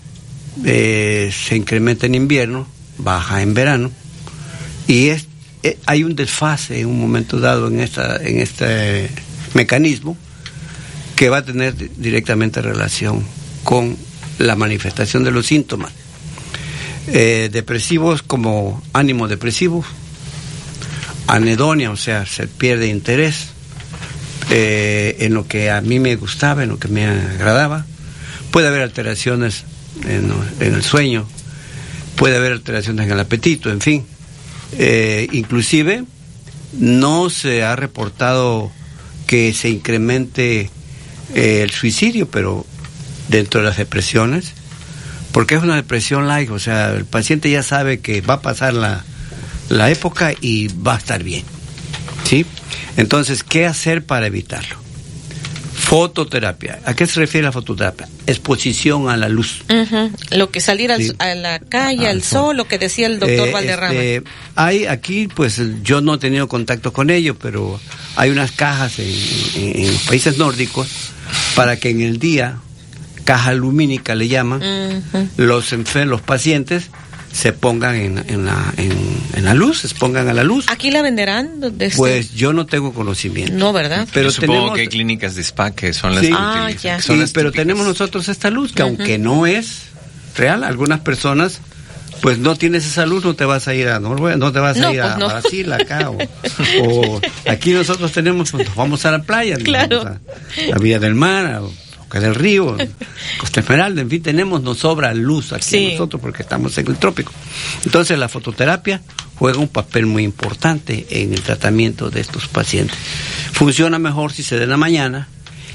eh, se incrementa en invierno, baja en verano, y es, eh, hay un desfase en un momento dado en, esta, en este mecanismo que va a tener directamente relación con la manifestación de los síntomas. Eh, depresivos como ánimo depresivo, anedonia, o sea, se pierde interés eh, en lo que a mí me gustaba, en lo que me agradaba. Puede haber alteraciones en, el sueño, puede haber alteraciones en el apetito, en fin. Eh, inclusive no se ha reportado que se incremente eh, el suicidio, pero dentro de las depresiones, porque es una depresión light, o sea, el paciente ya sabe que va a pasar la, la época y va a estar bien. ¿Sí? Entonces, ¿qué hacer para evitarlo? Fototerapia. ¿A qué se refiere la fototerapia? Exposición a la luz. Uh -huh. Lo que salir al, sí. a la calle, al, al sol. sol, lo que decía el doctor eh, Valderrama. Este, hay aquí, pues yo no he tenido contacto con ellos, pero hay unas cajas en, en, en los países nórdicos para que en el día, caja lumínica le llaman, uh -huh. los enfermos, los pacientes se pongan en, en la, en, en la luz, se expongan a la luz. ¿Aquí la venderán? de este- Pues yo no tengo conocimiento. No, ¿verdad? Pero Yo supongo tenemos, que hay clínicas de spa que son las Sí. que Ah, utilizan, ya. que son Sí, las pero típicas. tenemos nosotros esta luz que aunque no es real, algunas personas pues no tienes esa luz, no te vas a ir a Noruega, no te vas No, a ir a pues no. Brasil acá o, o aquí nosotros tenemos, pues, nos vamos a la playa, Claro. a la Villa del Mar, a Boca del Río, Costa Esmeralda, en fin, tenemos, nos sobra luz aquí Sí. nosotros porque estamos en el trópico. Entonces la fototerapia juega un papel muy importante en el tratamiento de estos pacientes. Funciona mejor si se da en la mañana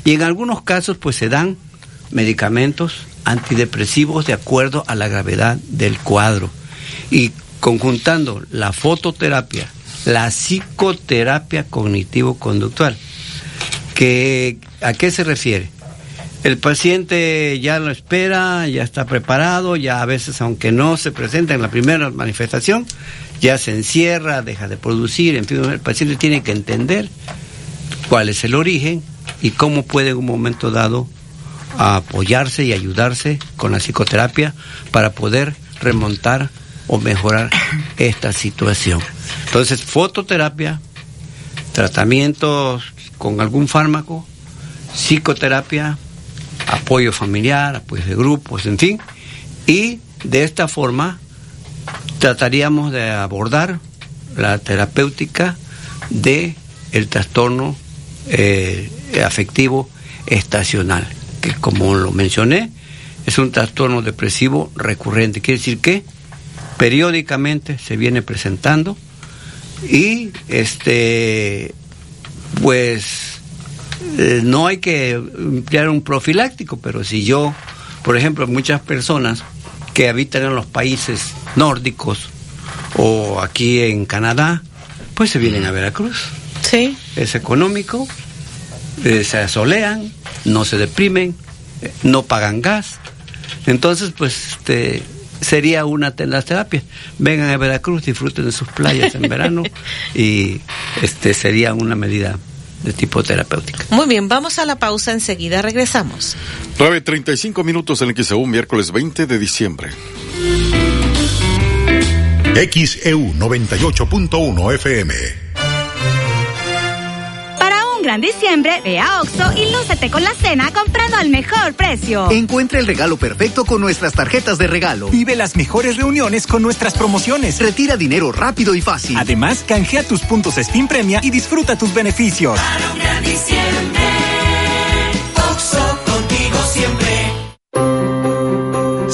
y en algunos casos pues se dan medicamentos antidepresivos de acuerdo a la gravedad del cuadro. Y conjuntando la fototerapia, la psicoterapia cognitivo-conductual, que, ¿a qué se refiere? El paciente ya lo espera, ya está preparado, ya a veces, aunque no se presenta en la primera manifestación, ya se encierra, deja de producir, en fin, el paciente tiene que entender cuál es el origen y cómo puede en un momento dado apoyarse y ayudarse con la psicoterapia para poder remontar o mejorar esta situación. Entonces, fototerapia, tratamientos con algún fármaco, psicoterapia, apoyo familiar, apoyo de grupos, en fin, y de esta forma trataríamos de abordar la terapéutica de el trastorno eh, afectivo estacional, que como lo mencioné, es un trastorno depresivo recurrente. Quiere decir que periódicamente se viene presentando y este pues eh, no hay que emplear un profiláctico, pero si yo, por ejemplo, muchas personas que habitan en los países nórdicos o aquí en Canadá, pues se vienen a Veracruz. Sí. Es económico, eh, se asolean, no se deprimen, eh, no pagan gas. Entonces, pues, este, sería una de las terapias. Vengan a Veracruz, disfruten de sus playas en verano y este sería una medida de tipo terapéutica. Muy bien, vamos a la pausa, enseguida regresamos. 9.35 minutos en XEU, miércoles 20 de diciembre. XEU 98.1 FM. Gran diciembre, ve a Oxo y lúcete con la cena comprando al mejor precio. Encuentra el regalo perfecto con nuestras tarjetas de regalo. Vive las mejores reuniones con nuestras promociones. Retira dinero rápido y fácil. Además, canjea tus puntos Steam Premia y disfruta tus beneficios. Para un gran diciembre,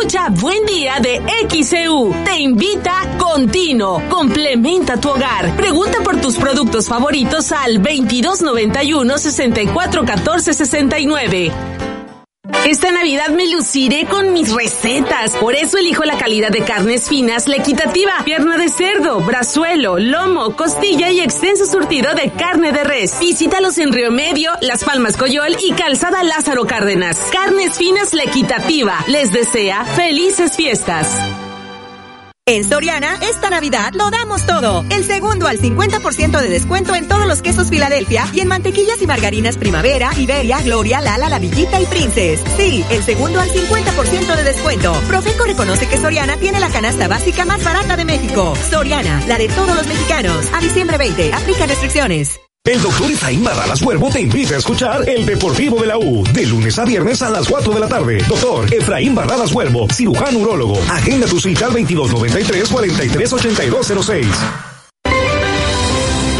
Escucha Buen Día de XEU. Te invita Contino. Complementa tu hogar. Pregunta por tus productos favoritos al 2291 6414 69. Esta Navidad me luciré con mis recetas. Por eso elijo la calidad de carnes finas, la equitativa, pierna de cerdo, brazuelo, lomo, costilla y extenso surtido de carne de res. Visítalos en Río Medio, Las Palmas Coyol y Calzada Lázaro Cárdenas. Carnes finas, la equitativa. Les desea felices fiestas. En Soriana, esta Navidad lo damos todo. El segundo al 50% de descuento en todos los quesos Filadelfia y en mantequillas y margarinas Primavera, Iberia, Gloria, Lala, La Villita y Princess. Sí, el segundo al 50% de descuento. Profeco reconoce que Soriana tiene la canasta básica más barata de México. Soriana, la de todos los mexicanos. A diciembre 20, aplica restricciones. El doctor Efraín Barralas Huervo te invita a escuchar El Deportivo de la U, de lunes a viernes a las 4 de la tarde. Doctor Efraín Barralas Huervo, cirujano urólogo. Agenda tu cita al 2293-438206.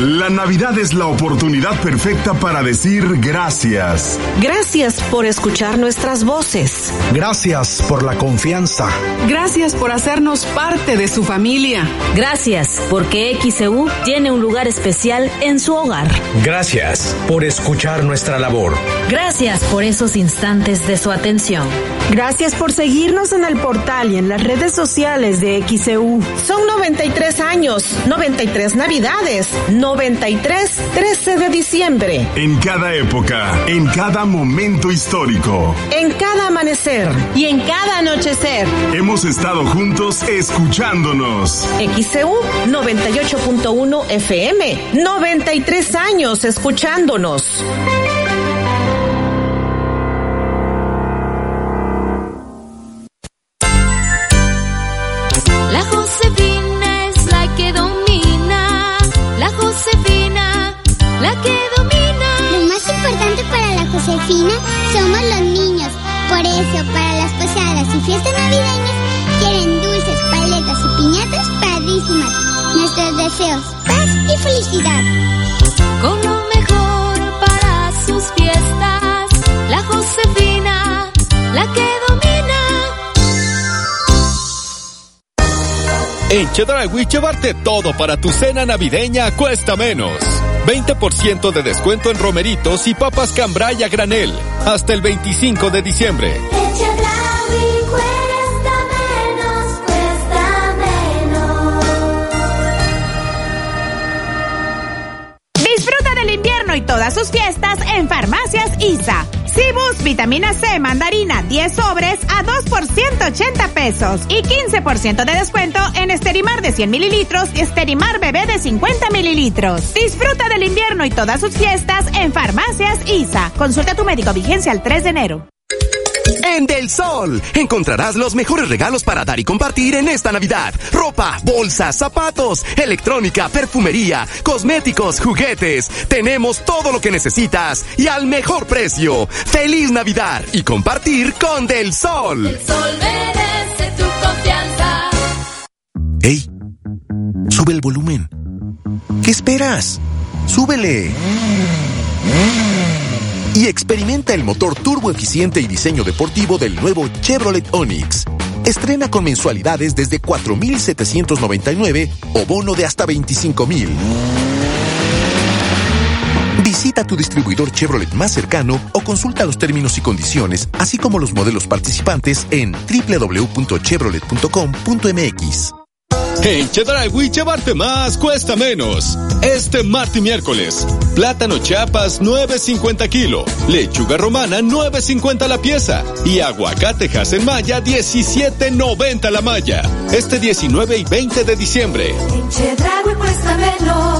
La Navidad es la oportunidad perfecta para decir gracias. Gracias por escuchar nuestras voces. Gracias por la confianza. Gracias por hacernos parte de su familia. Gracias, porque XEU tiene un lugar especial en su hogar. Gracias por escuchar nuestra labor. Gracias por esos instantes de su atención. Gracias por seguirnos en el portal y en las redes sociales de XEU. Son 93 años, 93 navidades, 93 13 de diciembre. En cada época, en cada momento histórico. En cada amanecer. Y en cada anochecer. Hemos estado juntos escuchándonos. XCU 98.1 FM. 93 años escuchándonos. En Chedraui llevarte todo para tu cena navideña cuesta menos. 20% de descuento en romeritos y papas cambray a granel. Hasta el 25 de diciembre. cuesta menos, cuesta menos. Disfruta del invierno y todas sus fiestas en. Cibus Vitamina C Mandarina 10 sobres a 2 por 180 pesos y 15% de descuento en Esterimar de 100 mililitros y Esterimar Bebé de 50 mililitros. Disfruta del invierno y todas sus fiestas en Farmacias ISA. Consulta a tu médico vigencia el 3 de enero. En Del Sol encontrarás los mejores regalos para dar y compartir en esta Navidad. Ropa, bolsas, zapatos, electrónica, perfumería, cosméticos, juguetes. Tenemos todo lo que necesitas y al mejor precio. Feliz Navidad y compartir con Del Sol. Sol merece tu confianza. ¡Ey! Sube el volumen. ¿Qué esperas? ¡Súbele! Y experimenta el motor turbo eficiente y diseño deportivo del nuevo Chevrolet Onix. Estrena con mensualidades desde 4.799 o bono de hasta 25.000. Visita tu distribuidor Chevrolet más cercano o consulta los términos y condiciones, así como los modelos participantes en www.chevrolet.com.mx. En Chedraui llevarte más cuesta menos. Este martes y miércoles. Plátano chapas 9.50 kilo. Lechuga romana 9.50 la pieza. Y aguacate Maya 17.90 la malla. Este 19 y 20 de diciembre. Chedraui cuesta menos.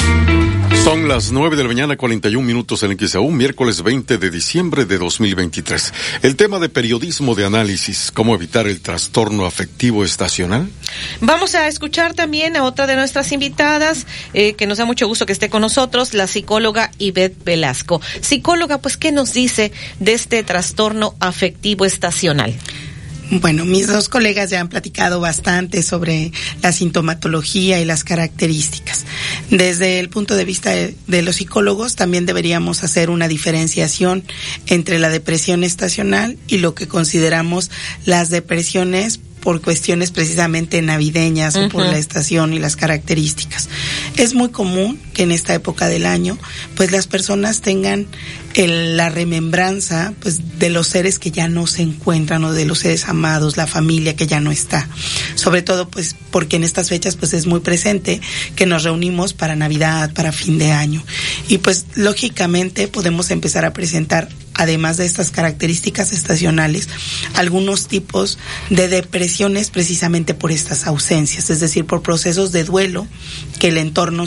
Son las 9 de la mañana, 41 minutos en XAU, miércoles 20 de diciembre de 2023. El tema de periodismo de análisis, cómo evitar el trastorno afectivo estacional. Vamos a escuchar también a otra de nuestras invitadas, eh, que nos da mucho gusto que esté con nosotros, la psicóloga Ivette Velasco. Psicóloga, pues, ¿qué nos dice de este trastorno afectivo estacional? Bueno, mis dos colegas ya han platicado bastante sobre la sintomatología y las características. Desde el punto de vista de, los psicólogos, también deberíamos hacer una diferenciación entre la depresión estacional y lo que consideramos las depresiones por cuestiones precisamente navideñas uh -huh. o por la estación y las características. Es muy común que en esta época del año, pues las personas tengan el, la remembranza pues de los seres que ya no se encuentran o de los seres amados, la familia que ya no está. Sobre todo pues porque en estas fechas pues es muy presente que nos reunimos para Navidad, para fin de año. Y pues lógicamente podemos empezar a presentar además de estas características estacionales, algunos tipos de depresiones precisamente por estas ausencias, es decir, por procesos de duelo que el entorno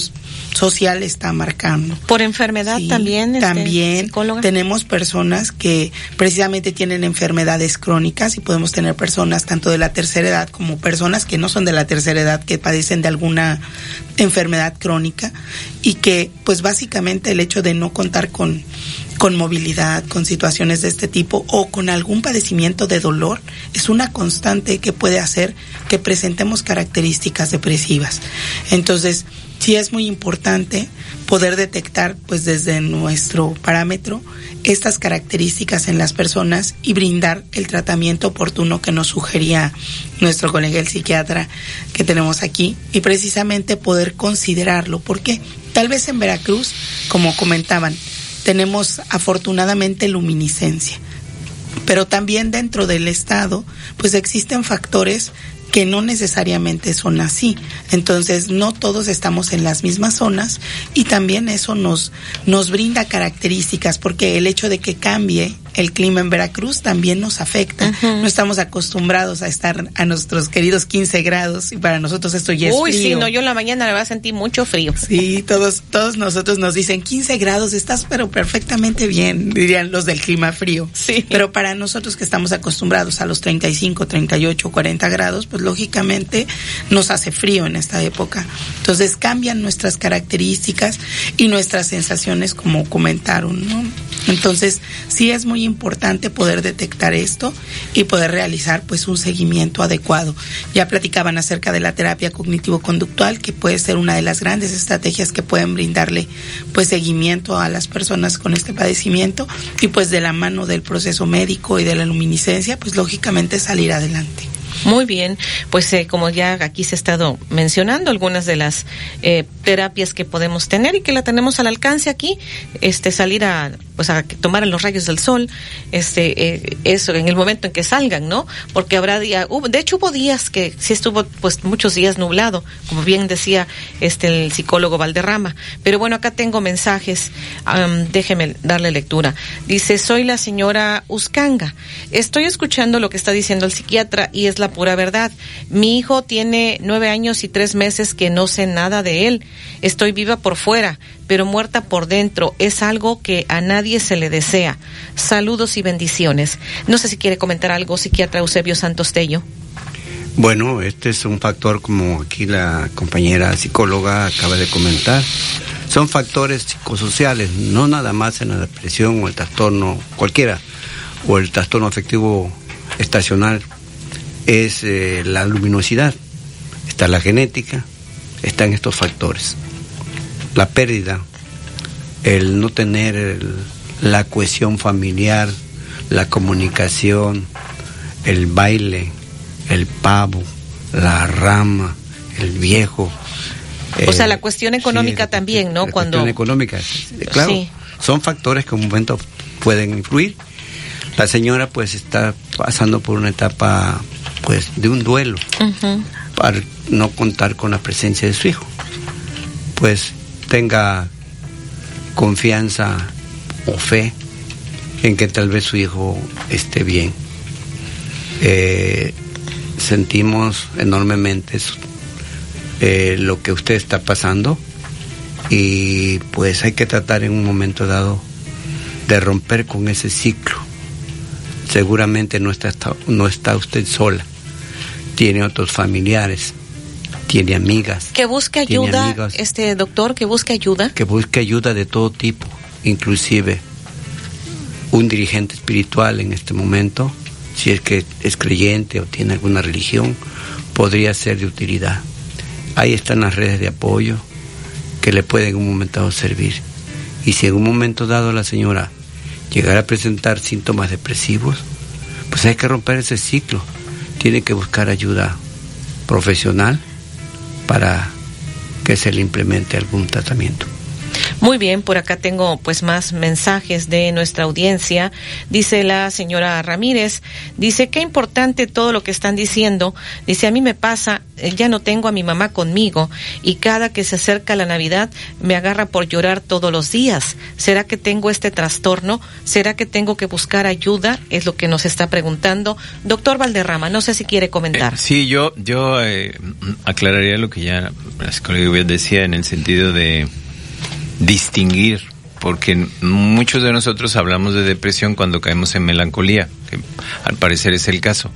social está marcando. Por enfermedad sí, también. También este, tenemos personas que precisamente tienen enfermedades crónicas y podemos tener personas tanto de la tercera edad como personas que no son de la tercera edad que padecen de alguna enfermedad crónica y que pues básicamente el hecho de no contar con con movilidad, con situaciones de este tipo o con algún padecimiento de dolor, es una constante que puede hacer que presentemos características depresivas. Entonces, sí es muy importante poder detectar pues desde nuestro parámetro estas características en las personas y brindar el tratamiento oportuno que nos sugería nuestro colega el psiquiatra que tenemos aquí y precisamente poder considerarlo porque tal vez en Veracruz como comentaban tenemos afortunadamente luminiscencia pero también dentro del estado pues existen factores que no necesariamente son así. Entonces, no todos estamos en las mismas zonas y también eso nos, nos brinda características porque el hecho de que cambie el clima en Veracruz también nos afecta. No estamos acostumbrados a estar a nuestros queridos 15 grados y para nosotros esto ya es Uy, frío. sí, no, yo en la mañana voy a sentir mucho frío. Sí, todos, todos nosotros nos dicen 15 grados, estás pero perfectamente bien, dirían los del clima frío. Sí. Pero para nosotros que estamos acostumbrados a los 35, 38, 40 grados, pues lógicamente nos hace frío en esta época. Entonces cambian nuestras características y nuestras sensaciones como comentaron, ¿no? Entonces, sí es muy importante poder detectar esto y poder realizar pues un seguimiento adecuado. Ya platicaban acerca de la terapia cognitivo-conductual, que puede ser una de las grandes estrategias que pueden brindarle pues seguimiento a las personas con este padecimiento y pues de la mano del proceso médico y de la luminiscencia, pues lógicamente salir adelante. Muy bien, pues eh, como ya aquí se ha estado mencionando algunas de las eh, terapias que podemos tener y que la tenemos al alcance aquí, este salir a pues a tomar los rayos del sol, este eh, eso en el momento en que salgan, ¿no? Porque habrá día, hubo, de hecho hubo días que sí estuvo pues muchos días nublado, como bien decía este el psicólogo Valderrama, pero bueno acá tengo mensajes, am, déjeme darle lectura. Dice soy la señora Uscanga, estoy escuchando lo que está diciendo el psiquiatra y es la pura verdad. Mi hijo tiene nueve años y tres meses que no sé nada de él. Estoy viva por fuera, pero muerta por dentro. Es algo que a nadie se le desea. Saludos y bendiciones. No sé si quiere comentar algo, psiquiatra Eusebio Santos Tello. Bueno, este es un factor como aquí la compañera psicóloga acaba de comentar. Son factores psicosociales, no nada más en la depresión o el trastorno cualquiera, o el trastorno afectivo estacional. Es eh, la luminosidad, está la genética, están estos factores. La pérdida, el no tener el- la cohesión familiar, la comunicación, el baile, el pavo, la rama, el viejo. o sea, eh, la cuestión económica también, ¿no? la Cuando cuestión económica. eh, Claro, Sí. son factores que en un momento pueden influir. La señora pues está pasando por una etapa pues de un duelo para no contar con la presencia de su hijo. Pues tenga confianza o fe en que tal vez su hijo esté bien. Eh, sentimos enormemente eh, lo que usted está pasando y pues hay que tratar en un momento dado de romper con ese ciclo. Seguramente no está, no está usted sola, tiene otros familiares, tiene amigas, que busque ayuda, este doctor, que busque ayuda. que busque ayuda de todo tipo, inclusive un dirigente espiritual en este momento, si es que es creyente o tiene alguna religión, podría ser de utilidad. Ahí están las redes de apoyo que le pueden en un momento dado servir. Y si en un momento dado la señora llegara a presentar síntomas depresivos, pues hay que romper ese ciclo. Tiene que buscar ayuda profesional para que se le implemente algún tratamiento. Muy bien, por acá tengo pues más mensajes de nuestra audiencia. Dice la señora Ramírez, dice qué importante todo lo que están diciendo. Dice a mí me pasa, eh, ya no tengo a mi mamá conmigo y cada que se acerca la Navidad me agarra por llorar todos los días. ¿Será que tengo este trastorno? ¿Será que tengo que buscar ayuda? Es lo que nos está preguntando. Doctor Valderrama, no sé si quiere comentar. Sí, yo, yo eh, aclararía lo que ya la psicóloga decía en el sentido de distinguir, porque muchos de nosotros hablamos de depresión cuando caemos en melancolía, que al parecer es el caso.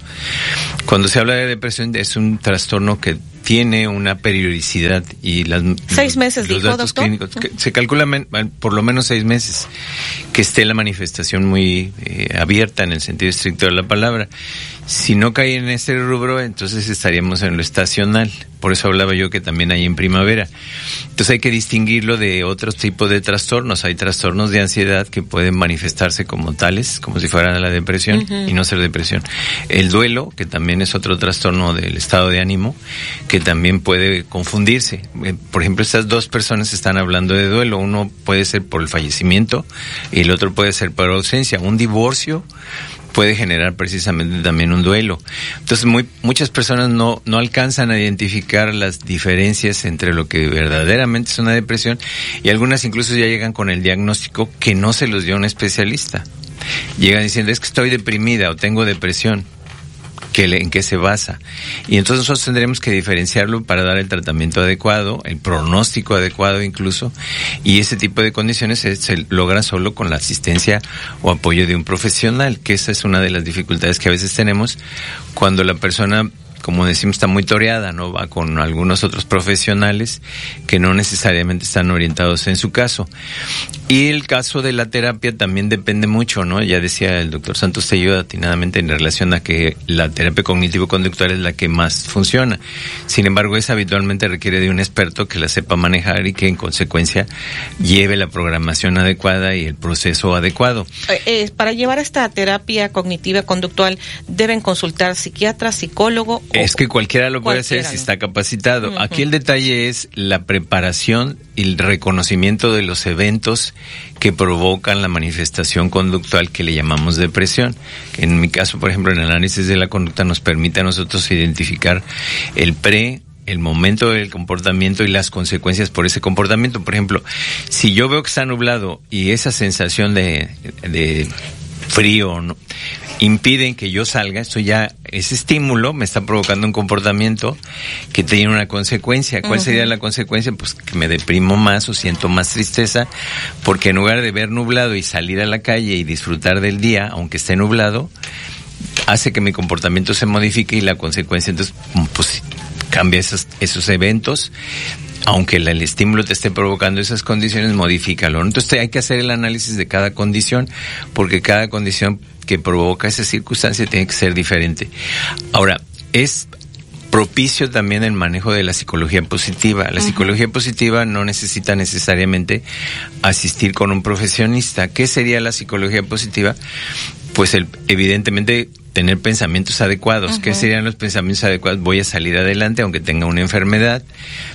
Cuando se habla de depresión es un trastorno que tiene una periodicidad y las Seis meses, los dijo, datos doctor. clínicos que se calcula men- por lo menos seis meses que esté la manifestación muy eh, abierta en el sentido estricto de la palabra. Si no cae en ese rubro, entonces estaríamos en lo estacional. por eso hablaba yo que también hay en primavera. Entonces hay que distinguirlo de otros tipos de trastornos. Hay trastornos de ansiedad que pueden manifestarse como tales, como si fueran la depresión y no ser depresión. El duelo, que también es otro trastorno del estado de ánimo, que también puede confundirse. Eh, por ejemplo, estas dos personas están hablando de duelo. Uno puede ser por el fallecimiento y el otro puede ser por ausencia. Un divorcio puede generar precisamente también un duelo. Entonces, muy, muchas personas no, no alcanzan a identificar las diferencias entre lo que verdaderamente es una depresión y algunas incluso ya llegan con el diagnóstico que no se los dio un especialista. Llegan diciendo, es que estoy deprimida o tengo depresión en qué se basa. Y entonces nosotros tendremos que diferenciarlo para dar el tratamiento adecuado, el pronóstico adecuado incluso, y ese tipo de condiciones se, se logra solo con la asistencia o apoyo de un profesional, que esa es una de las dificultades que a veces tenemos cuando la persona como decimos, está muy toreada, ¿no? Va con algunos otros profesionales que no necesariamente están orientados en su caso. Y el caso de la terapia también depende mucho, ¿no? Ya decía el doctor Santos Tello atinadamente en relación a que la terapia cognitivo-conductual es la que más funciona. Sin embargo, esa habitualmente requiere de un experto que la sepa manejar y que en consecuencia lleve la programación adecuada y el proceso adecuado. Eh, eh, para llevar esta terapia cognitiva conductual deben consultar psiquiatra, psicólogo es que cualquiera lo puede hacer si está capacitado. Aquí el detalle es la preparación y el reconocimiento de los eventos que provocan la manifestación conductual que le llamamos depresión. En mi caso, por ejemplo, el análisis de la conducta nos permite a nosotros identificar el pre, el momento del comportamiento y las consecuencias por ese comportamiento. Por ejemplo, si yo veo que está nublado y esa sensación de, de frío, ¿no? impiden que yo salga, esto ya, ese estímulo me está provocando un comportamiento que tiene una consecuencia. ¿Cuál sería la consecuencia? Pues que me deprimo más o siento más tristeza, porque en lugar de ver nublado y salir a la calle y disfrutar del día, aunque esté nublado, hace que mi comportamiento se modifique y la consecuencia entonces, pues cambia esos, esos eventos aunque el, estímulo te esté provocando esas condiciones, modifícalo. Entonces hay que hacer el análisis de cada condición, porque cada condición que provoca esa circunstancia tiene que ser diferente. Ahora, es propicio también el manejo de la psicología positiva. La psicología positiva no necesita necesariamente asistir con un profesionista. ¿Qué sería la psicología positiva? Pues el, evidentemente tener pensamientos adecuados. ¿Qué serían los pensamientos adecuados? Voy a salir adelante aunque tenga una enfermedad,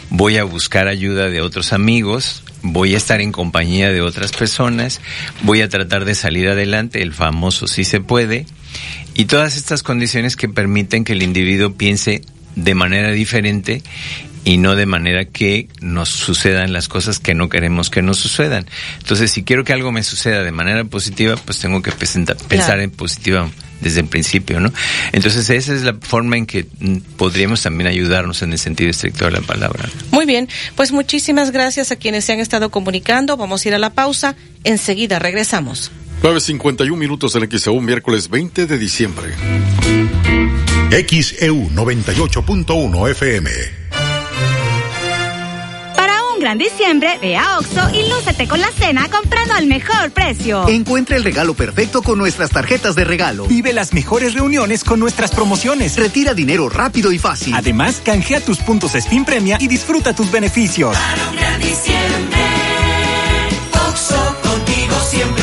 voy a buscar ayuda de otros amigos, voy a estar en compañía de otras personas, voy a tratar de salir adelante, el famoso sí se puede, y todas estas condiciones que permiten que el individuo piense de manera diferente y no de manera que nos sucedan las cosas que no queremos que nos sucedan. Entonces, si quiero que algo me suceda de manera positiva, pues tengo que pensar en positiva desde el principio, ¿no? Entonces esa es la forma en que mm, podríamos también ayudarnos en el sentido estricto de la palabra. Muy bien, pues muchísimas gracias a quienes se han estado comunicando. Vamos a ir a la pausa. Enseguida regresamos. 9.51 minutos en XEU, miércoles 20 de diciembre. XEU 98.1 FM gran diciembre, ve a Oxo y lúcete con la cena comprando al mejor precio. Encuentra el regalo perfecto con nuestras tarjetas de regalo. Vive las mejores reuniones con nuestras promociones. Retira dinero rápido y fácil. Además, canjea tus puntos Spin Premia y disfruta tus beneficios. Para un gran diciembre, Oxo contigo siempre.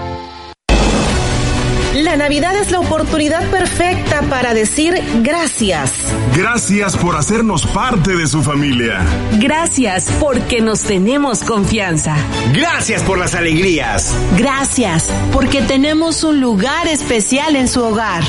La Navidad es la oportunidad perfecta para decir gracias. Gracias por hacernos parte de su familia. Gracias porque nos tenemos confianza. Gracias por las alegrías. Gracias porque tenemos un lugar especial en su hogar.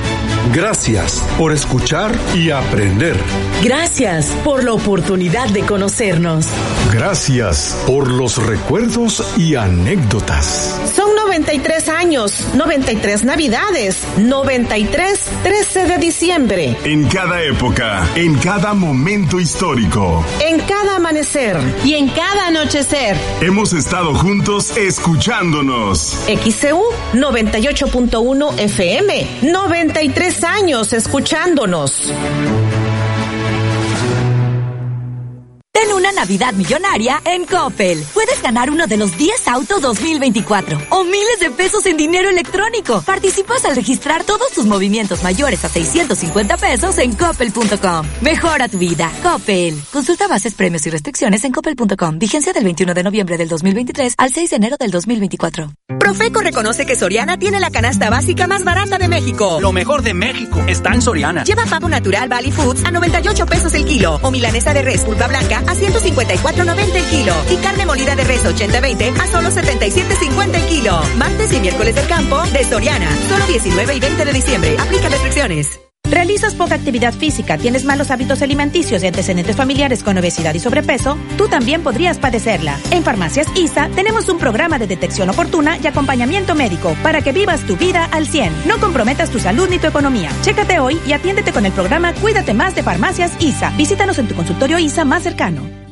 Gracias por escuchar y aprender. Gracias por la oportunidad de conocernos. Gracias por los recuerdos y anécdotas. Son 93 años, 93 navidades, 93 13 de diciembre. En cada época, en cada momento histórico. En cada amanecer. Y en cada anochecer. Hemos estado juntos escuchándonos. XCU 98.1 FM. 93 años escuchándonos. Ten una Navidad millonaria en Coppel. Puedes ganar uno de los 10 autos 2024 o miles de pesos en dinero electrónico. Participas al registrar todos tus movimientos mayores a 650 pesos en coppel.com. Mejora tu vida. Coppel. Consulta bases, premios y restricciones en coppel.com. Vigencia del 21 de noviembre del 2023 al 6 de enero del 2024. Profeco reconoce que Soriana tiene la canasta básica más barata de México. Lo mejor de México está en Soriana. Lleva pavo natural Valley Foods a 98 pesos el kilo o milanesa de res pulpa blanca a 154.90 el kilo y carne molida de res 80-20 a solo 77.50 el kilo. Martes y miércoles del campo de Soriana. Solo 19 y 20 de diciembre. Aplica restricciones. ¿Realizas poca actividad física, tienes malos hábitos alimenticios y antecedentes familiares con obesidad y sobrepeso? Tú también podrías padecerla. En Farmacias ISA tenemos un programa de detección oportuna y acompañamiento médico para que vivas tu vida al 100. No comprometas tu salud ni tu economía. Chécate hoy y atiéndete con el programa Cuídate Más de Farmacias ISA. Visítanos en tu consultorio ISA más cercano.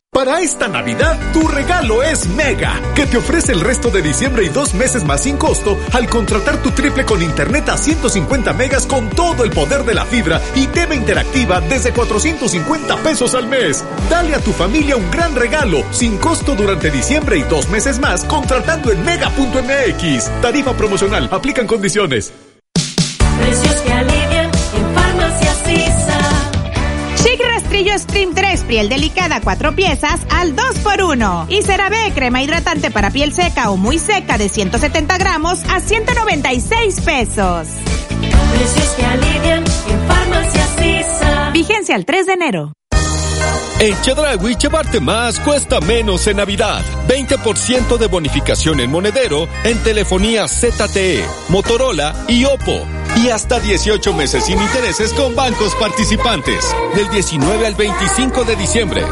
Para esta Navidad, tu regalo es Mega, que te ofrece el resto de diciembre y dos meses más sin costo al contratar tu triple con internet a 150 megas con todo el poder de la fibra y TV interactiva desde 450 pesos al mes. Dale a tu familia un gran regalo, sin costo durante diciembre y dos meses más, contratando en mega.mx. Tarifa promocional, aplican condiciones. Precios que alivian en Farmacias Rastrillo Stream 3, piel delicada, 4 piezas al 2x1. Y CeraVe, crema hidratante para piel seca o muy seca de 170 gramos a 196 pesos. Precios que alivian en Farmacias. Vigencia el 3 de enero. En Chedraui llevarte más cuesta menos en Navidad. 20% de bonificación en monedero en telefonía ZTE, Motorola y Oppo. Y hasta 18 meses sin intereses con bancos participantes. Del 19 al 25 de diciembre.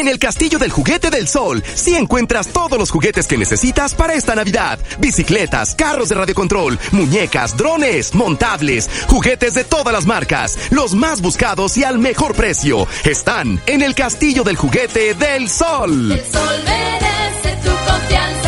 En el Castillo del Juguete del Sol, sí encuentras todos los juguetes que necesitas para esta Navidad. Bicicletas, carros de radiocontrol, muñecas, drones, montables, juguetes de todas las marcas, los más buscados y al mejor precio. Están en el Castillo del Juguete del Sol. El sol merece tu confianza.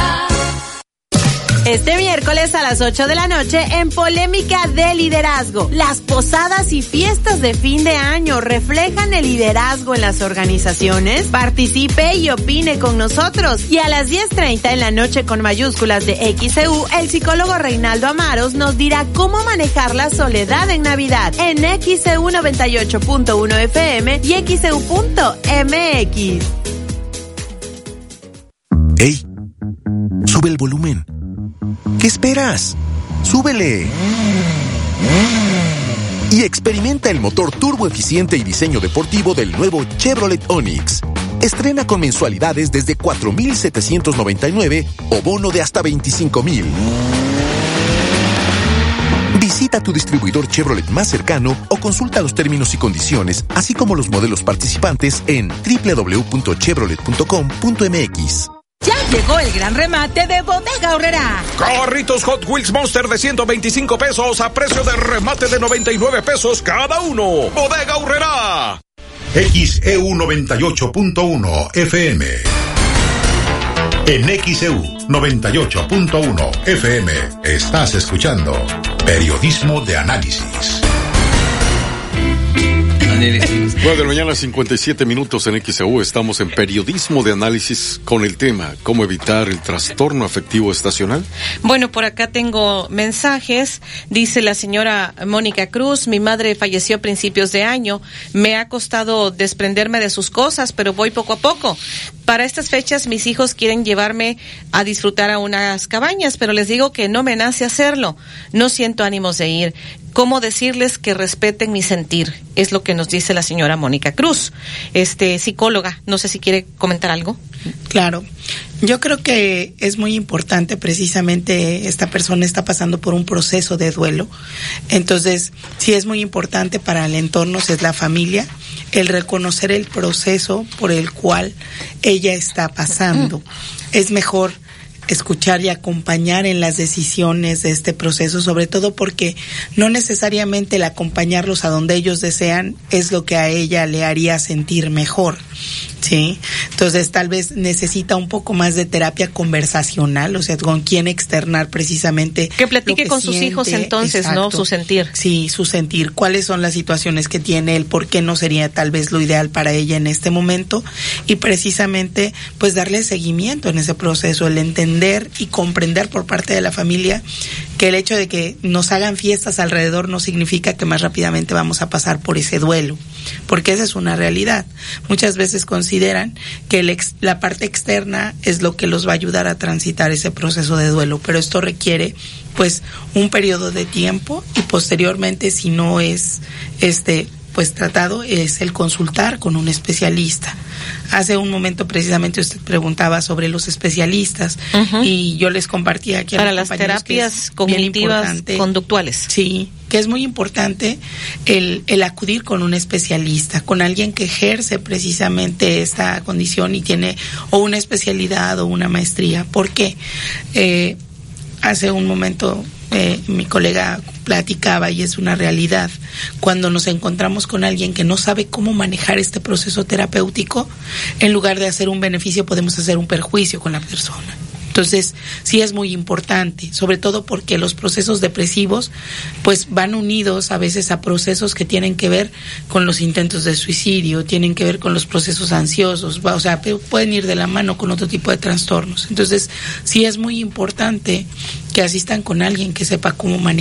Este miércoles a las 8 de la noche en Polémica de Liderazgo. Las posadas y fiestas de fin de año reflejan el liderazgo en las organizaciones. Participe y opine con nosotros. Y a las 10.30 en la noche con mayúsculas de XEU, el psicólogo Reinaldo Amaros nos dirá cómo manejar la soledad en Navidad en XEU 98.1 FM y E XEU.mx. ¡Ey! Sube el volumen. ¿Qué esperas? ¡Súbele! Y experimenta el motor turbo eficiente y diseño deportivo del nuevo Chevrolet Onix. Estrena con mensualidades desde 4.799 o bono de hasta 25.000. Visita tu distribuidor Chevrolet más cercano o consulta los términos y condiciones, así como los modelos participantes en www.chevrolet.com.mx. Ya llegó el gran remate de Bodega Horrera. Carritos Hot Wheels Monster de 125 pesos a precio de remate de 99 pesos cada uno. Bodega Horrera. XEU 98.1 FM. En XEU 98.1 FM estás escuchando Periodismo de Análisis. 9 de la mañana, 57 minutos en XEU. Estamos en periodismo de análisis con el tema ¿Cómo evitar el trastorno afectivo estacional? Bueno, por acá tengo mensajes. Dice la señora Mónica Cruz, mi madre falleció a principios de año. Me ha costado desprenderme de sus cosas, pero voy poco a poco. Para estas fechas mis hijos quieren llevarme a disfrutar a unas cabañas, pero les digo que no me nace hacerlo. No siento ánimos de ir. ¿Cómo decirles que respeten mi sentir? Es lo que nos dice la señora Mónica Cruz, este psicóloga. No sé si quiere comentar algo. Claro. Yo creo que es muy importante, precisamente esta persona está pasando por un proceso de duelo. Entonces, sí es muy importante para el entorno, si es la familia, el reconocer el proceso por el cual ella está pasando. Es mejor escuchar y acompañar en las decisiones de este proceso, sobre todo porque no necesariamente el acompañarlos a donde ellos desean es lo que a ella le haría sentir mejor. ¿Sí? Entonces tal vez necesita un poco más de terapia conversacional, o sea, con quién externar precisamente. Que platique con sus hijos entonces, ¿no? Su sentir. Sí, su sentir. ¿Cuáles son las situaciones que tiene él? ¿Por qué no sería tal vez lo ideal para ella en este momento? Y precisamente, pues darle seguimiento en ese proceso, el entender y comprender por parte de la familia que el hecho de que nos hagan fiestas alrededor no significa que más rápidamente vamos a pasar por ese duelo, porque esa es una realidad. Muchas veces consideran que la parte externa es lo que los va a ayudar a transitar ese proceso de duelo, pero esto requiere pues un periodo de tiempo y posteriormente si no es este pues tratado es el consultar con un especialista. Hace un momento precisamente usted preguntaba sobre los especialistas y yo les compartía aquí para las terapias cognitivas conductuales. Sí, que es muy importante el, el acudir con un especialista, con alguien que ejerce precisamente esta condición y tiene o una especialidad o una maestría. porque eh, hace un momento eh, mi colega platicaba y es una realidad. Cuando nos encontramos con alguien que no sabe cómo manejar este proceso terapéutico, en lugar de hacer un beneficio podemos hacer un perjuicio con la persona. Entonces, sí es muy importante, sobre todo porque los procesos depresivos pues van unidos a veces a procesos que tienen que ver con los intentos de suicidio, tienen que ver con los procesos ansiosos, o sea, pueden ir de la mano con otro tipo de trastornos. Entonces, sí es muy importante que asistan con alguien que sepa cómo manejar